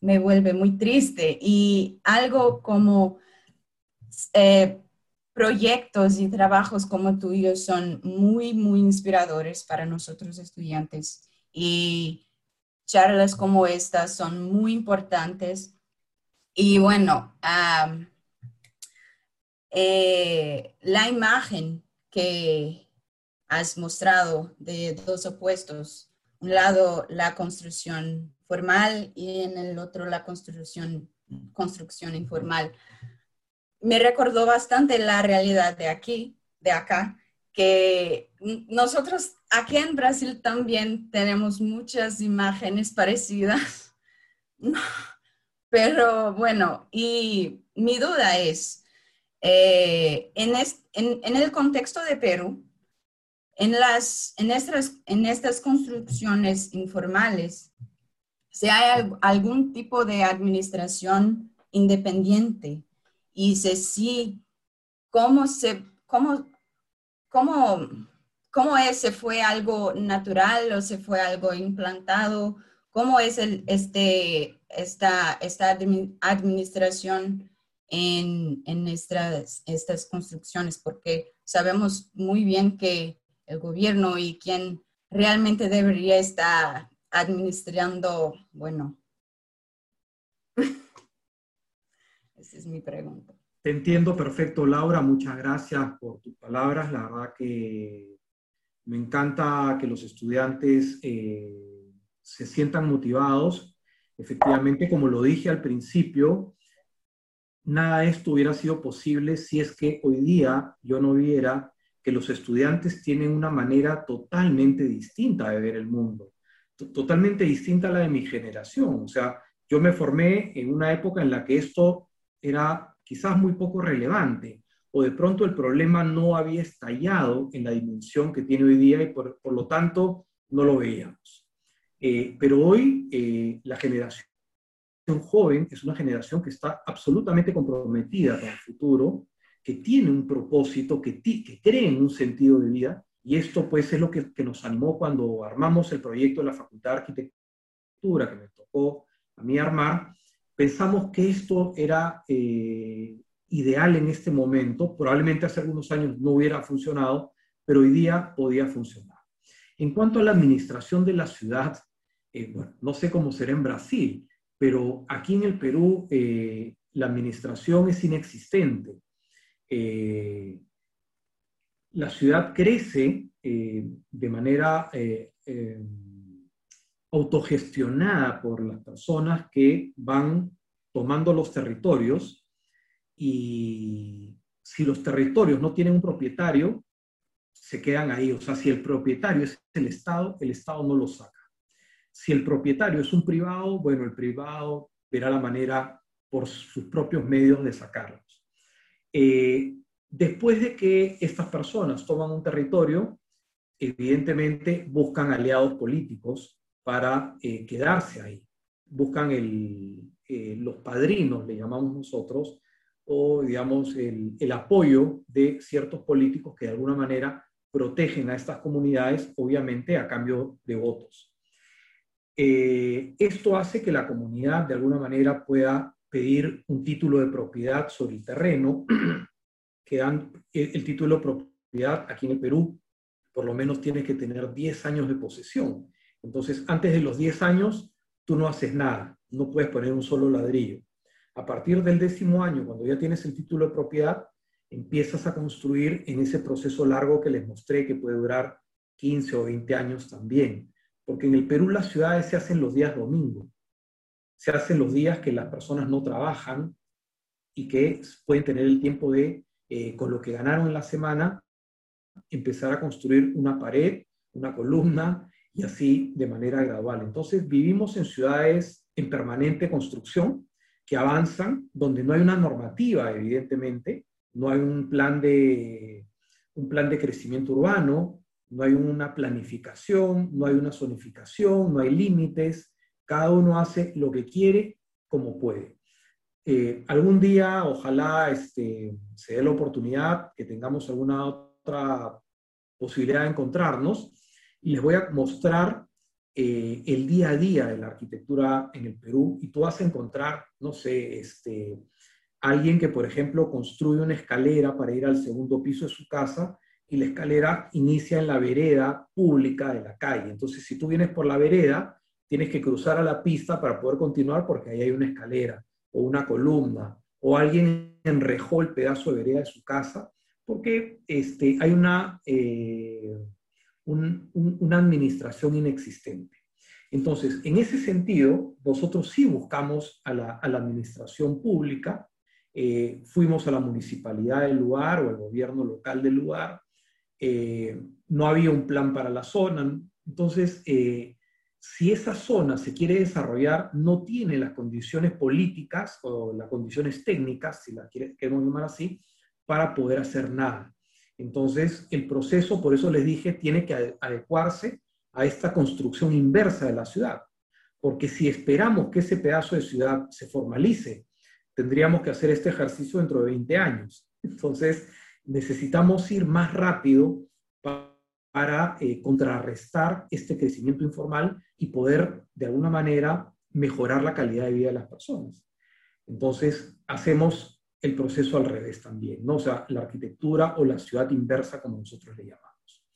me vuelve muy triste. Y algo como eh, proyectos y trabajos como tuyo son muy, muy inspiradores para nosotros estudiantes y charlas como estas son muy importantes. Y bueno, eh, la imagen que has mostrado de dos opuestos, un lado la construcción formal y en el otro la construcción, construcción informal me recordó bastante la realidad de aquí, de acá, que nosotros aquí en Brasil también tenemos muchas imágenes parecidas. Pero bueno, y mi duda es, eh, en, en, el contexto de Perú, en, las, en, estas, en estas construcciones informales, si hay algún tipo de administración independiente y si, cómo se, cómo, cómo, cómo ese fue algo natural o se fue algo implantado, cómo es el, este, esta, esta administración en, en estas, estas construcciones, porque sabemos muy bien que el gobierno y quien realmente debería estar administrando, bueno, esa es mi pregunta. Te entiendo perfecto, Laura. Muchas gracias por tus palabras. La verdad que me encanta que los estudiantes eh, se sientan motivados. Efectivamente, como lo dije al principio, nada de esto hubiera sido posible si es que hoy día yo no viera que los estudiantes tienen una manera totalmente distinta de ver el mundo, totalmente distinta a la de mi generación. O sea, yo me formé en una época en la que esto era quizás muy poco relevante, o de pronto el problema no había estallado en la dimensión que tiene hoy día y por, lo tanto no lo veíamos. Eh, pero hoy eh, la generación joven es una generación que está absolutamente comprometida con el futuro, que tiene un propósito, que, que cree en un sentido de vida, y esto pues es lo que, nos animó cuando armamos el proyecto de la Facultad de Arquitectura, que me tocó a mí armar, pensamos que esto era eh, ideal en este momento, probablemente hace algunos años no hubiera funcionado, pero hoy día podía funcionar. En cuanto a la administración de la ciudad, eh, bueno, no sé cómo será en Brasil, pero aquí en el Perú eh, la administración es inexistente. Eh, la ciudad crece eh, de manera autogestionada por las personas que van tomando los territorios y si los territorios no tienen un propietario, se quedan ahí. O sea, si el propietario es el Estado, el Estado no lo saca. Si el propietario es un privado, bueno, el privado verá la manera por sus propios medios de sacarlos. Eh, después de que estas personas toman un territorio, evidentemente buscan aliados políticos para eh, quedarse ahí. Buscan eh, los padrinos, le llamamos nosotros, o digamos el, apoyo de ciertos políticos que de alguna manera protegen a estas comunidades, obviamente a cambio de votos. Esto hace que la comunidad de alguna manera pueda pedir un título de propiedad sobre el terreno, que dan el, título de propiedad aquí en el Perú, por lo menos tienes que tener 10 años de posesión. Entonces, antes de los 10 años, tú no haces nada, no puedes poner un solo ladrillo. A partir del décimo año, cuando ya tienes el título de propiedad, empiezas a construir en ese proceso largo que les mostré, que puede durar 15 o 20 años también. Porque en el Perú las ciudades se hacen los días domingo, se hacen los días que las personas no trabajan y que pueden tener el tiempo de, eh, con lo que ganaron en la semana, empezar a construir una pared, una columna y así de manera gradual. Entonces vivimos en ciudades en permanente construcción que avanzan, donde no hay una normativa, evidentemente, no hay un plan de, un plan de crecimiento urbano, no hay una planificación, no hay una zonificación, no hay límites, cada uno hace lo que quiere como puede. Eh, algún día, ojalá este, se dé la oportunidad que tengamos alguna otra posibilidad de encontrarnos y les voy a mostrar eh, el día a día de la arquitectura en el Perú y tú vas a encontrar, no sé, este, alguien que, por ejemplo, construye una escalera para ir al segundo piso de su casa y la escalera inicia en la vereda pública de la calle. Entonces, si tú vienes por la vereda, tienes que cruzar a la pista para poder continuar porque ahí hay una escalera o una columna o alguien enrejó el pedazo de vereda de su casa porque este, hay una, eh, una administración inexistente. Entonces, en ese sentido, nosotros sí buscamos a la, administración pública, eh, fuimos a la municipalidad del lugar o al gobierno local del lugar, eh, no había un plan para la zona. Entonces, eh, si esa zona se quiere desarrollar, no tiene las condiciones políticas o las condiciones técnicas, si las queremos llamar así, para poder hacer nada. Entonces, el proceso, por eso les dije, tiene que adecuarse a esta construcción inversa de la ciudad. Porque si esperamos que ese pedazo de ciudad se formalice, tendríamos que hacer este ejercicio dentro de 20 años. Entonces, necesitamos ir más rápido para, eh, contrarrestar este crecimiento informal y poder, de alguna manera, mejorar la calidad de vida de las personas. Entonces, hacemos el proceso al revés también, ¿no? O sea, la arquitectura o la ciudad inversa, como nosotros le llamamos.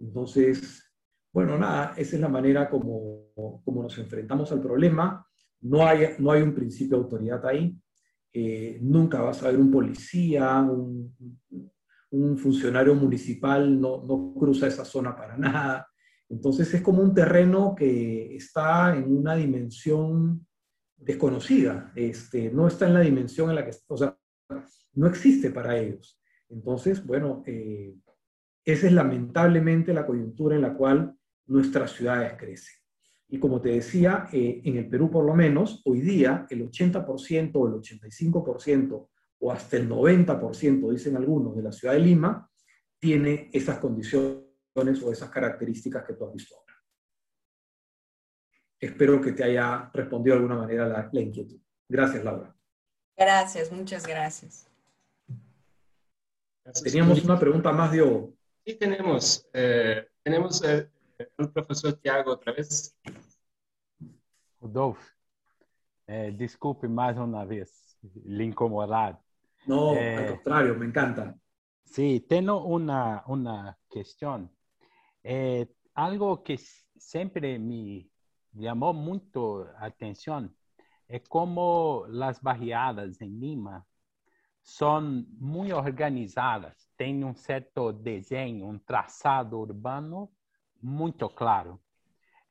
Entonces, bueno, nada, esa es la manera como, como nos enfrentamos al problema. No hay, no hay un principio de autoridad ahí. Eh, nunca vas a ver un policía, un, un funcionario municipal, no, no cruza esa zona para nada. Entonces es como un terreno que está en una dimensión desconocida, este, no está en la dimensión en la que, o sea, no existe para ellos. Entonces, bueno, eh, esa es lamentablemente la coyuntura en la cual nuestras ciudades crecen. Y como te decía, eh, en el Perú por lo menos, hoy día el 80% o el 85% o hasta el 90%, dicen algunos, de la ciudad de Lima, tiene esas condiciones o esas características que tú has visto ahora. Espero que te haya respondido de alguna manera la, la inquietud. Gracias, Laura. Gracias, muchas gracias. Teníamos una pregunta más, Diogo. Sí, tenemos. Eh, tenemos eh, el profesor Tiago otra vez. Rodolfo, eh, disculpe más una vez, le incomodar. No, eh, al contrario, me encanta. Sí, tengo una, una cuestión. Eh, algo que siempre me llamó mucho atención es cómo las barriadas en Lima son muy organizadas, tienen un cierto diseño, un trazado urbano muy claro.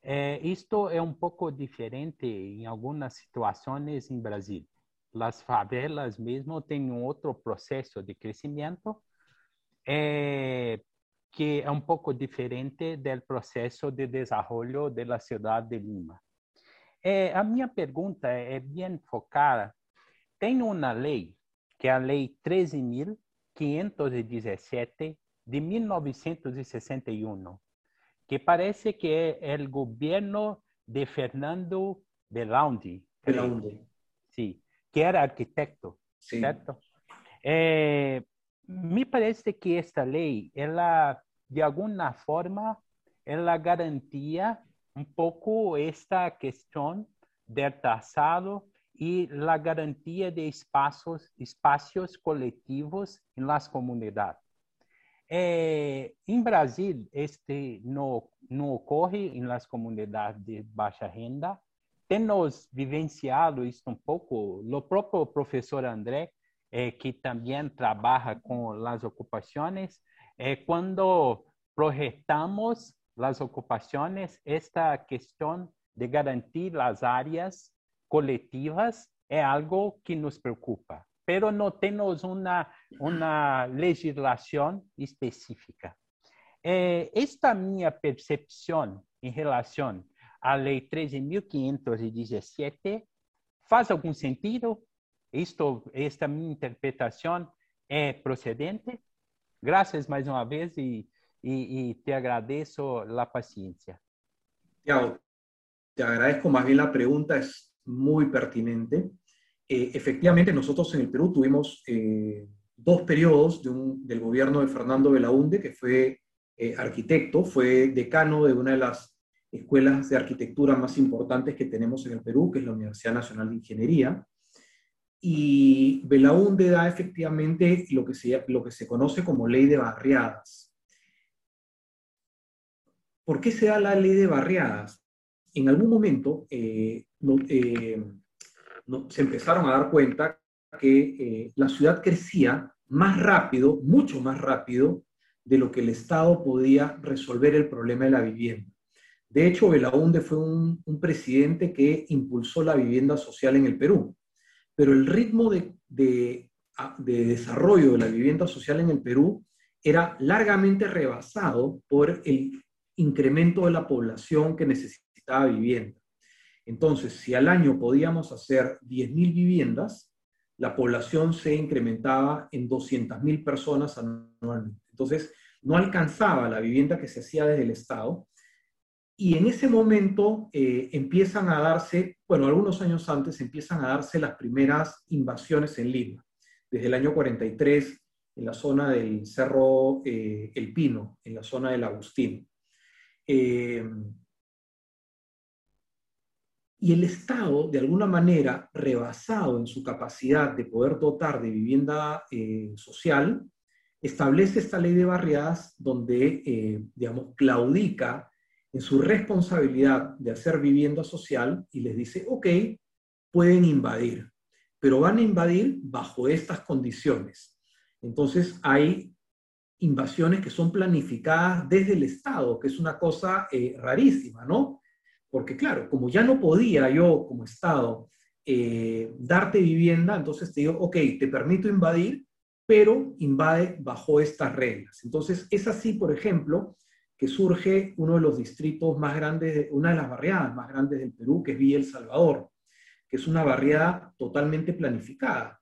Eh, esto es un poco diferente en algunas situaciones en Brasil las favelas mismo tienen otro proceso de crecimiento eh, que es un poco diferente del proceso de desarrollo de la ciudad de Lima. Eh, a mi pregunta es bien focada. Tem una ley, que es la ley 13.517 de 1961, que parece que es el gobierno de Fernando Belaunde. Belaunde. Sí que era arquitecto, sí. ¿cierto? Eh, me parece que esta ley, ela, de alguna forma, ela garantia um pouco esta questão del trazado e la garantia de espaços, espaços coletivos em las comunidades. Eh, em Brasil, este não, não ocorre em las comunidades de baixa renda, temos vivenciado isso um pouco. O próprio professor André, eh, que também trabalha com as ocupações, eh, quando projetamos as ocupações, esta questão de garantir as áreas coletivas é algo que nos preocupa, pero não temos uma, uma legislação específica. Eh, esta minha percepção em relação a Lei 13.517 faz algum sentido? Isto, esta minha interpretação é procedente? Graças mais uma vez e, e, e te agradeço a paciência. Tiago, te agradezco más bien la pregunta, es muy pertinente. Eh, efectivamente, nosotros en el Perú tuvimos eh, dos periodos de un, del gobierno de Fernando Belaunde, que fue eh, arquitecto, fue decano de una de las escuelas de arquitectura más importantes que tenemos en el Perú, que es la Universidad Nacional de Ingeniería. Y Belaunde da efectivamente lo que se, lo que se conoce como ley de barriadas. ¿Por qué se da la ley de barriadas? En algún momento eh, eh, se empezaron a dar cuenta que eh, la ciudad crecía más rápido, mucho más rápido, de lo que el Estado podía resolver el problema de la vivienda. De hecho, Belaunde fue un, presidente que impulsó la vivienda social en el Perú, pero el ritmo de, de, desarrollo de la vivienda social en el Perú era largamente rebasado por el incremento de la población que necesitaba vivienda. Entonces, si al año podíamos hacer 10.000 viviendas, la población se incrementaba en 200.000 personas anualmente. Entonces, no alcanzaba la vivienda que se hacía desde el Estado y en ese momento eh, empiezan a darse, bueno, algunos años antes empiezan a darse las primeras invasiones en Lima, desde el año 43 en la zona del Cerro eh, El Pino, en la zona del Agustín. Eh, y el Estado, de alguna manera, rebasado en su capacidad de poder dotar de vivienda social, establece esta ley de barriadas donde, digamos, claudica en su responsabilidad de hacer vivienda social y les dice, ok, pueden invadir, pero van a invadir bajo estas condiciones. Entonces hay invasiones que son planificadas desde el Estado, que es una cosa eh, rarísima, ¿no? Porque claro, como ya no podía yo como Estado eh, darte vivienda, entonces te digo, ok, te permito invadir, pero invade bajo estas reglas. Entonces es así, por ejemplo, que surge uno de los distritos más grandes, una de las barriadas más grandes del Perú, que es Villa El Salvador, que es una barriada totalmente planificada.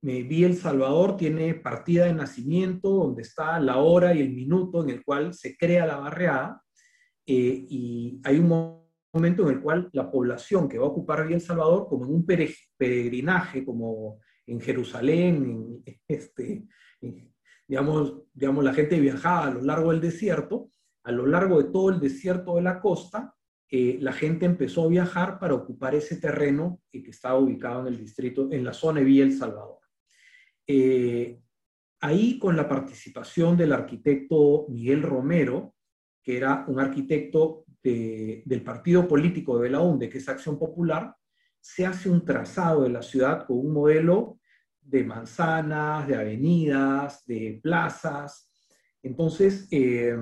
Villa El Salvador tiene partida de nacimiento, donde está la hora y el minuto en el cual se crea la barriada, eh, y hay un momento en el cual la población que va a ocupar Villa El Salvador, como en un peregrinaje, como en Jerusalén, en, este, digamos, digamos, la gente viajaba a lo largo del desierto, a lo largo de todo el desierto de la costa, eh, la gente empezó a viajar para ocupar ese terreno que estaba ubicado en el distrito, en la zona de Villa El Salvador. Eh, ahí con la participación del arquitecto Miguel Romero, que era un arquitecto del partido político de Belaunde, que es Acción Popular, se hace un trazado de la ciudad con un modelo de manzanas, de avenidas, de plazas. Entonces, eh,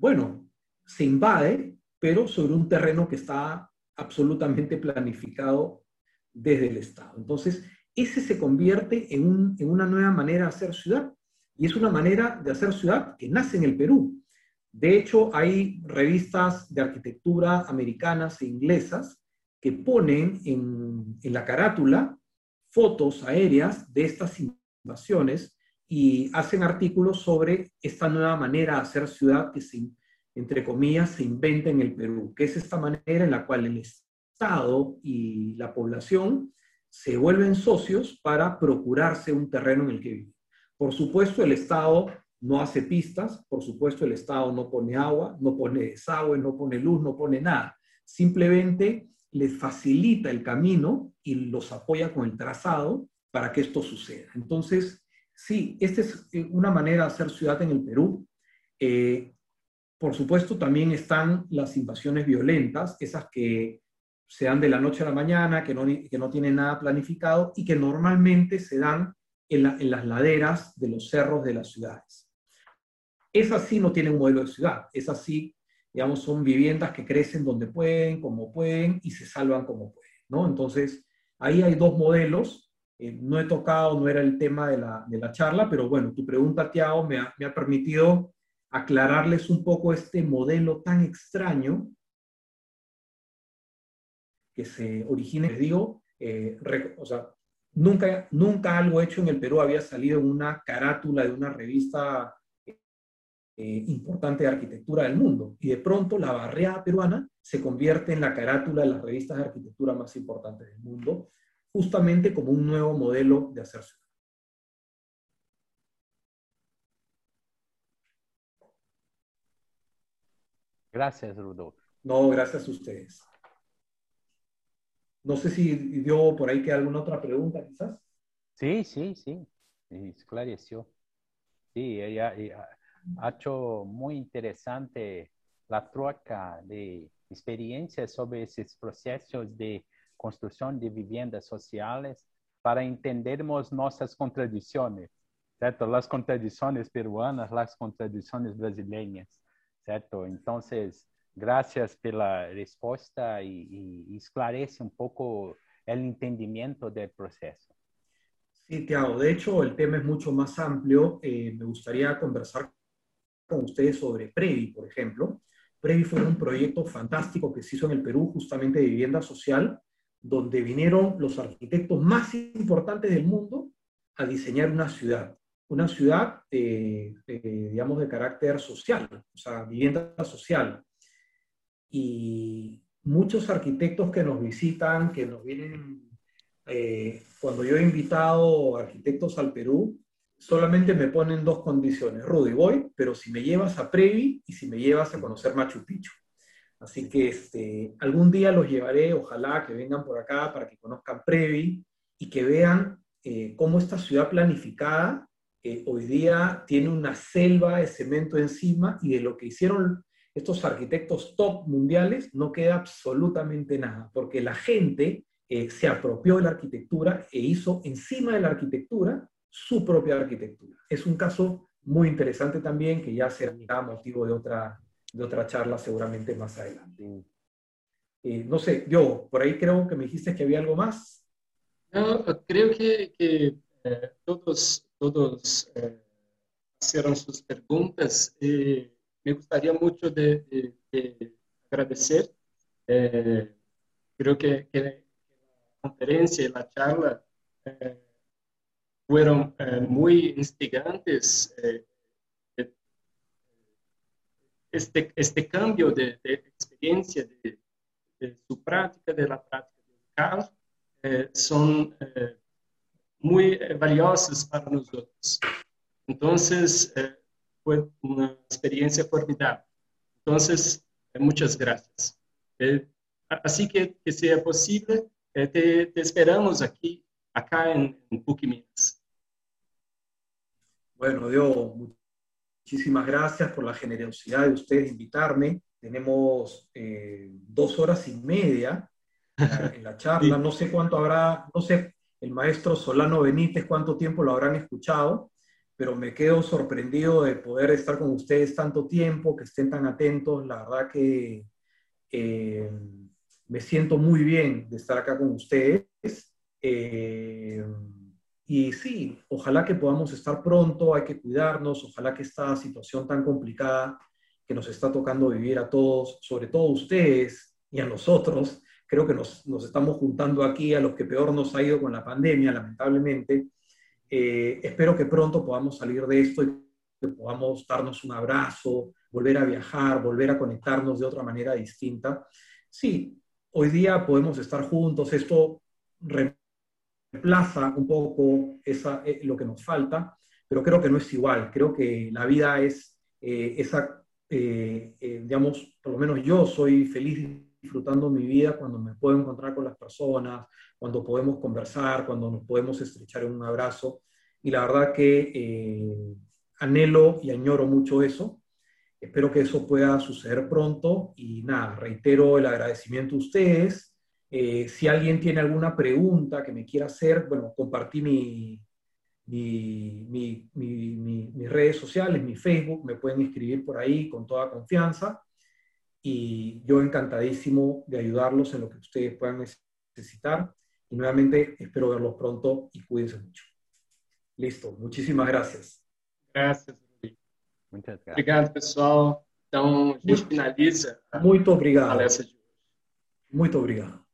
bueno, se invade, pero sobre un terreno que está absolutamente planificado desde el Estado. Entonces, ese se convierte en, una nueva manera de hacer ciudad, y es una manera de hacer ciudad que nace en el Perú. De hecho, hay revistas de arquitectura americanas e inglesas que ponen en, la carátula fotos aéreas de estas invasiones y hacen artículos sobre esta nueva manera de hacer ciudad que se, entre comillas, se inventa en el Perú, que es esta manera en la cual el Estado y la población se vuelven socios para procurarse un terreno en el que vivir. Por supuesto, el Estado no hace pistas, por supuesto, el Estado no pone agua, no pone desagüe, no pone luz, no pone nada. Simplemente les facilita el camino y los apoya con el trazado para que esto suceda. Entonces, Sí, esta es eh, una manera de hacer ciudad en el Perú. Eh, por supuesto, también están las invasiones violentas, esas que se dan de la noche a la mañana, que no, que no tienen nada planificado y que normalmente se dan en, en las laderas de los cerros de las ciudades. Esas sí no tienen un modelo de ciudad, esas sí, digamos, son viviendas que crecen donde pueden, como pueden y se salvan como pueden, ¿no? Entonces, ahí hay dos modelos eh, no he tocado, no era el tema de la, charla, pero bueno, tu pregunta, Tiago, me ha, permitido aclararles un poco este modelo tan extraño que se origina, les digo, eh, o sea, nunca, nunca algo hecho en el Perú había salido en una carátula de una revista eh, importante de arquitectura del mundo. Y de pronto la barriada peruana se convierte en la carátula de las revistas de arquitectura más importantes del mundo justamente como un nuevo modelo de hacer ciudad. Gracias, Rudolf. No, gracias a ustedes. No sé si dio por ahí que alguna otra pregunta, quizás. Sí, sí, sí, esclareció. Sí, ella, ha hecho muy interesante la troca de experiencias sobre esos procesos de construção de viviendas sociais para entendermos nossas contradições, certo? As contradições peruanas, as contradições brasileiras, certo? Então, graças pela resposta e, e esclarece um pouco o entendimento do processo. Sí, Tiago. De hecho, el tema es mucho más amplio. Eh, me gustaría conversar con ustedes sobre Previ, por ejemplo. Previ fue un proyecto fantástico que se hizo en el Perú, justamente de vivienda social, donde vinieron los arquitectos más importantes del mundo a diseñar una ciudad, una ciudad, digamos, de carácter social, o sea, vivienda social. y muchos arquitectos que nos visitan, que nos vienen, eh, cuando yo he invitado arquitectos al Perú, solamente me ponen dos condiciones. Rudy, voy, pero si me llevas a Previ y si me llevas a conocer Machu Picchu. Así que este, algún día los llevaré, ojalá que vengan por acá para que conozcan Previ y que vean eh, cómo esta ciudad planificada eh, hoy día tiene una selva de cemento encima y de lo que hicieron estos arquitectos top mundiales no queda absolutamente nada, porque la gente eh, se apropió de la arquitectura e hizo encima de la arquitectura su propia arquitectura. Es un caso muy interesante también que ya será motivo de otra, de otra charla seguramente más adelante. Eh, no sé, yo, por ahí creo que me dijiste que había algo más. No, creo que, que eh, todos, todos eh, hicieron sus preguntas. me gustaría mucho de, agradecer. creo que, que, la conferencia y la charla fueron muy instigantes este, este cambio de, experiencia de, su práctica, de la práctica de Carlos, eh, son eh, muy valiosos para nosotros. Entonces, eh, fue una experiencia formidable. Entonces, muchas gracias. así que, que sea posible, te, esperamos aquí, acá en, en. Bueno, Dios, Muchísimas gracias por la generosidad de ustedes de invitarme. Tenemos eh, dos horas y media en la charla. No sé cuánto habrá, no sé, el maestro Solano Benítez, cuánto tiempo lo habrán escuchado, pero me quedo sorprendido de poder estar con ustedes tanto tiempo, que estén tan atentos. La verdad que eh, me siento muy bien de estar acá con ustedes. Eh, y sí, ojalá que podamos estar pronto, hay que cuidarnos, ojalá que esta situación tan complicada que nos está tocando vivir a todos, sobre todo a ustedes y a nosotros, creo que nos, nos estamos juntando aquí a los que peor nos ha ido con la pandemia, lamentablemente. Eh, espero que pronto podamos salir de esto y que podamos darnos un abrazo, volver a viajar, volver a conectarnos de otra manera distinta. Sí, hoy día podemos estar juntos, esto reemplaza un poco esa, eh, lo que nos falta, pero creo que no es igual. Creo que la vida es eh, esa, eh, digamos, por lo menos yo soy feliz disfrutando mi vida cuando me puedo encontrar con las personas, cuando podemos conversar, cuando nos podemos estrechar en un abrazo. Y la verdad que anhelo y añoro mucho eso. Espero que eso pueda suceder pronto y nada, reitero el agradecimiento a ustedes eh, si alguien tiene alguna pregunta que me quiera hacer, bueno, compartí mi, mis redes sociales, mi Facebook, me pueden escribir por ahí con toda confianza y yo encantadísimo de ayudarlos en lo que ustedes puedan necesitar. Y nuevamente espero verlos pronto y cuídense mucho. Listo, muchísimas gracias. Gracias, Muchas gracias. Obrigado, pessoal. Então, a gente finaliza. Muito obrigado. Muito obrigado.